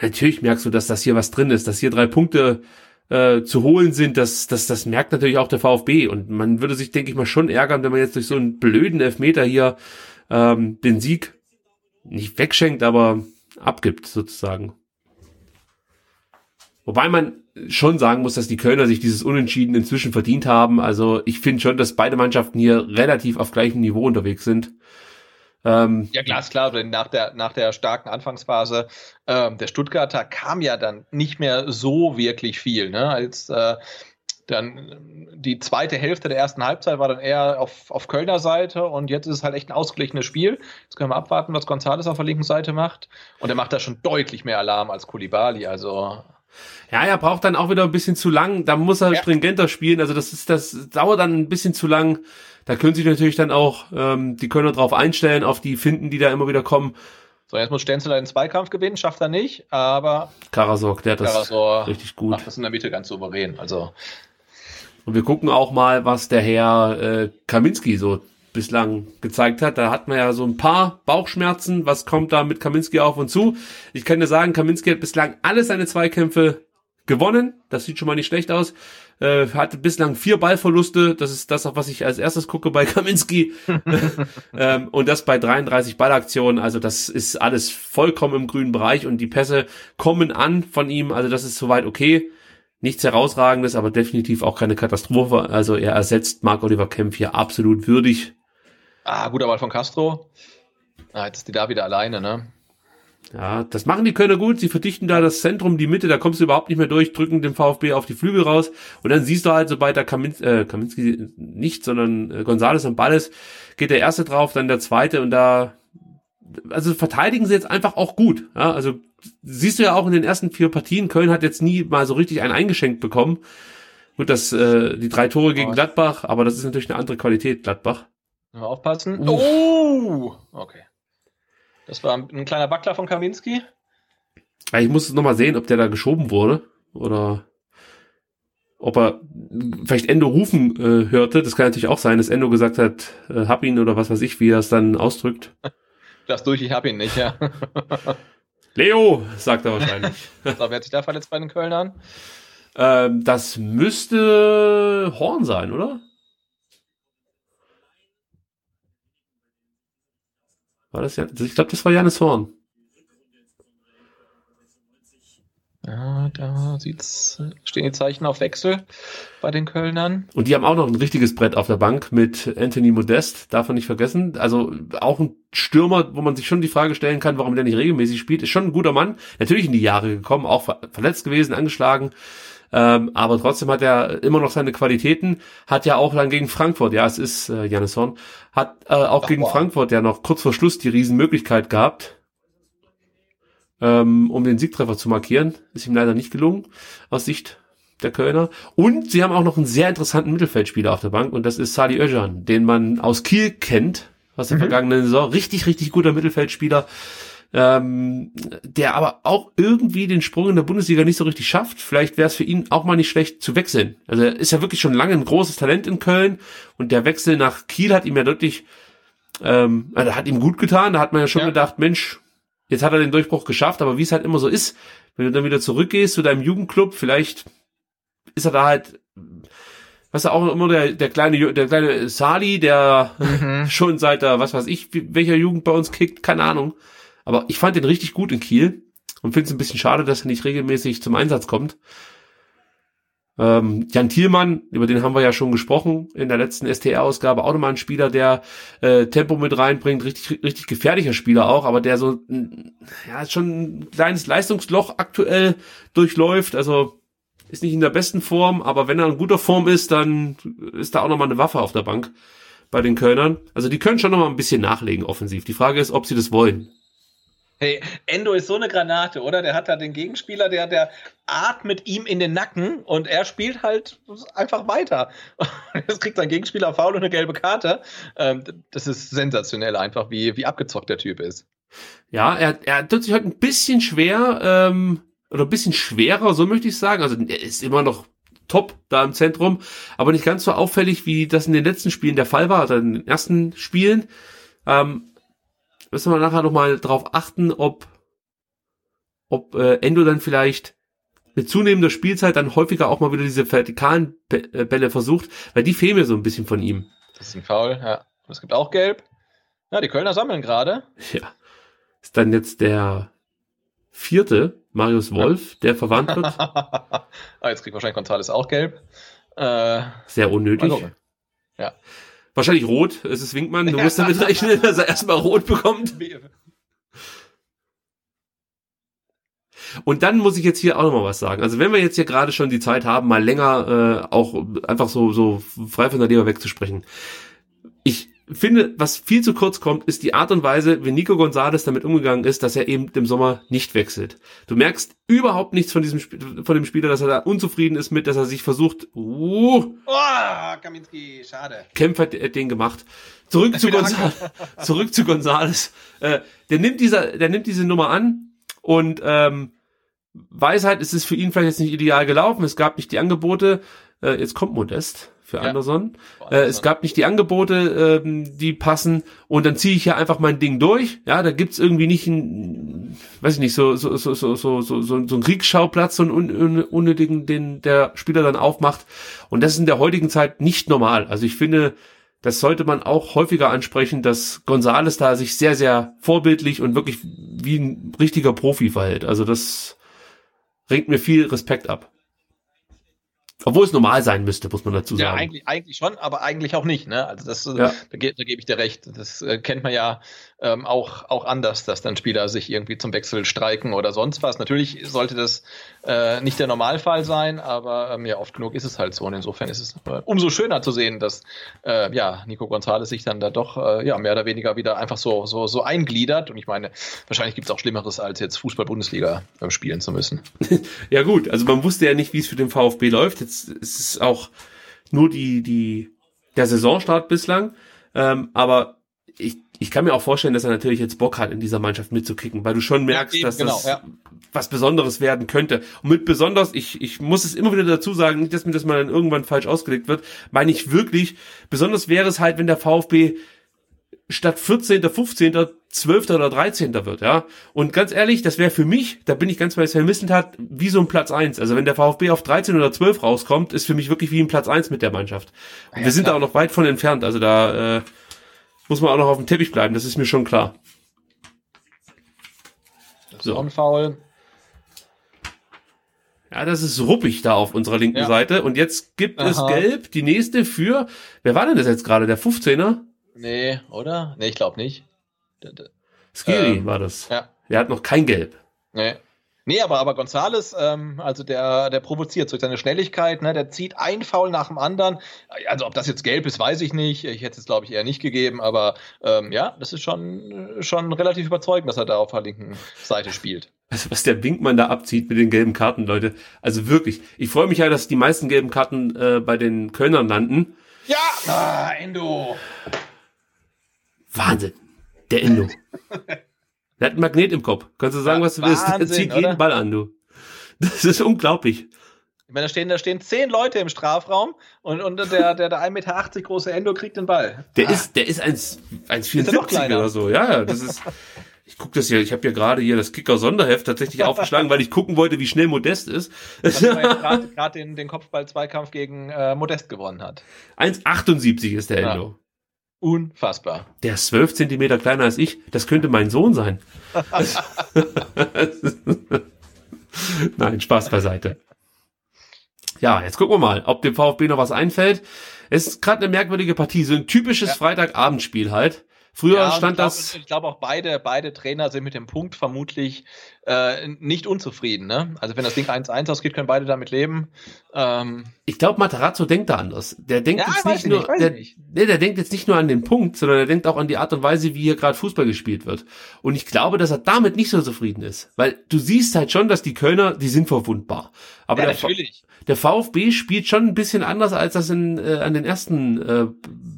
Natürlich merkst du, dass das hier was drin ist, dass hier drei Punkte äh, zu holen sind. Das, das, das merkt natürlich auch der VfB. Und man würde sich, denke ich mal, schon ärgern, wenn man jetzt durch so einen blöden Elfmeter hier ähm, den Sieg nicht wegschenkt, aber abgibt sozusagen. Wobei man schon sagen muss, dass die Kölner sich dieses Unentschieden inzwischen verdient haben. Also ich finde schon, dass beide Mannschaften hier relativ auf gleichem Niveau unterwegs sind. Ähm, Ja, glasklar, denn nach der, nach der starken Anfangsphase ähm, der Stuttgarter kam ja dann nicht mehr so wirklich viel. Ne? Als äh, dann die zweite Hälfte der ersten Halbzeit war dann eher auf, auf Kölner Seite und jetzt ist es halt echt ein ausgeglichenes Spiel. Jetzt können wir abwarten, was González auf der linken Seite macht. Und er macht da schon deutlich mehr Alarm als Kulibali. Also Ja, er braucht dann auch wieder ein bisschen zu lang. Da muss er Ja. stringenter spielen. Also das ist, das dauert dann ein bisschen zu lang. Da können sich natürlich dann auch ähm, die Kölner drauf einstellen, auf die Finden, die da immer wieder kommen. so, jetzt muss Stenzel den Zweikampf gewinnen, schafft er nicht, aber Karasok, der hat das Karasor richtig gut. macht das in der Mitte ganz souverän. Also Und wir gucken auch mal, was der Herr äh, Kaminski so bislang gezeigt hat. Da hat man ja so ein paar Bauchschmerzen. Was kommt da mit Kaminski auf und zu? Ich kann dir sagen, Kaminski hat bislang alle seine Zweikämpfe gewonnen. Das sieht schon mal nicht schlecht aus. Äh, hatte bislang vier Ballverluste. Das ist das, auf was ich als erstes gucke bei Kaminski. ähm, und das bei 33 Ballaktionen. Also das ist alles vollkommen im grünen Bereich und die Pässe kommen an von ihm. Also das ist soweit okay. Nichts herausragendes, aber definitiv auch keine Katastrophe. Also er ersetzt Marc Oliver Kempf hier absolut würdig. Ah, guter Ball von Castro. Ah, jetzt ist die da wieder alleine, ne? Ja, das machen die Kölner gut. Sie verdichten da das Zentrum, die Mitte, da kommst du überhaupt nicht mehr durch, drücken den VfB auf die Flügel raus. Und dann siehst du halt, sobald der Kaminski, äh, Kaminski nicht, sondern äh, Gonzales am Ball ist, geht der erste drauf, dann der zweite und da, also verteidigen sie jetzt einfach auch gut. Ja, also siehst du ja auch in den ersten vier Partien, Köln hat jetzt nie mal so richtig einen eingeschenkt bekommen. Gut, das, äh, die drei Tore gegen. Gladbach, aber das ist natürlich eine andere Qualität, Gladbach. Mal aufpassen. Uff. Oh! Okay. Das war ein kleiner Wackler von Kaminski. Ich muss es nochmal sehen, ob der da geschoben wurde oder ob er vielleicht Endo rufen äh, hörte. Das kann natürlich auch sein, dass Endo gesagt hat, äh, hab ihn oder was weiß ich, wie er es dann ausdrückt. Das durch, ich hab ihn nicht, ja. Leo, sagt er wahrscheinlich. so, wer hat sich da verletzt bei den Kölnern? ähm, das müsste Horn sein, oder? War das ja? Ich glaube, das war Janis Horn. Ja, da sieht's, stehen die Zeichen auf Wechsel bei den Kölnern. Und die haben auch noch ein richtiges Brett auf der Bank mit Anthony Modest, darf man nicht vergessen. Also auch ein Stürmer, wo man sich schon die Frage stellen kann, warum der nicht regelmäßig spielt. Ist schon ein guter Mann, natürlich in die Jahre gekommen, auch ver verletzt gewesen, angeschlagen. Ähm, aber trotzdem hat er immer noch seine Qualitäten. Hat ja auch dann gegen Frankfurt, ja, es ist äh, Janis Horn, hat äh, auch Ach, gegen wow. Frankfurt ja noch kurz vor Schluss die Riesenmöglichkeit gehabt, ähm, um den Siegtreffer zu markieren. Ist ihm leider nicht gelungen, aus Sicht der Kölner. Und sie haben auch noch einen sehr interessanten Mittelfeldspieler auf der Bank und das ist Sali Özcan, den man aus Kiel kennt, aus der vergangenen Saison. Richtig, richtig guter Mittelfeldspieler. Ähm, der aber auch irgendwie den Sprung in der Bundesliga nicht so richtig schafft. Vielleicht wäre es für ihn auch mal nicht schlecht zu wechseln. Also er ist ja wirklich schon lange ein großes Talent in Köln und der Wechsel nach Kiel hat ihm ja deutlich, ähm, also hat ihm gut getan. Da hat man ja schon Ja. gedacht, Mensch, jetzt hat er den Durchbruch geschafft, aber wie es halt immer so ist, wenn du dann wieder zurückgehst zu deinem Jugendclub, vielleicht ist er da halt, was er auch immer der, der kleine, der kleine Sali, der schon seit der, was weiß ich, welcher Jugend bei uns kickt, keine Ahnung. Aber ich fand den richtig gut in Kiel und finde es ein bisschen schade, dass er nicht regelmäßig zum Einsatz kommt. Ähm, Jan Thielmann, über den haben wir ja schon gesprochen in der letzten STR-Ausgabe, auch nochmal ein Spieler, der äh, Tempo mit reinbringt, richtig, richtig gefährlicher Spieler auch, aber der so, ja, schon ein kleines Leistungsloch aktuell durchläuft, also ist nicht in der besten Form, aber wenn er in guter Form ist, dann ist da auch nochmal eine Waffe auf der Bank bei den Kölnern. Also die können schon nochmal ein bisschen nachlegen offensiv. Die Frage ist, ob sie das wollen. Hey, Endo ist so eine Granate, oder? Der hat da den Gegenspieler, der, der atmet ihm in den Nacken und er spielt halt einfach weiter. Jetzt kriegt sein Gegenspieler faul und eine gelbe Karte. Ähm, das ist sensationell einfach, wie, wie abgezockt der Typ ist. Ja, er, er tut sich halt ein bisschen schwer, ähm, oder ein bisschen schwerer, so möchte ich sagen. Also er ist immer noch top da im Zentrum, aber nicht ganz so auffällig, wie das in den letzten Spielen der Fall war, also in den ersten Spielen. Ähm, müssen wir nachher nochmal drauf achten, ob, ob äh, Endo dann vielleicht mit zunehmender Spielzeit dann häufiger auch mal wieder diese vertikalen äh, Bälle versucht, weil die fehlen mir so ein bisschen von ihm. Das ist ein Foul, ja. Und es gibt auch Gelb. Ja, die Kölner sammeln gerade. Ja. Ist dann jetzt der vierte, Marius Wolf, der verwandt wird. ah, jetzt kriegt wahrscheinlich González auch Gelb. Äh, Sehr unnötig. Ja. Wahrscheinlich rot. Es ist Winkmann. Du musst damit rechnen, dass er erstmal rot bekommt. Und dann muss ich jetzt hier auch nochmal was sagen. Also wenn wir jetzt hier gerade schon die Zeit haben, mal länger äh, auch einfach so, so frei von der Leber wegzusprechen. Ich finde, was viel zu kurz kommt, ist die Art und Weise, wie Nico Gonzalez damit umgegangen ist, dass er eben im Sommer nicht wechselt. Du merkst überhaupt nichts von diesem Sp- von dem Spieler, dass er da unzufrieden ist mit, dass er sich versucht, uh, Oh, Kaminski, schade. Kempf hat den gemacht. Zurück zu Gonzales. Zurück zu Gonzales. Äh, der nimmt dieser, der nimmt diese Nummer an und ähm, weiß halt, es ist für ihn vielleicht jetzt nicht ideal gelaufen. Es gab nicht die Angebote. Äh, jetzt kommt Modest für Ja. Anderson. Äh, es gab nicht die Angebote, ähm, die passen. Und dann ziehe ich hier einfach mein Ding durch. Ja, da gibt's irgendwie nicht ein, weiß ich nicht, so so so so so so, so, ein Kriegsschauplatz, so einen un, un, unnötigen, den der Spieler dann aufmacht. Und das ist in der heutigen Zeit nicht normal. Also ich finde, das sollte man auch häufiger ansprechen, dass Gonzales da sich sehr, sehr vorbildlich und wirklich wie ein richtiger Profi verhält. Also das ringt mir viel Respekt ab. Obwohl es normal sein müsste, muss man dazu Ja, sagen. eigentlich, eigentlich schon, aber eigentlich auch nicht. Ne? Also das, Ja. da, ge da gebe ich dir recht. Das äh, kennt man ja ähm, auch, auch anders, dass dann Spieler sich irgendwie zum Wechsel streiken oder sonst was. Natürlich sollte das äh, nicht der Normalfall sein, aber ähm, ja, oft genug ist es halt so. Und insofern ist es äh, umso schöner zu sehen, dass äh, ja, Nico Gonzalez sich dann da doch äh, ja, mehr oder weniger wieder einfach so, so, so eingliedert. Und ich meine, wahrscheinlich gibt es auch Schlimmeres, als jetzt Fußball-Bundesliga ähm, spielen zu müssen. Ja gut, also man wusste ja nicht, wie es für den VfB läuft. Jetzt ist es auch nur die, die, der Saisonstart bislang. Ähm, aber ich, ich kann mir auch vorstellen, dass er natürlich jetzt Bock hat, in dieser Mannschaft mitzukicken, weil du schon merkst, eben, dass genau, das ja. was Besonderes werden könnte. Und mit besonders, ich, ich muss es immer wieder dazu sagen, nicht, dass mir das mal dann irgendwann falsch ausgelegt wird, meine ich wirklich, besonders wäre es halt, wenn der VfB statt 14., 15., 12. oder 13. wird, ja. Und ganz ehrlich, das wäre für mich, da bin ich ganz bei Sven Missentat, wie so ein Platz 1. Also wenn der VfB auf 13 oder 12 rauskommt, ist für mich wirklich wie ein Platz 1 mit der Mannschaft. Und wir sind da auch noch weit von entfernt, also da äh, muss man auch noch auf dem Teppich bleiben, das ist mir schon klar. So. Unfaul. Ja, das ist ruppig da auf unserer linken Ja. Seite. Und jetzt gibt es Aha. gelb, die nächste für, wer war denn das jetzt gerade? Der 15er? Nee, oder? Nee, ich glaube nicht. Skiri Ähm, war das. Ja. Der hat noch kein Gelb. Nee. Nee, aber, aber Gonzales, ähm, also der, der provoziert durch seine Schnelligkeit, ne, der zieht ein Foul nach dem anderen. Also ob das jetzt gelb ist, weiß ich nicht. Ich hätte es, glaube ich, eher nicht gegeben, aber ähm, ja, das ist schon, schon relativ überzeugend, dass er da auf der linken Seite spielt. Also was der Winkmann da abzieht mit den gelben Karten, Leute. Also wirklich. Ich freue mich ja, dass die meisten gelben Karten äh, bei den Kölnern landen. Ja! Ah, Endo! Wahnsinn. Der Endo. Der hat ein Magnet im Kopf. Kannst du sagen, Ja, was du willst. Der zieht jeden oder? Ball an, du. Das ist unglaublich. Ich meine, da stehen, da stehen zehn Leute im Strafraum und, und der, der, der 1,80 Meter große Endo kriegt den Ball. Der ist, der ist 1, Ah. Ist er noch 1,74 kleiner? oder so. Ja, ja, das ist. Ich guck das ja, ich habe ja gerade hier das Kicker-Sonderheft tatsächlich aufgeschlagen, weil ich gucken wollte, wie schnell Modest ist. Weil er gerade den, den Kopfball-Zweikampf gegen äh, Modest gewonnen hat. 1,78 ist der Ja. Unfassbar. Der ist 12 Zentimeter kleiner als ich. Das könnte mein Sohn sein. Nein, Spaß beiseite. Ja, jetzt gucken wir mal, ob dem VfB noch was einfällt. Es ist gerade eine merkwürdige Partie, so ein typisches Freitagabendspiel halt. Früher Ja, stand ich glaub, das. Ich glaube auch beide, beide Trainer sind mit dem Punkt vermutlich äh, nicht unzufrieden. Ne? Also wenn das Ding 1-1 ausgeht, können beide damit leben. Ähm, Ich glaube, Matarazzo denkt da anders. Der denkt Ja, jetzt nicht ich nur, nicht, der, ich nicht. nee, der denkt jetzt nicht nur an den Punkt, sondern er denkt auch an die Art und Weise, wie hier gerade Fußball gespielt wird. Und ich glaube, dass er damit nicht so zufrieden ist, weil du siehst halt schon, dass die Kölner, die sind verwundbar. Aber ja, der, natürlich. der VfB spielt schon ein bisschen anders, als das in, äh, an den ersten äh,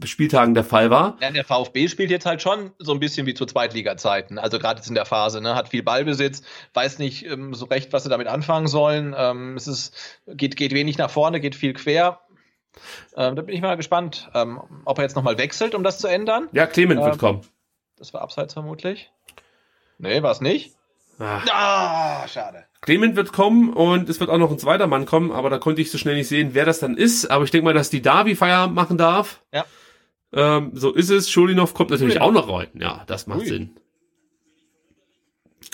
Spieltagen der Fall war. Ja, der VfB spielt jetzt halt schon so ein bisschen wie zu Zweitliga-Zeiten. Also gerade jetzt in der Phase, ne? Hat viel Ballbesitz, weiß nicht ähm, so recht, was sie damit anfangen sollen. Ähm, es ist, geht, geht wenig nach vorne, geht viel quer. Ähm, da bin ich mal gespannt, ähm, ob er jetzt nochmal wechselt, um das zu ändern. Ja, Clement wird Ähm, kommen. Das war abseits vermutlich. Nee, war es nicht. Ah. Ah, schade. Clement wird kommen und es wird auch noch ein zweiter Mann kommen, aber da konnte ich so schnell nicht sehen, wer das dann ist. Aber ich denke mal, dass die Davi Feierabend machen darf. Ja. Ähm, so ist es. Schulinov kommt natürlich Schulinov. auch noch rein. Ja, das macht Ui. Sinn.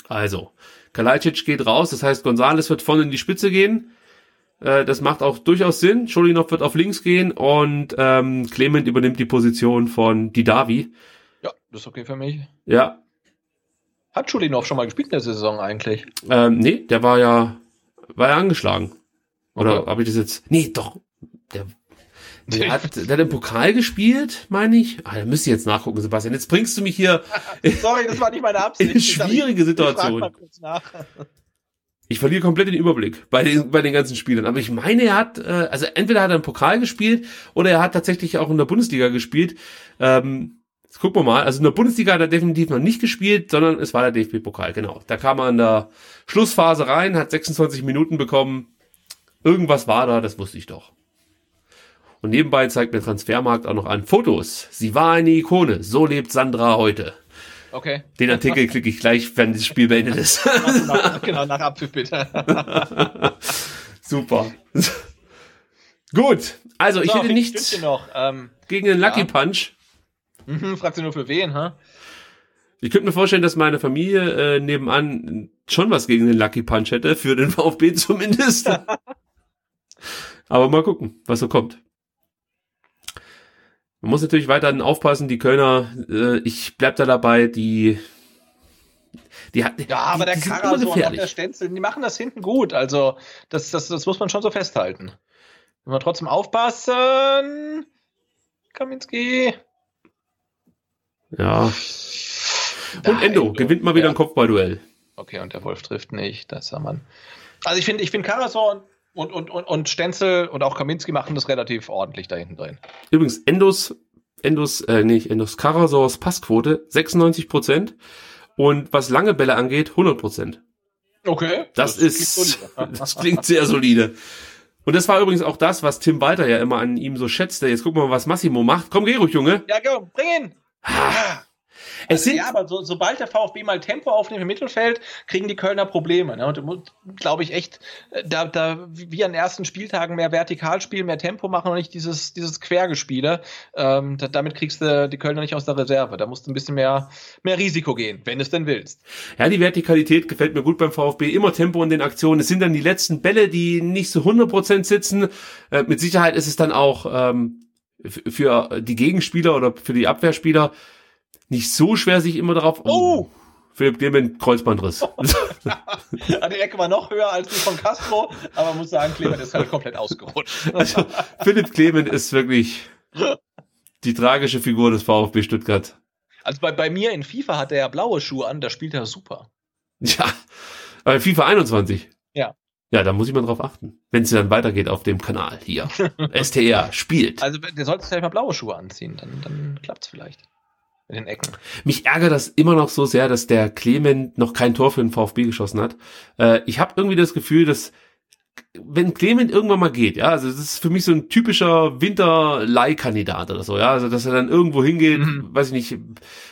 Also, Kalajdzic geht raus, das heißt, Gonzales wird vorne in die Spitze gehen. Äh, das macht auch durchaus Sinn. Schulinov wird auf links gehen und ähm, Clement übernimmt die Position von Didavi. Ja, das ist okay für mich. Ja, Hat Schulinov schon mal gespielt in der Saison eigentlich? ähm, nee, der war ja, war ja angeschlagen. Oder Okay. habe ich das jetzt? Nee, doch. Der, der, hat, der hat im Pokal gespielt, meine ich. Ah, da müsst ihr jetzt nachgucken, Sebastian. Jetzt bringst du mich hier Sorry, das war nicht meine Absicht. in schwierige Situation. Ich verliere komplett den Überblick bei den, bei den ganzen Spielern. Aber ich meine, er hat, äh, also entweder hat er im Pokal gespielt oder er hat tatsächlich auch in der Bundesliga gespielt. Ähm, jetzt gucken wir mal. Also in der Bundesliga hat er definitiv noch nicht gespielt, sondern es war der DFB-Pokal, genau. Da kam er in der Schlussphase rein, hat 26 Minuten bekommen. Irgendwas war da, das wusste ich doch. Und nebenbei zeigt mir Transfermarkt auch noch an Fotos. Sie war eine Ikone. So lebt Sandra heute. Okay. Den Artikel klicke ich gleich, wenn das Spiel beendet ist. nach, genau, nach Abpfiff bitte. Super. Gut, also ich So, hätte wie nichts. Ähm, gegen den Lucky Ja. Punch. mhm, fragt sie nur für wen, ha? Ich könnte mir vorstellen, dass meine Familie äh, nebenan schon was gegen den Lucky Punch hätte, für den VfB zumindest. Aber mal gucken, was so kommt. Man muss natürlich weiterhin aufpassen, die Kölner, äh, ich bleib da dabei, die die hat Ja, aber die, der Karason und der Stenzel, die machen das hinten gut. Also, das, das, das muss man schon so festhalten. Wenn wir trotzdem aufpassen. Kaminski. Ja. Da, Und Endo gewinnt mal wieder ja. ein Kopfballduell. Okay, und der Wolf trifft nicht. Das sah man. Also ich finde, ich finde Karasor und, und, und, und Stenzel und auch Kaminski machen das relativ ordentlich da hinten drin. Übrigens, Endos, Endos, äh, nicht, Endos Karasors Passquote 96 Prozent. Und was lange Bälle angeht, 100 Prozent. Okay. Das, klingt ist, solide. das klingt sehr solide. Und das war übrigens auch das, was Tim Walter ja immer an ihm so schätzte. Jetzt gucken wir mal, was Massimo macht. Komm, geh ruhig, Junge. Ja, go, bring ihn! Es sind, ja, aber so, sobald der VfB mal Tempo aufnimmt im Mittelfeld, kriegen die Kölner Probleme. Ne? Und glaube ich, echt äh, da, da wie an den ersten Spieltagen mehr Vertikalspiel, mehr Tempo machen und nicht dieses, dieses Quergespiele. Ähm, da, damit kriegst du die Kölner nicht aus der Reserve. Da musst du ein bisschen mehr, mehr Risiko gehen, wenn du es denn willst. ja, die Vertikalität gefällt mir gut beim VfB. Immer Tempo in den Aktionen. Es sind dann die letzten Bälle, die nicht so 100 Prozent sitzen. Äh, mit Sicherheit ist es dann auch ähm, für die Gegenspieler oder für die Abwehrspieler nicht so schwer, sich immer darauf. Oh! Philipp Clement, Kreuzbandriss. Ja, die Ecke war noch höher als die von Castro, aber man muss sagen, Clement ist halt komplett ausgerutscht. Also, Philipp Clement ist wirklich die tragische Figur des VfB Stuttgart. Also bei, bei mir in FIFA hat er ja blaue Schuhe an, da spielt er super. Ja, aber FIFA 21. Ja. Ja, da muss ich mal drauf achten. Wenn es dann weitergeht auf dem Kanal hier. STR spielt. Also der sollte vielleicht mal blaue Schuhe anziehen, dann, dann klappt's vielleicht. In den Ecken. Mich ärgert das immer noch so sehr, dass der Clement noch kein Tor für den VfB geschossen hat. Äh, ich habe irgendwie das Gefühl, dass wenn Clement irgendwann mal geht, ja, also das ist für mich so ein typischer Winterleihkandidat oder so, ja, also dass er dann irgendwo hingeht, Mhm. weiß ich nicht,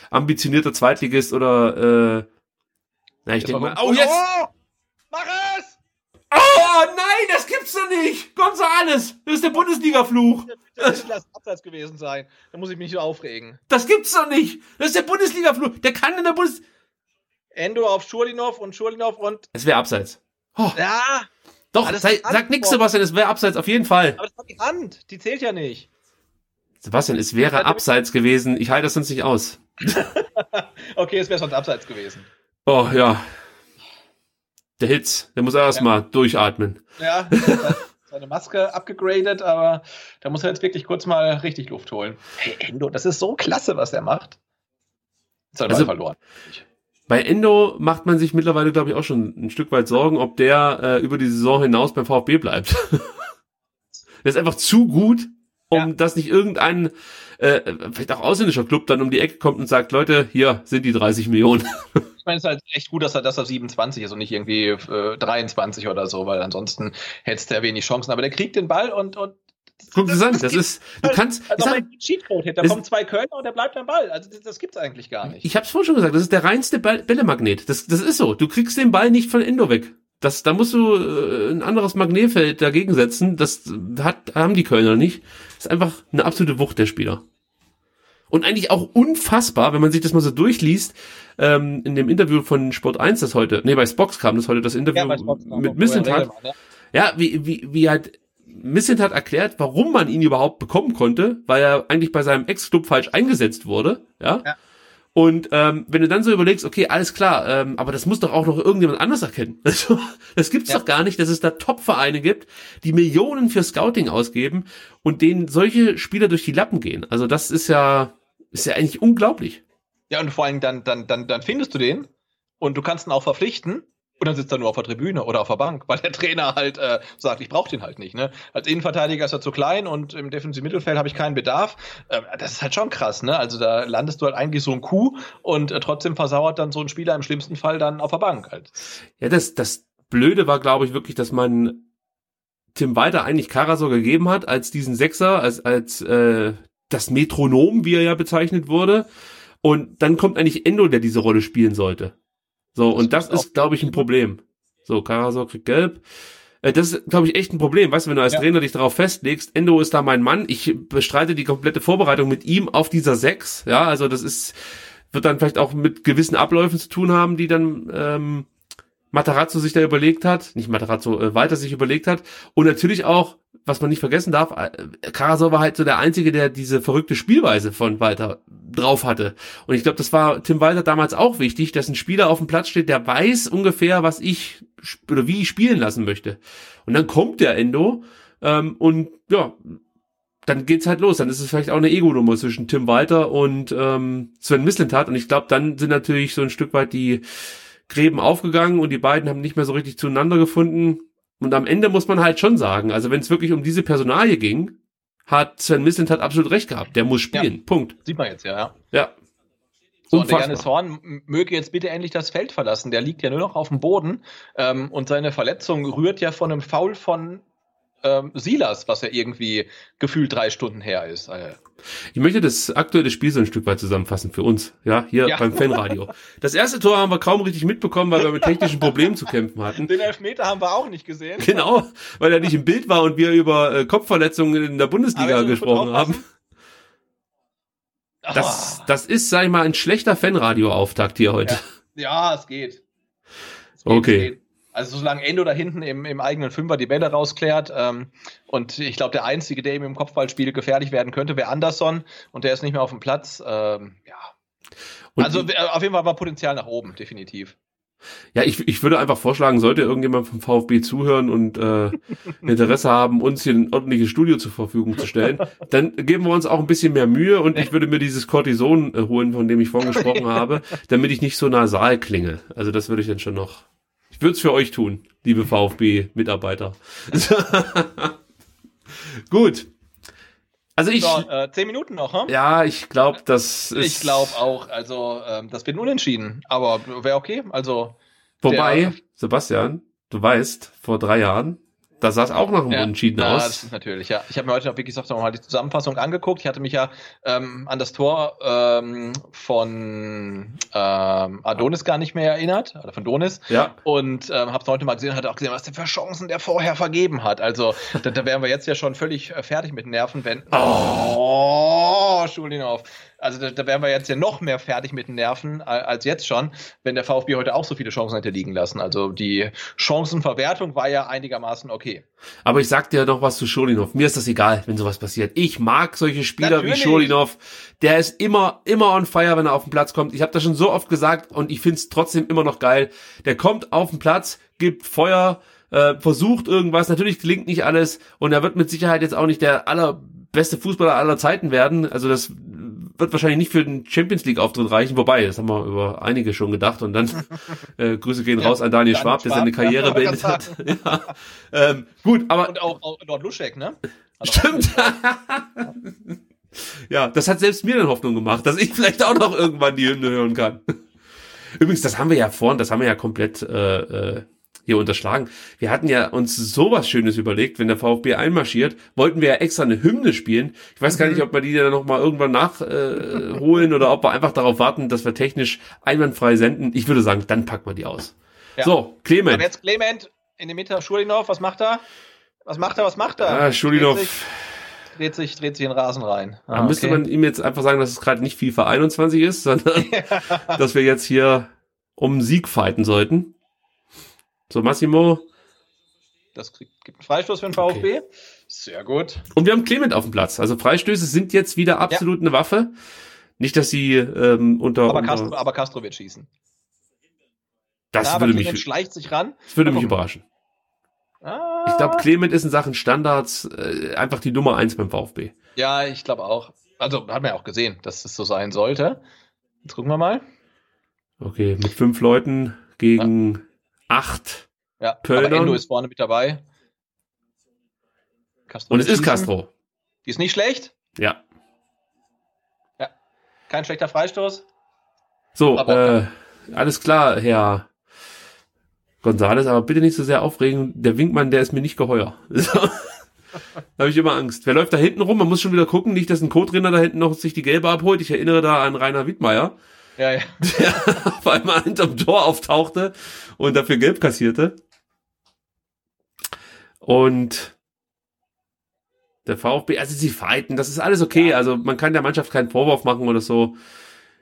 ambitionierter Zweitligist oder äh, na, ich denke mal, oh jetzt, Oh, mach es! Oh nein, das gibt's doch nicht, Gonzales, das ist der Bundesliga-Fluch, Das lass abseits gewesen sein. Da muss ich mich so aufregen. das gibt's doch nicht, das ist der Bundesliga-Fluch, der kann in der Bundes, Endo auf Schurlinov und Schurlinov und es wäre abseits. Oh, ja, doch, sei, sag nix. Sebastian, es wäre abseits auf jeden Fall. aber das war die Hand. Die zählt ja nicht. Sebastian, es wäre abseits gewesen. Ich halte das sonst nicht aus. Okay, es wäre sonst abseits gewesen. Oh ja. Der Hitz, der muss erstmal mal durchatmen. Ja, seine Maske abgegradet, aber da muss er jetzt wirklich kurz mal richtig Luft holen. Hey, Endo, das ist so klasse, was er macht. Hat er Also- verloren. Bei Endo macht man sich mittlerweile, glaube ich, auch schon ein Stück weit Sorgen, ob der äh, über die Saison hinaus beim VfB bleibt. der ist einfach zu gut, um Ja. dass nicht irgendein, äh, vielleicht auch ausländischer Club dann um die Ecke kommt und sagt, Leute, hier sind die 30 Millionen. Ich meine, es ist halt echt gut, dass er, dass er 27 ist und nicht irgendwie äh, 23 oder so, weil ansonsten hättest du ja wenig Chancen. Aber der kriegt den Ball und, und Guck dir das an, das geht- ist, du kannst, Also sag, mein Cheatcode hätte. Da kommen zwei Kölner und der bleibt am Ball. Also das, das gibt's eigentlich gar nicht. Ich hab's vorhin schon gesagt, das ist der reinste Ball Bällemagnet. Das, das ist so. Du kriegst den Ball nicht von Endo weg. Das, da musst du äh, ein anderes Magnetfeld dagegen setzen. Das hat, haben die Kölner nicht. Das ist einfach eine absolute Wucht der Spieler. Und eigentlich auch unfassbar, wenn man sich das mal so durchliest, ähm, in dem Interview von Sport 1, das heute, nee, bei Spox kam das heute, das Interview noch, mit Missentat. Ja. Ja, wie, wie, wie halt Missentat erklärt, warum man ihn überhaupt bekommen konnte, weil er eigentlich bei seinem Ex-Club falsch eingesetzt wurde, ja. Ja. Und ähm, wenn du dann so überlegst, okay, alles klar, ähm, aber das muss doch auch noch irgendjemand anders erkennen. Also, das gibt's Ja. doch gar nicht, dass es da Top-Vereine gibt, die Millionen für Scouting ausgeben und denen solche Spieler durch die Lappen gehen. Also das ist ja, ist ja eigentlich unglaublich. Ja, und vor allem dann, dann, dann, dann findest du den und du kannst ihn auch verpflichten und dann sitzt er nur auf der Tribüne oder auf der Bank, weil der Trainer halt äh, sagt, ich brauche den halt nicht. Ne? Als Innenverteidiger ist er zu klein und im defensiven Mittelfeld habe ich keinen Bedarf. Ähm, das ist halt schon krass. Ne? Also da landest du halt eigentlich so ein Kuh und äh, trotzdem versauert dann so ein Spieler im schlimmsten Fall dann auf der Bank. Halt. Ja, das, das Blöde war, glaube ich, wirklich, dass man Tim Walter eigentlich Karasor gegeben hat als diesen Sechser, als, als äh, das Metronom, wie er ja bezeichnet wurde. Und dann kommt eigentlich Endo, der diese Rolle spielen sollte. So, und das ist, glaube ich, ein Problem. So, Karasor kriegt gelb. Äh, Das ist, glaube ich, echt ein Problem. Weißt du, wenn du als Ja. Trainer dich darauf festlegst, Endo ist da mein Mann, ich bestreite die komplette Vorbereitung mit ihm auf dieser Sechs. Ja, also das ist, wird dann vielleicht auch mit gewissen Abläufen zu tun haben, die dann ähm, Matarazzo sich da überlegt hat, nicht Matarazzo, äh, Walter sich überlegt hat. Und natürlich auch, was man nicht vergessen darf, äh, Karasor war halt so der Einzige, der diese verrückte Spielweise von Walter drauf hatte. Und ich glaube, das war Tim Walter damals auch wichtig, dass ein Spieler auf dem Platz steht, der weiß ungefähr, was ich oder wie ich spielen lassen möchte. Und dann kommt der Endo ähm, und ja, dann geht's halt los. Dann ist es vielleicht auch eine Ego-Nummer zwischen Tim Walter und ähm, Sven Mislintat. Und ich glaube, dann sind natürlich so ein Stück weit die Gräben aufgegangen und die beiden haben nicht mehr so richtig zueinander gefunden. Und am Ende muss man halt schon sagen, also wenn es wirklich um diese Personalie ging, hat Sven Mislintat absolut recht gehabt. Der muss spielen. Punkt. Sieht man jetzt, ja. ja. Ja. So, und der. Janis Horn möge jetzt bitte endlich das Feld verlassen. Der liegt ja nur noch auf dem Boden. Ähm, und seine Verletzung rührt ja von einem Foul von ähm, Silas, was ja irgendwie gefühlt drei Stunden her ist. Äh, Ich möchte das aktuelle Spiel so ein Stück weit zusammenfassen für uns, ja, hier Ja. beim Fanradio. Das erste Tor haben wir kaum richtig mitbekommen, weil wir mit technischen Problemen zu kämpfen hatten. den Elfmeter haben wir auch nicht gesehen. Genau, weil er nicht im Bild war und wir über äh, Kopfverletzungen in der Bundesliga gesprochen haben. Das, das ist, sag ich mal, ein schlechter Fanradio-Auftakt hier heute. Ja, es geht. Es geht Okay. es geht. Also solange Endo da hinten im, im eigenen Fünfer die Bälle rausklärt ähm, und ich glaube, der Einzige, der ihm im Kopfballspiel gefährlich werden könnte, wäre Anderson und der ist nicht mehr auf dem Platz. Ähm, ja. Und also äh, auf jeden Fall war Potenzial nach oben, definitiv. Ja, ich, ich würde einfach vorschlagen, sollte irgendjemand vom VfB zuhören und äh, Interesse haben, uns hier ein ordentliches Studio zur Verfügung zu stellen, dann geben wir uns auch ein bisschen mehr Mühe und ich würde mir dieses Cortison äh, holen, von dem ich vorhin gesprochen habe, damit ich nicht so nasal klinge. Also das würde ich dann schon noch. Ich würde es für euch tun, liebe VfB-Mitarbeiter. Gut. Also ich, So, äh, zehn Minuten noch, hm? ja, ich glaube, das ist. Ich glaube auch. Also, ähm, das wird unentschieden. Aber wäre okay. Also, Wobei, der- Sebastian, du weißt, vor drei Jahren, da sah es auch nach einem Unentschieden ja, aus. das ist natürlich, ja. Ich habe mir heute noch wirklich gesagt, noch mal die Zusammenfassung angeguckt. Ich hatte mich ja ähm, an das Tor ähm, von ähm, Adonis gar nicht mehr erinnert, oder von Donis. Ja. Und ähm, habe es heute mal gesehen, hatte auch gesehen, was der für Chancen der vorher vergeben hat. Also da, da wären wir jetzt ja schon völlig äh, fertig mit den Nerven, wenn. Oh, Schulinov. Also da, da wären wir jetzt ja noch mehr fertig mit den Nerven als jetzt schon, wenn der VfB heute auch so viele Chancen hätte liegen lassen. Also die Chancenverwertung war ja einigermaßen okay. Aber ich sag dir noch was zu Scholinov. Mir ist das egal, wenn sowas passiert. Ich mag solche Spieler Natürlich. wie Scholinov. Der ist immer, immer on fire, wenn er auf den Platz kommt. Ich habe das schon so oft gesagt und ich find's trotzdem immer noch geil. Der kommt auf den Platz, gibt Feuer, äh, versucht irgendwas. Natürlich gelingt nicht alles und er wird mit Sicherheit jetzt auch nicht der allerbeste Fußballer aller Zeiten werden. Also das wird wahrscheinlich nicht für den Champions League Auftritt reichen, wobei, das haben wir über einige schon gedacht und dann äh, Grüße gehen Ja, raus an Daniel Daniel Schwab, der seine Schwab, Karriere ja, beendet hat. ja. ähm, gut, aber Und auch, auch dort Luschek, ne? Hat Stimmt. ja, das hat selbst mir dann Hoffnung gemacht, dass ich vielleicht auch noch irgendwann die Hymne hören kann. Übrigens, das haben wir ja vorhin, das haben wir ja komplett äh, äh, hier unterschlagen. Wir hatten ja uns sowas Schönes überlegt, wenn der VfB einmarschiert, wollten wir ja extra eine Hymne spielen. Ich weiß gar nicht, ob wir die dann noch mal irgendwann nachholen äh, oder ob wir einfach darauf warten, dass wir technisch einwandfrei senden. Ich würde sagen, dann packen wir die aus. Ja. So, Clement. Aber jetzt Clement in der Mitte, Schulinov, was macht er? Was macht er, was macht er? Ah, Schulinov. Dreht sich, dreht sich, in den Rasen rein. Da Ah, müsste okay. man ihm jetzt einfach sagen, dass es gerade nicht FIFA 21 ist, sondern dass wir jetzt hier um Sieg fighten sollten. So, Massimo. Das kriegt, gibt einen Freistoß für den VfB. Sehr gut. Und wir haben Clement auf dem Platz. Also Freistöße sind jetzt wieder absolut eine Waffe. Nicht, dass sie ähm, unter. Aber unter Castro, aber Castro wird schießen. das Ja, würde Clement mich, schleicht sich ran. das würde mich überraschen. Ah, Ich glaube, Clement ist in Sachen Standards äh, einfach die Nummer eins beim VfB. Ja, ich glaube auch. Also hat man ja auch gesehen, dass es so sein sollte. Jetzt gucken wir mal. Okay, mit fünf Leuten gegen acht. Ja, Kölner. aber Endo ist vorne mit dabei. Castro Und es ist. Castro. Die ist nicht schlecht. Ja. Kein schlechter Freistoß. So, äh, alles klar, Herr Gonzales, aber bitte nicht so sehr aufregen. Der Winkmann, der ist mir nicht geheuer. Da habe ich immer Angst. Wer läuft da hinten rum? Man muss schon wieder gucken, nicht, dass ein Co-Trainer da hinten noch sich die Gelbe abholt. Ich erinnere da an Rainer Wittmeier, Ja, ja. der auf einmal hinterm Tor auftauchte und dafür gelb kassierte. Und der VfB, also sie fighten, das ist alles okay. Also man kann der Mannschaft keinen Vorwurf machen oder so.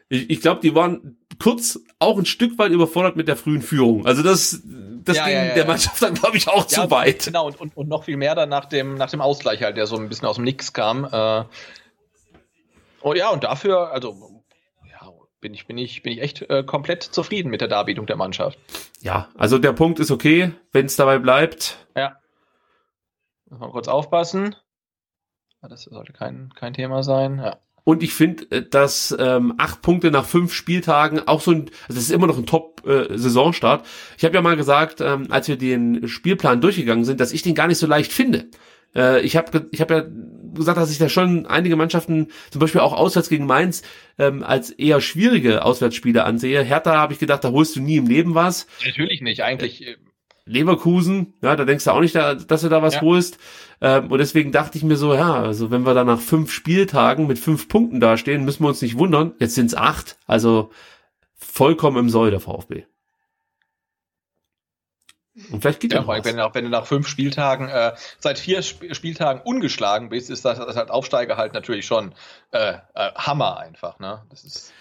Ich, ich glaube, die waren kurz auch ein Stück weit überfordert mit der frühen Führung. Also das, das Ja, ging ja, ja, der ja. Mannschaft dann, glaube ich, auch Ja, zu weit. Genau, und, und, und noch viel mehr dann nach dem, nach dem Ausgleich halt, der so ein bisschen aus dem Nix kam. Äh, und ja, und dafür, also, ja, bin ich, bin ich, bin ich echt äh, komplett zufrieden mit der Darbietung der Mannschaft. Ja, also der Punkt ist okay, wenn es dabei bleibt. Ja. Muss mal kurz aufpassen. Das sollte kein, kein Thema sein. Ja. Und ich finde, äh, dass ähm, acht Punkte nach fünf Spieltagen auch so ein, also das ist immer noch ein Top-Saisonstart. ich habe ja mal gesagt, ähm, als wir den Spielplan durchgegangen sind, dass ich den gar nicht so leicht finde. Äh, ich habe ich hab ja gesagt, dass ich da schon einige Mannschaften, zum Beispiel auch auswärts gegen Mainz, ähm, als eher schwierige Auswärtsspiele ansehe. Hertha habe ich gedacht, da holst du nie im Leben was. Natürlich nicht. Eigentlich, äh, Leverkusen, ja, da denkst du auch nicht, da, dass du da was Ja. holst. Ähm, und deswegen dachte ich mir so, ja, also wenn wir da nach fünf Spieltagen mit fünf Punkten dastehen, müssen wir uns nicht wundern. Jetzt sind es acht, also vollkommen im Soll der VfB. Und vielleicht geht ja, was. wenn, du nach, wenn du nach fünf Spieltagen, äh, seit vier Sp Spieltagen ungeschlagen bist, ist das, das halt Aufsteiger halt natürlich schon äh, äh, Hammer einfach. Ne? Das ist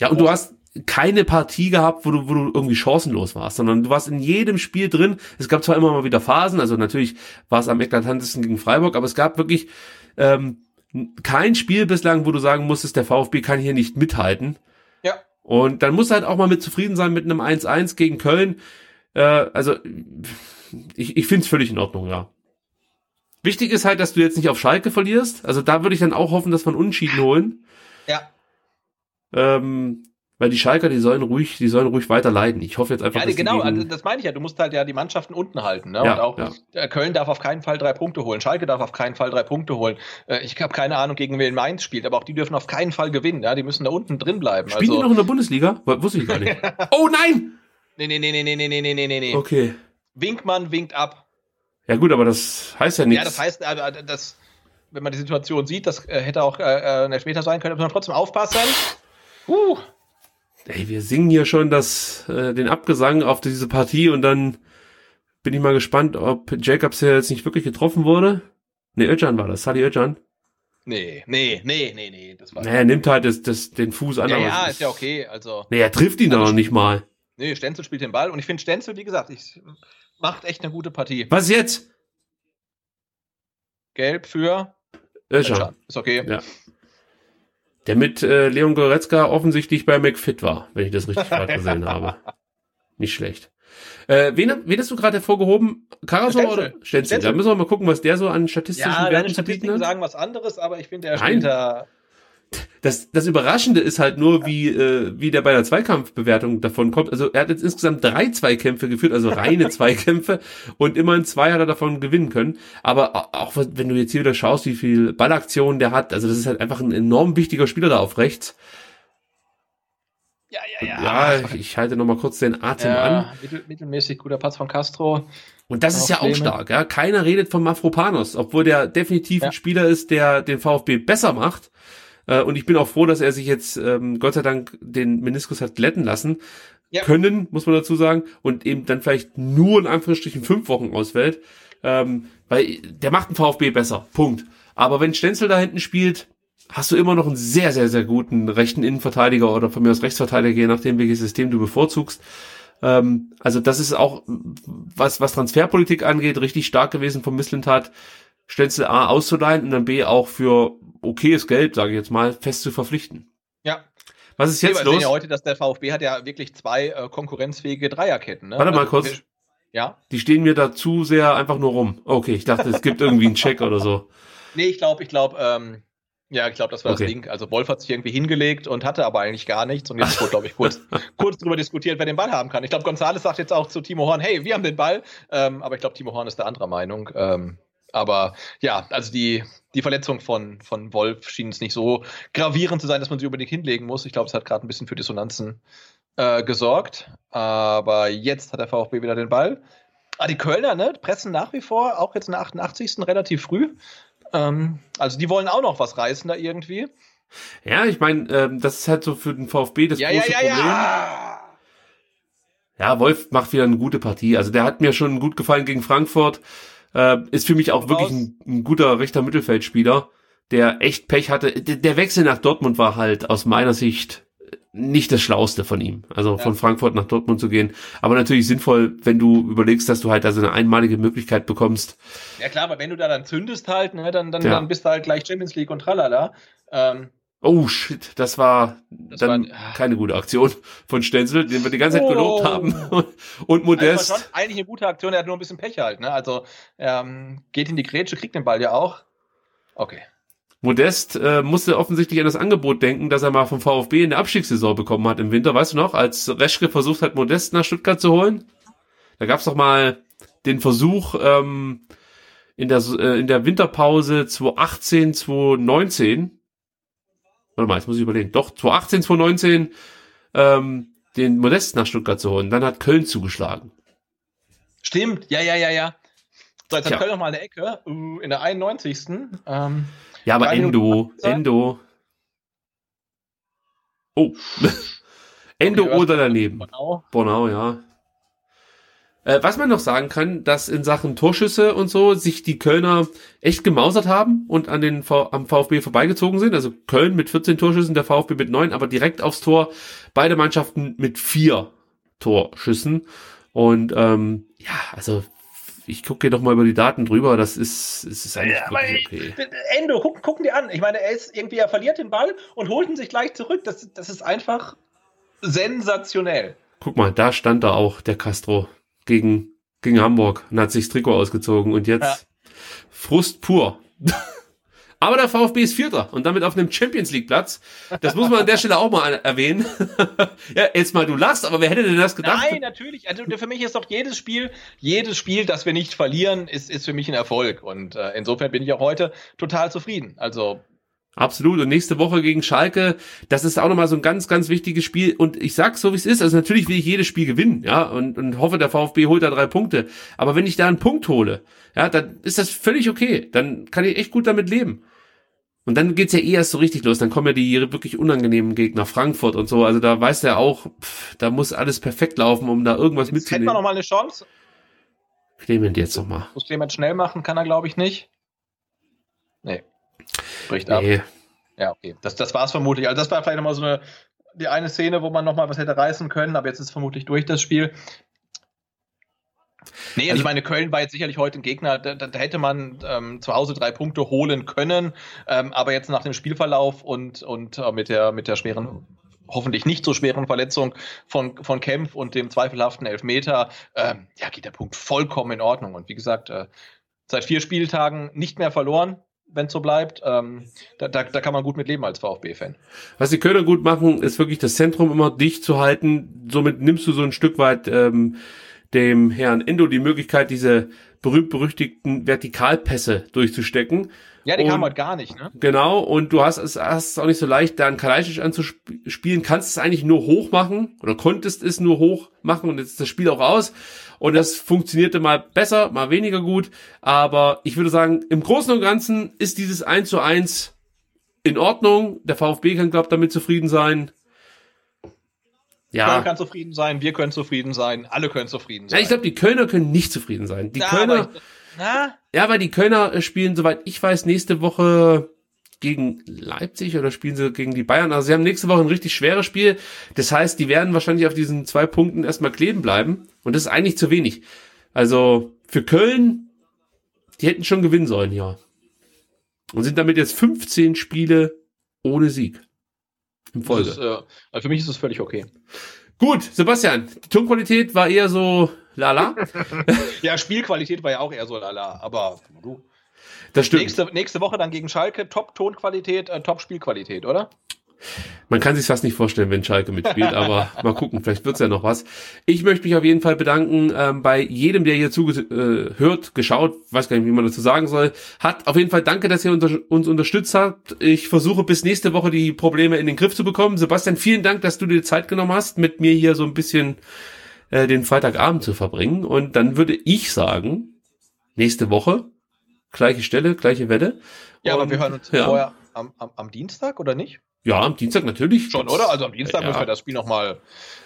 Ja, und du hast keine Partie gehabt, wo du, wo du irgendwie chancenlos warst, sondern du warst in jedem Spiel drin. Es gab zwar immer mal wieder Phasen, also natürlich war es am eklatantesten gegen Freiburg, aber es gab wirklich ähm, kein Spiel bislang, wo du sagen musstest, der VfB kann hier nicht mithalten. ja. Und dann musst du halt auch mal mit zufrieden sein mit einem 1-1 gegen Köln. Äh, also ich, ich finde es völlig in Ordnung, ja. Wichtig ist halt, dass du jetzt nicht auf Schalke verlierst. Also da würde ich dann auch hoffen, dass wir einen Unentschieden holen. Ja. Ähm, Weil die Schalker, die sollen ruhig, die sollen ruhig weiter leiden. Ich hoffe jetzt einfach, Ja, dass die genau, also das meine ich ja. Du musst halt ja die Mannschaften unten halten. Ne? Ja, und auch ja. äh, Köln darf auf keinen Fall drei Punkte holen. Schalke darf auf keinen Fall drei Punkte holen. Äh, Ich habe keine Ahnung, gegen wen Mainz spielt, aber auch die dürfen auf keinen Fall gewinnen. Ja? Die müssen da unten drin bleiben. Spielen die also, noch in der Bundesliga? Wusste ich gar nicht. oh nein! Nee, nee, nee, nee, nee, nee, nee, nee, nee, nee. Okay. Winkmann winkt ab. Ja gut, aber das heißt ja nichts. Ja, das heißt, äh, das, wenn man die Situation sieht, das äh, hätte auch äh, äh, später sein können, muss man trotzdem aufpassen. Uh, Ey, wir singen hier schon das, äh, den Abgesang auf diese Partie und dann bin ich mal gespannt, ob Jacobs ja jetzt nicht wirklich getroffen wurde. Ne, Özcan war das, Sadi Özcan. nee, nee, nee, nee, nee, das war. Nee, er nimmt halt das, das, den Fuß an. ja, ja, ist ja okay. Also, Nee, er trifft ihn doch noch nicht mal. Nee, Stenzel spielt den Ball und ich finde Stenzel, wie gesagt, ich, macht echt eine gute Partie. Was jetzt? Gelb für. Özcan. Ist okay. Ja. Der mit äh, Leon Goretzka offensichtlich bei McFit war, wenn ich das richtig gerade gesehen habe. Nicht schlecht. Äh, wen, wen hast du gerade hervorgehoben? Karasor oder Stenzel? Da müssen wir mal gucken, was der so an statistischen Ja, Werten zu bieten Statistiken hat. sagen was anderes, aber ich finde, er Nein. da. Das, das Überraschende ist halt nur, wie, äh, wie der bei der Zweikampfbewertung davon kommt. Also er hat jetzt insgesamt drei Zweikämpfe geführt, also reine Zweikämpfe und immerhin zwei hat er davon gewinnen können. Aber au- auch wenn du jetzt hier wieder schaust, wie viel Ballaktionen der hat, also das ist halt einfach ein enorm wichtiger Spieler da auf rechts. Ja, Ja, ich, ich halte noch mal kurz den Atem an. Ja, mittel, mittelmäßig guter Pass von Castro. Und das ist ja auch stark, ja. Keiner redet von Mafropanos, obwohl der definitiv Ja. ein Spieler ist, der den VfB besser macht. Äh, Und ich bin auch froh, dass er sich jetzt, ähm, Gott sei Dank, den Meniskus hat glätten lassen Ja. können, muss man dazu sagen, und eben dann vielleicht nur in Anführungsstrichen fünf Wochen ausfällt. Ähm, weil der macht den VfB besser. Punkt. Aber wenn Stenzel da hinten spielt, hast du immer noch einen sehr, sehr, sehr guten rechten Innenverteidiger oder von mir aus Rechtsverteidiger, je nachdem, welches System du bevorzugst. Ähm, also das ist auch, was, was Transferpolitik angeht, richtig stark gewesen vom Misslintat, Stenzel A auszuleihen und dann B auch für okayes Geld, sage ich jetzt mal, fest zu verpflichten. Ja. Was ist Nee, jetzt wir sehen los? ja heute, dass der VfB hat ja wirklich zwei äh, konkurrenzfähige Dreierketten. Ne? Warte mal Also, kurz. wir- Ja. Die stehen mir da zu sehr einfach nur rum. Okay, ich dachte, es gibt irgendwie einen Check oder so. Nee, ich glaube, ich glaube, ähm, ja, ich glaube, das war Okay. das Ding. Also Wolf hat sich irgendwie hingelegt und hatte aber eigentlich gar nichts. Und jetzt wurde, glaube ich, kurz, kurz drüber diskutiert, wer den Ball haben kann. Ich glaube, Gonzales sagt jetzt auch zu Timo Horn, hey, wir haben den Ball. Ähm, aber ich glaube, Timo Horn ist der anderer Meinung. Ähm, aber ja, also die, die Verletzung von, von Wolf schien es nicht so gravierend zu sein, dass man sie unbedingt hinlegen muss. Ich glaube, es hat gerade ein bisschen für Dissonanzen äh, gesorgt. Aber jetzt hat der VfB wieder den Ball. Ah, die Kölner, ne, pressen nach wie vor, auch jetzt in der 88. relativ früh. Ähm, also die wollen auch noch was reißen da irgendwie. Ja, ich meine, ähm, das ist halt so für den VfB das Ja, ja, große ja, Problem. ja. Ja, Wolf macht wieder eine gute Partie. Also der hat mir schon gut gefallen gegen Frankfurt. Äh, ist für mich auch wirklich ein, ein guter rechter Mittelfeldspieler, der echt Pech hatte. Der, der Wechsel nach Dortmund war halt aus meiner Sicht nicht das Schlauste von ihm. Also von Frankfurt nach Dortmund zu gehen. Aber natürlich sinnvoll, wenn du überlegst, dass du halt also eine einmalige Möglichkeit bekommst. Ja klar, aber wenn du da dann zündest halt, ne, dann, dann, Ja. dann bist du halt gleich Champions League und tralala. Ähm, Oh shit, das war dann war- keine gute Aktion von Stenzel, den wir die ganze Zeit Oh. gelobt haben. Und also Modest. war schon eigentlich eine gute Aktion, er hat nur ein bisschen Pech halt, ne? Also ähm, geht in die Grätsche, kriegt den Ball ja auch. Okay. Modest äh, musste offensichtlich an das Angebot denken, das er mal vom VfB in der Abstiegssaison bekommen hat im Winter. Weißt du noch, als Reschke versucht hat, Modest nach Stuttgart zu holen? Da gab's doch mal den Versuch ähm, in, der, äh, in der Winterpause 2018, 2019. Warte mal, jetzt muss ich überlegen. Doch, 2018, 2019 ähm, den Modest nach Stuttgart zu holen. Dann hat Köln zugeschlagen. Stimmt, ja, ja, ja, ja. So, jetzt Tja. hat Köln noch mal eine Ecke uh, in der 91. Ähm, Ja, aber Endo. Endo. Oh. Endo Okay, oder daneben. genau. Bornau, ja. Äh, was man noch sagen kann, dass in Sachen Torschüsse und so sich die Kölner echt gemausert haben und an den v am VfB vorbeigezogen sind. Also Köln mit 14 Torschüssen, der VfB mit 9, aber direkt aufs Tor. Beide Mannschaften mit vier Torschüssen. Und ähm, ja, also ich gucke hier noch mal über die Daten drüber. Das ist, es ist eigentlich Ja, okay. Endo, guck, gucken die an. Ich meine, er ist irgendwie, er verliert den Ball und holt ihn sich gleich zurück. Das, das ist einfach sensationell. Guck mal, da stand da auch der Castro gegen, gegen Hamburg und hat sich das Trikot ausgezogen und jetzt Ja. Frust pur. Aber der VfB ist Vierter und damit auf einem Champions League Platz. Das muss man an der Stelle auch mal erwähnen. ja, jetzt mal, du lachst, aber wer hätte denn das gedacht? Nein, natürlich. Also für mich ist doch jedes Spiel, jedes Spiel, das wir nicht verlieren, ist, ist für mich ein Erfolg. Und äh, insofern bin ich auch heute total zufrieden. Also Absolut. Und nächste Woche gegen Schalke, das ist auch nochmal so ein ganz, ganz wichtiges Spiel. Und ich sag's so, wie es ist. Also natürlich will ich jedes Spiel gewinnen, ja, und, und hoffe, der VfB holt da drei Punkte. Aber wenn ich da einen Punkt hole, ja, dann ist das völlig okay. Dann kann ich echt gut damit leben. Und dann geht's ja eh erst so richtig los. Dann kommen ja die wirklich unangenehmen Gegner, Frankfurt und so. Also da weiß der auch, pff, da muss alles perfekt laufen, um da irgendwas jetzt mitzunehmen. hätten wir noch mal eine Chance. Clement jetzt nochmal. Muss Clement schnell machen, kann er, glaube ich, nicht. Nee. Bricht ab. Nee. Ja, okay. Das, das war es vermutlich. Also das war vielleicht nochmal so eine, die eine Szene, wo man nochmal was hätte reißen können, aber jetzt ist vermutlich durch das Spiel. Nee, also, ich meine, Köln war jetzt sicherlich heute ein Gegner, da, da hätte man ähm, zu Hause drei Punkte holen können, ähm, aber jetzt nach dem Spielverlauf und, und äh, mit, der, mit der schweren, hoffentlich nicht so schweren Verletzung von, von Kempf und dem zweifelhaften Elfmeter, ähm, ja, geht der Punkt vollkommen in Ordnung. Und wie gesagt, äh, seit vier Spieltagen nicht mehr verloren, wenn es so bleibt. Ähm, da, da, da kann man gut mit leben als VfB-Fan. Was die Kölner gut machen, ist wirklich das Zentrum immer dicht zu halten. Somit nimmst du so ein Stück weit ähm, dem Herrn Endo die Möglichkeit, diese berühmt-berüchtigten Vertikalpässe durchzustecken. Ja, die Und- kam halt gar nicht, ne? Genau, und du hast es, hast es auch nicht so leicht, da einen Kalajdzic anzuspielen, kannst es eigentlich nur hoch machen oder konntest es nur hoch machen und jetzt ist das Spiel auch aus. Und das funktionierte mal besser, mal weniger gut. Aber ich würde sagen, im Großen und Ganzen ist dieses 1 zu 1 in Ordnung. Der VfB kann, glaube damit zufrieden sein. Köln Ja, kann zufrieden sein, wir können zufrieden sein, alle können zufrieden ja sein. ich glaube, die Kölner können nicht zufrieden sein. Die Ja, Kölner, ich- na, Ja, weil die Kölner äh, spielen, soweit ich weiß, nächste Woche gegen Leipzig oder spielen sie gegen die Bayern. Also sie haben nächste Woche ein richtig schweres Spiel. Das heißt, die werden wahrscheinlich auf diesen zwei Punkten erstmal kleben bleiben. Und das ist eigentlich zu wenig. Also für Köln, die hätten schon gewinnen sollen, ja. Und sind damit jetzt 15 Spiele ohne Sieg. Im Folge. ist, äh, also für mich ist es völlig okay. Gut, Sebastian, die Tonqualität war eher so lala. Ja, Spielqualität war ja auch eher so lala, aber du. Das stimmt. Nächste, nächste Woche dann gegen Schalke, Top-Tonqualität, äh, Top-Spielqualität, oder? Man kann sich fast nicht vorstellen, wenn Schalke mitspielt, aber mal gucken, vielleicht wird's ja noch was. Ich möchte mich auf jeden Fall bedanken ähm, bei jedem, der hier zugehört, äh, geschaut, weiß gar nicht, wie man dazu sagen soll. Hat auf jeden Fall danke, dass ihr unter uns unterstützt habt. Ich versuche bis nächste Woche die Probleme in den Griff zu bekommen. Sebastian, vielen Dank, dass du dir Zeit genommen hast, mit mir hier so ein bisschen äh, den Freitagabend zu verbringen. Und dann würde ich sagen, nächste Woche, gleiche Stelle, gleiche Welle. Ja, aber Und, wir hören uns ja. vorher am, am, am Dienstag, oder nicht? Ja, am Dienstag natürlich. Schon, oder? Also am Dienstag Ja. müssen wir das Spiel nochmal,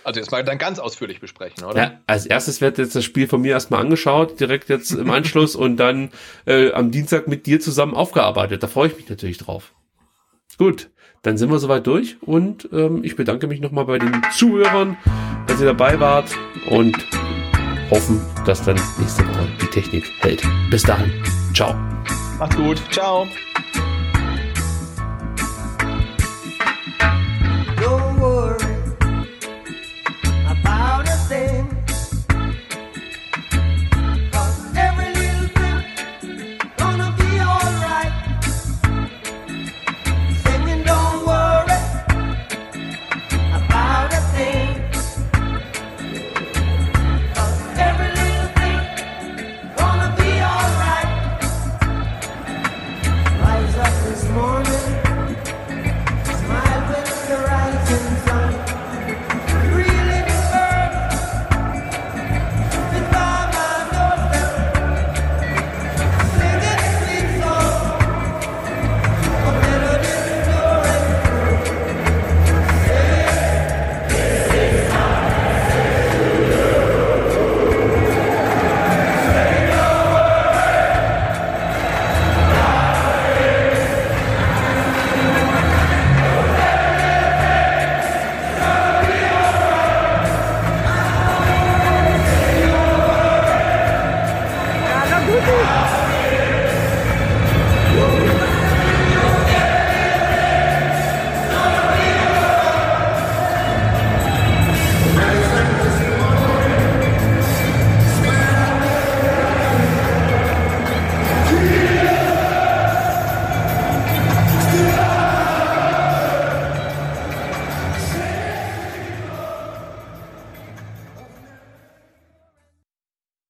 also jetzt mal dann ganz ausführlich besprechen, oder? Ja, als erstes wird jetzt das Spiel von mir erstmal angeschaut, direkt jetzt im Anschluss und dann äh, am Dienstag mit dir zusammen aufgearbeitet. Da freue ich mich natürlich drauf. Gut, dann sind wir soweit durch und ähm, ich bedanke mich nochmal bei den Zuhörern, dass ihr dabei wart und hoffen, dass dann nächste Woche die Technik hält. Bis dahin, ciao. Macht's gut. Ciao.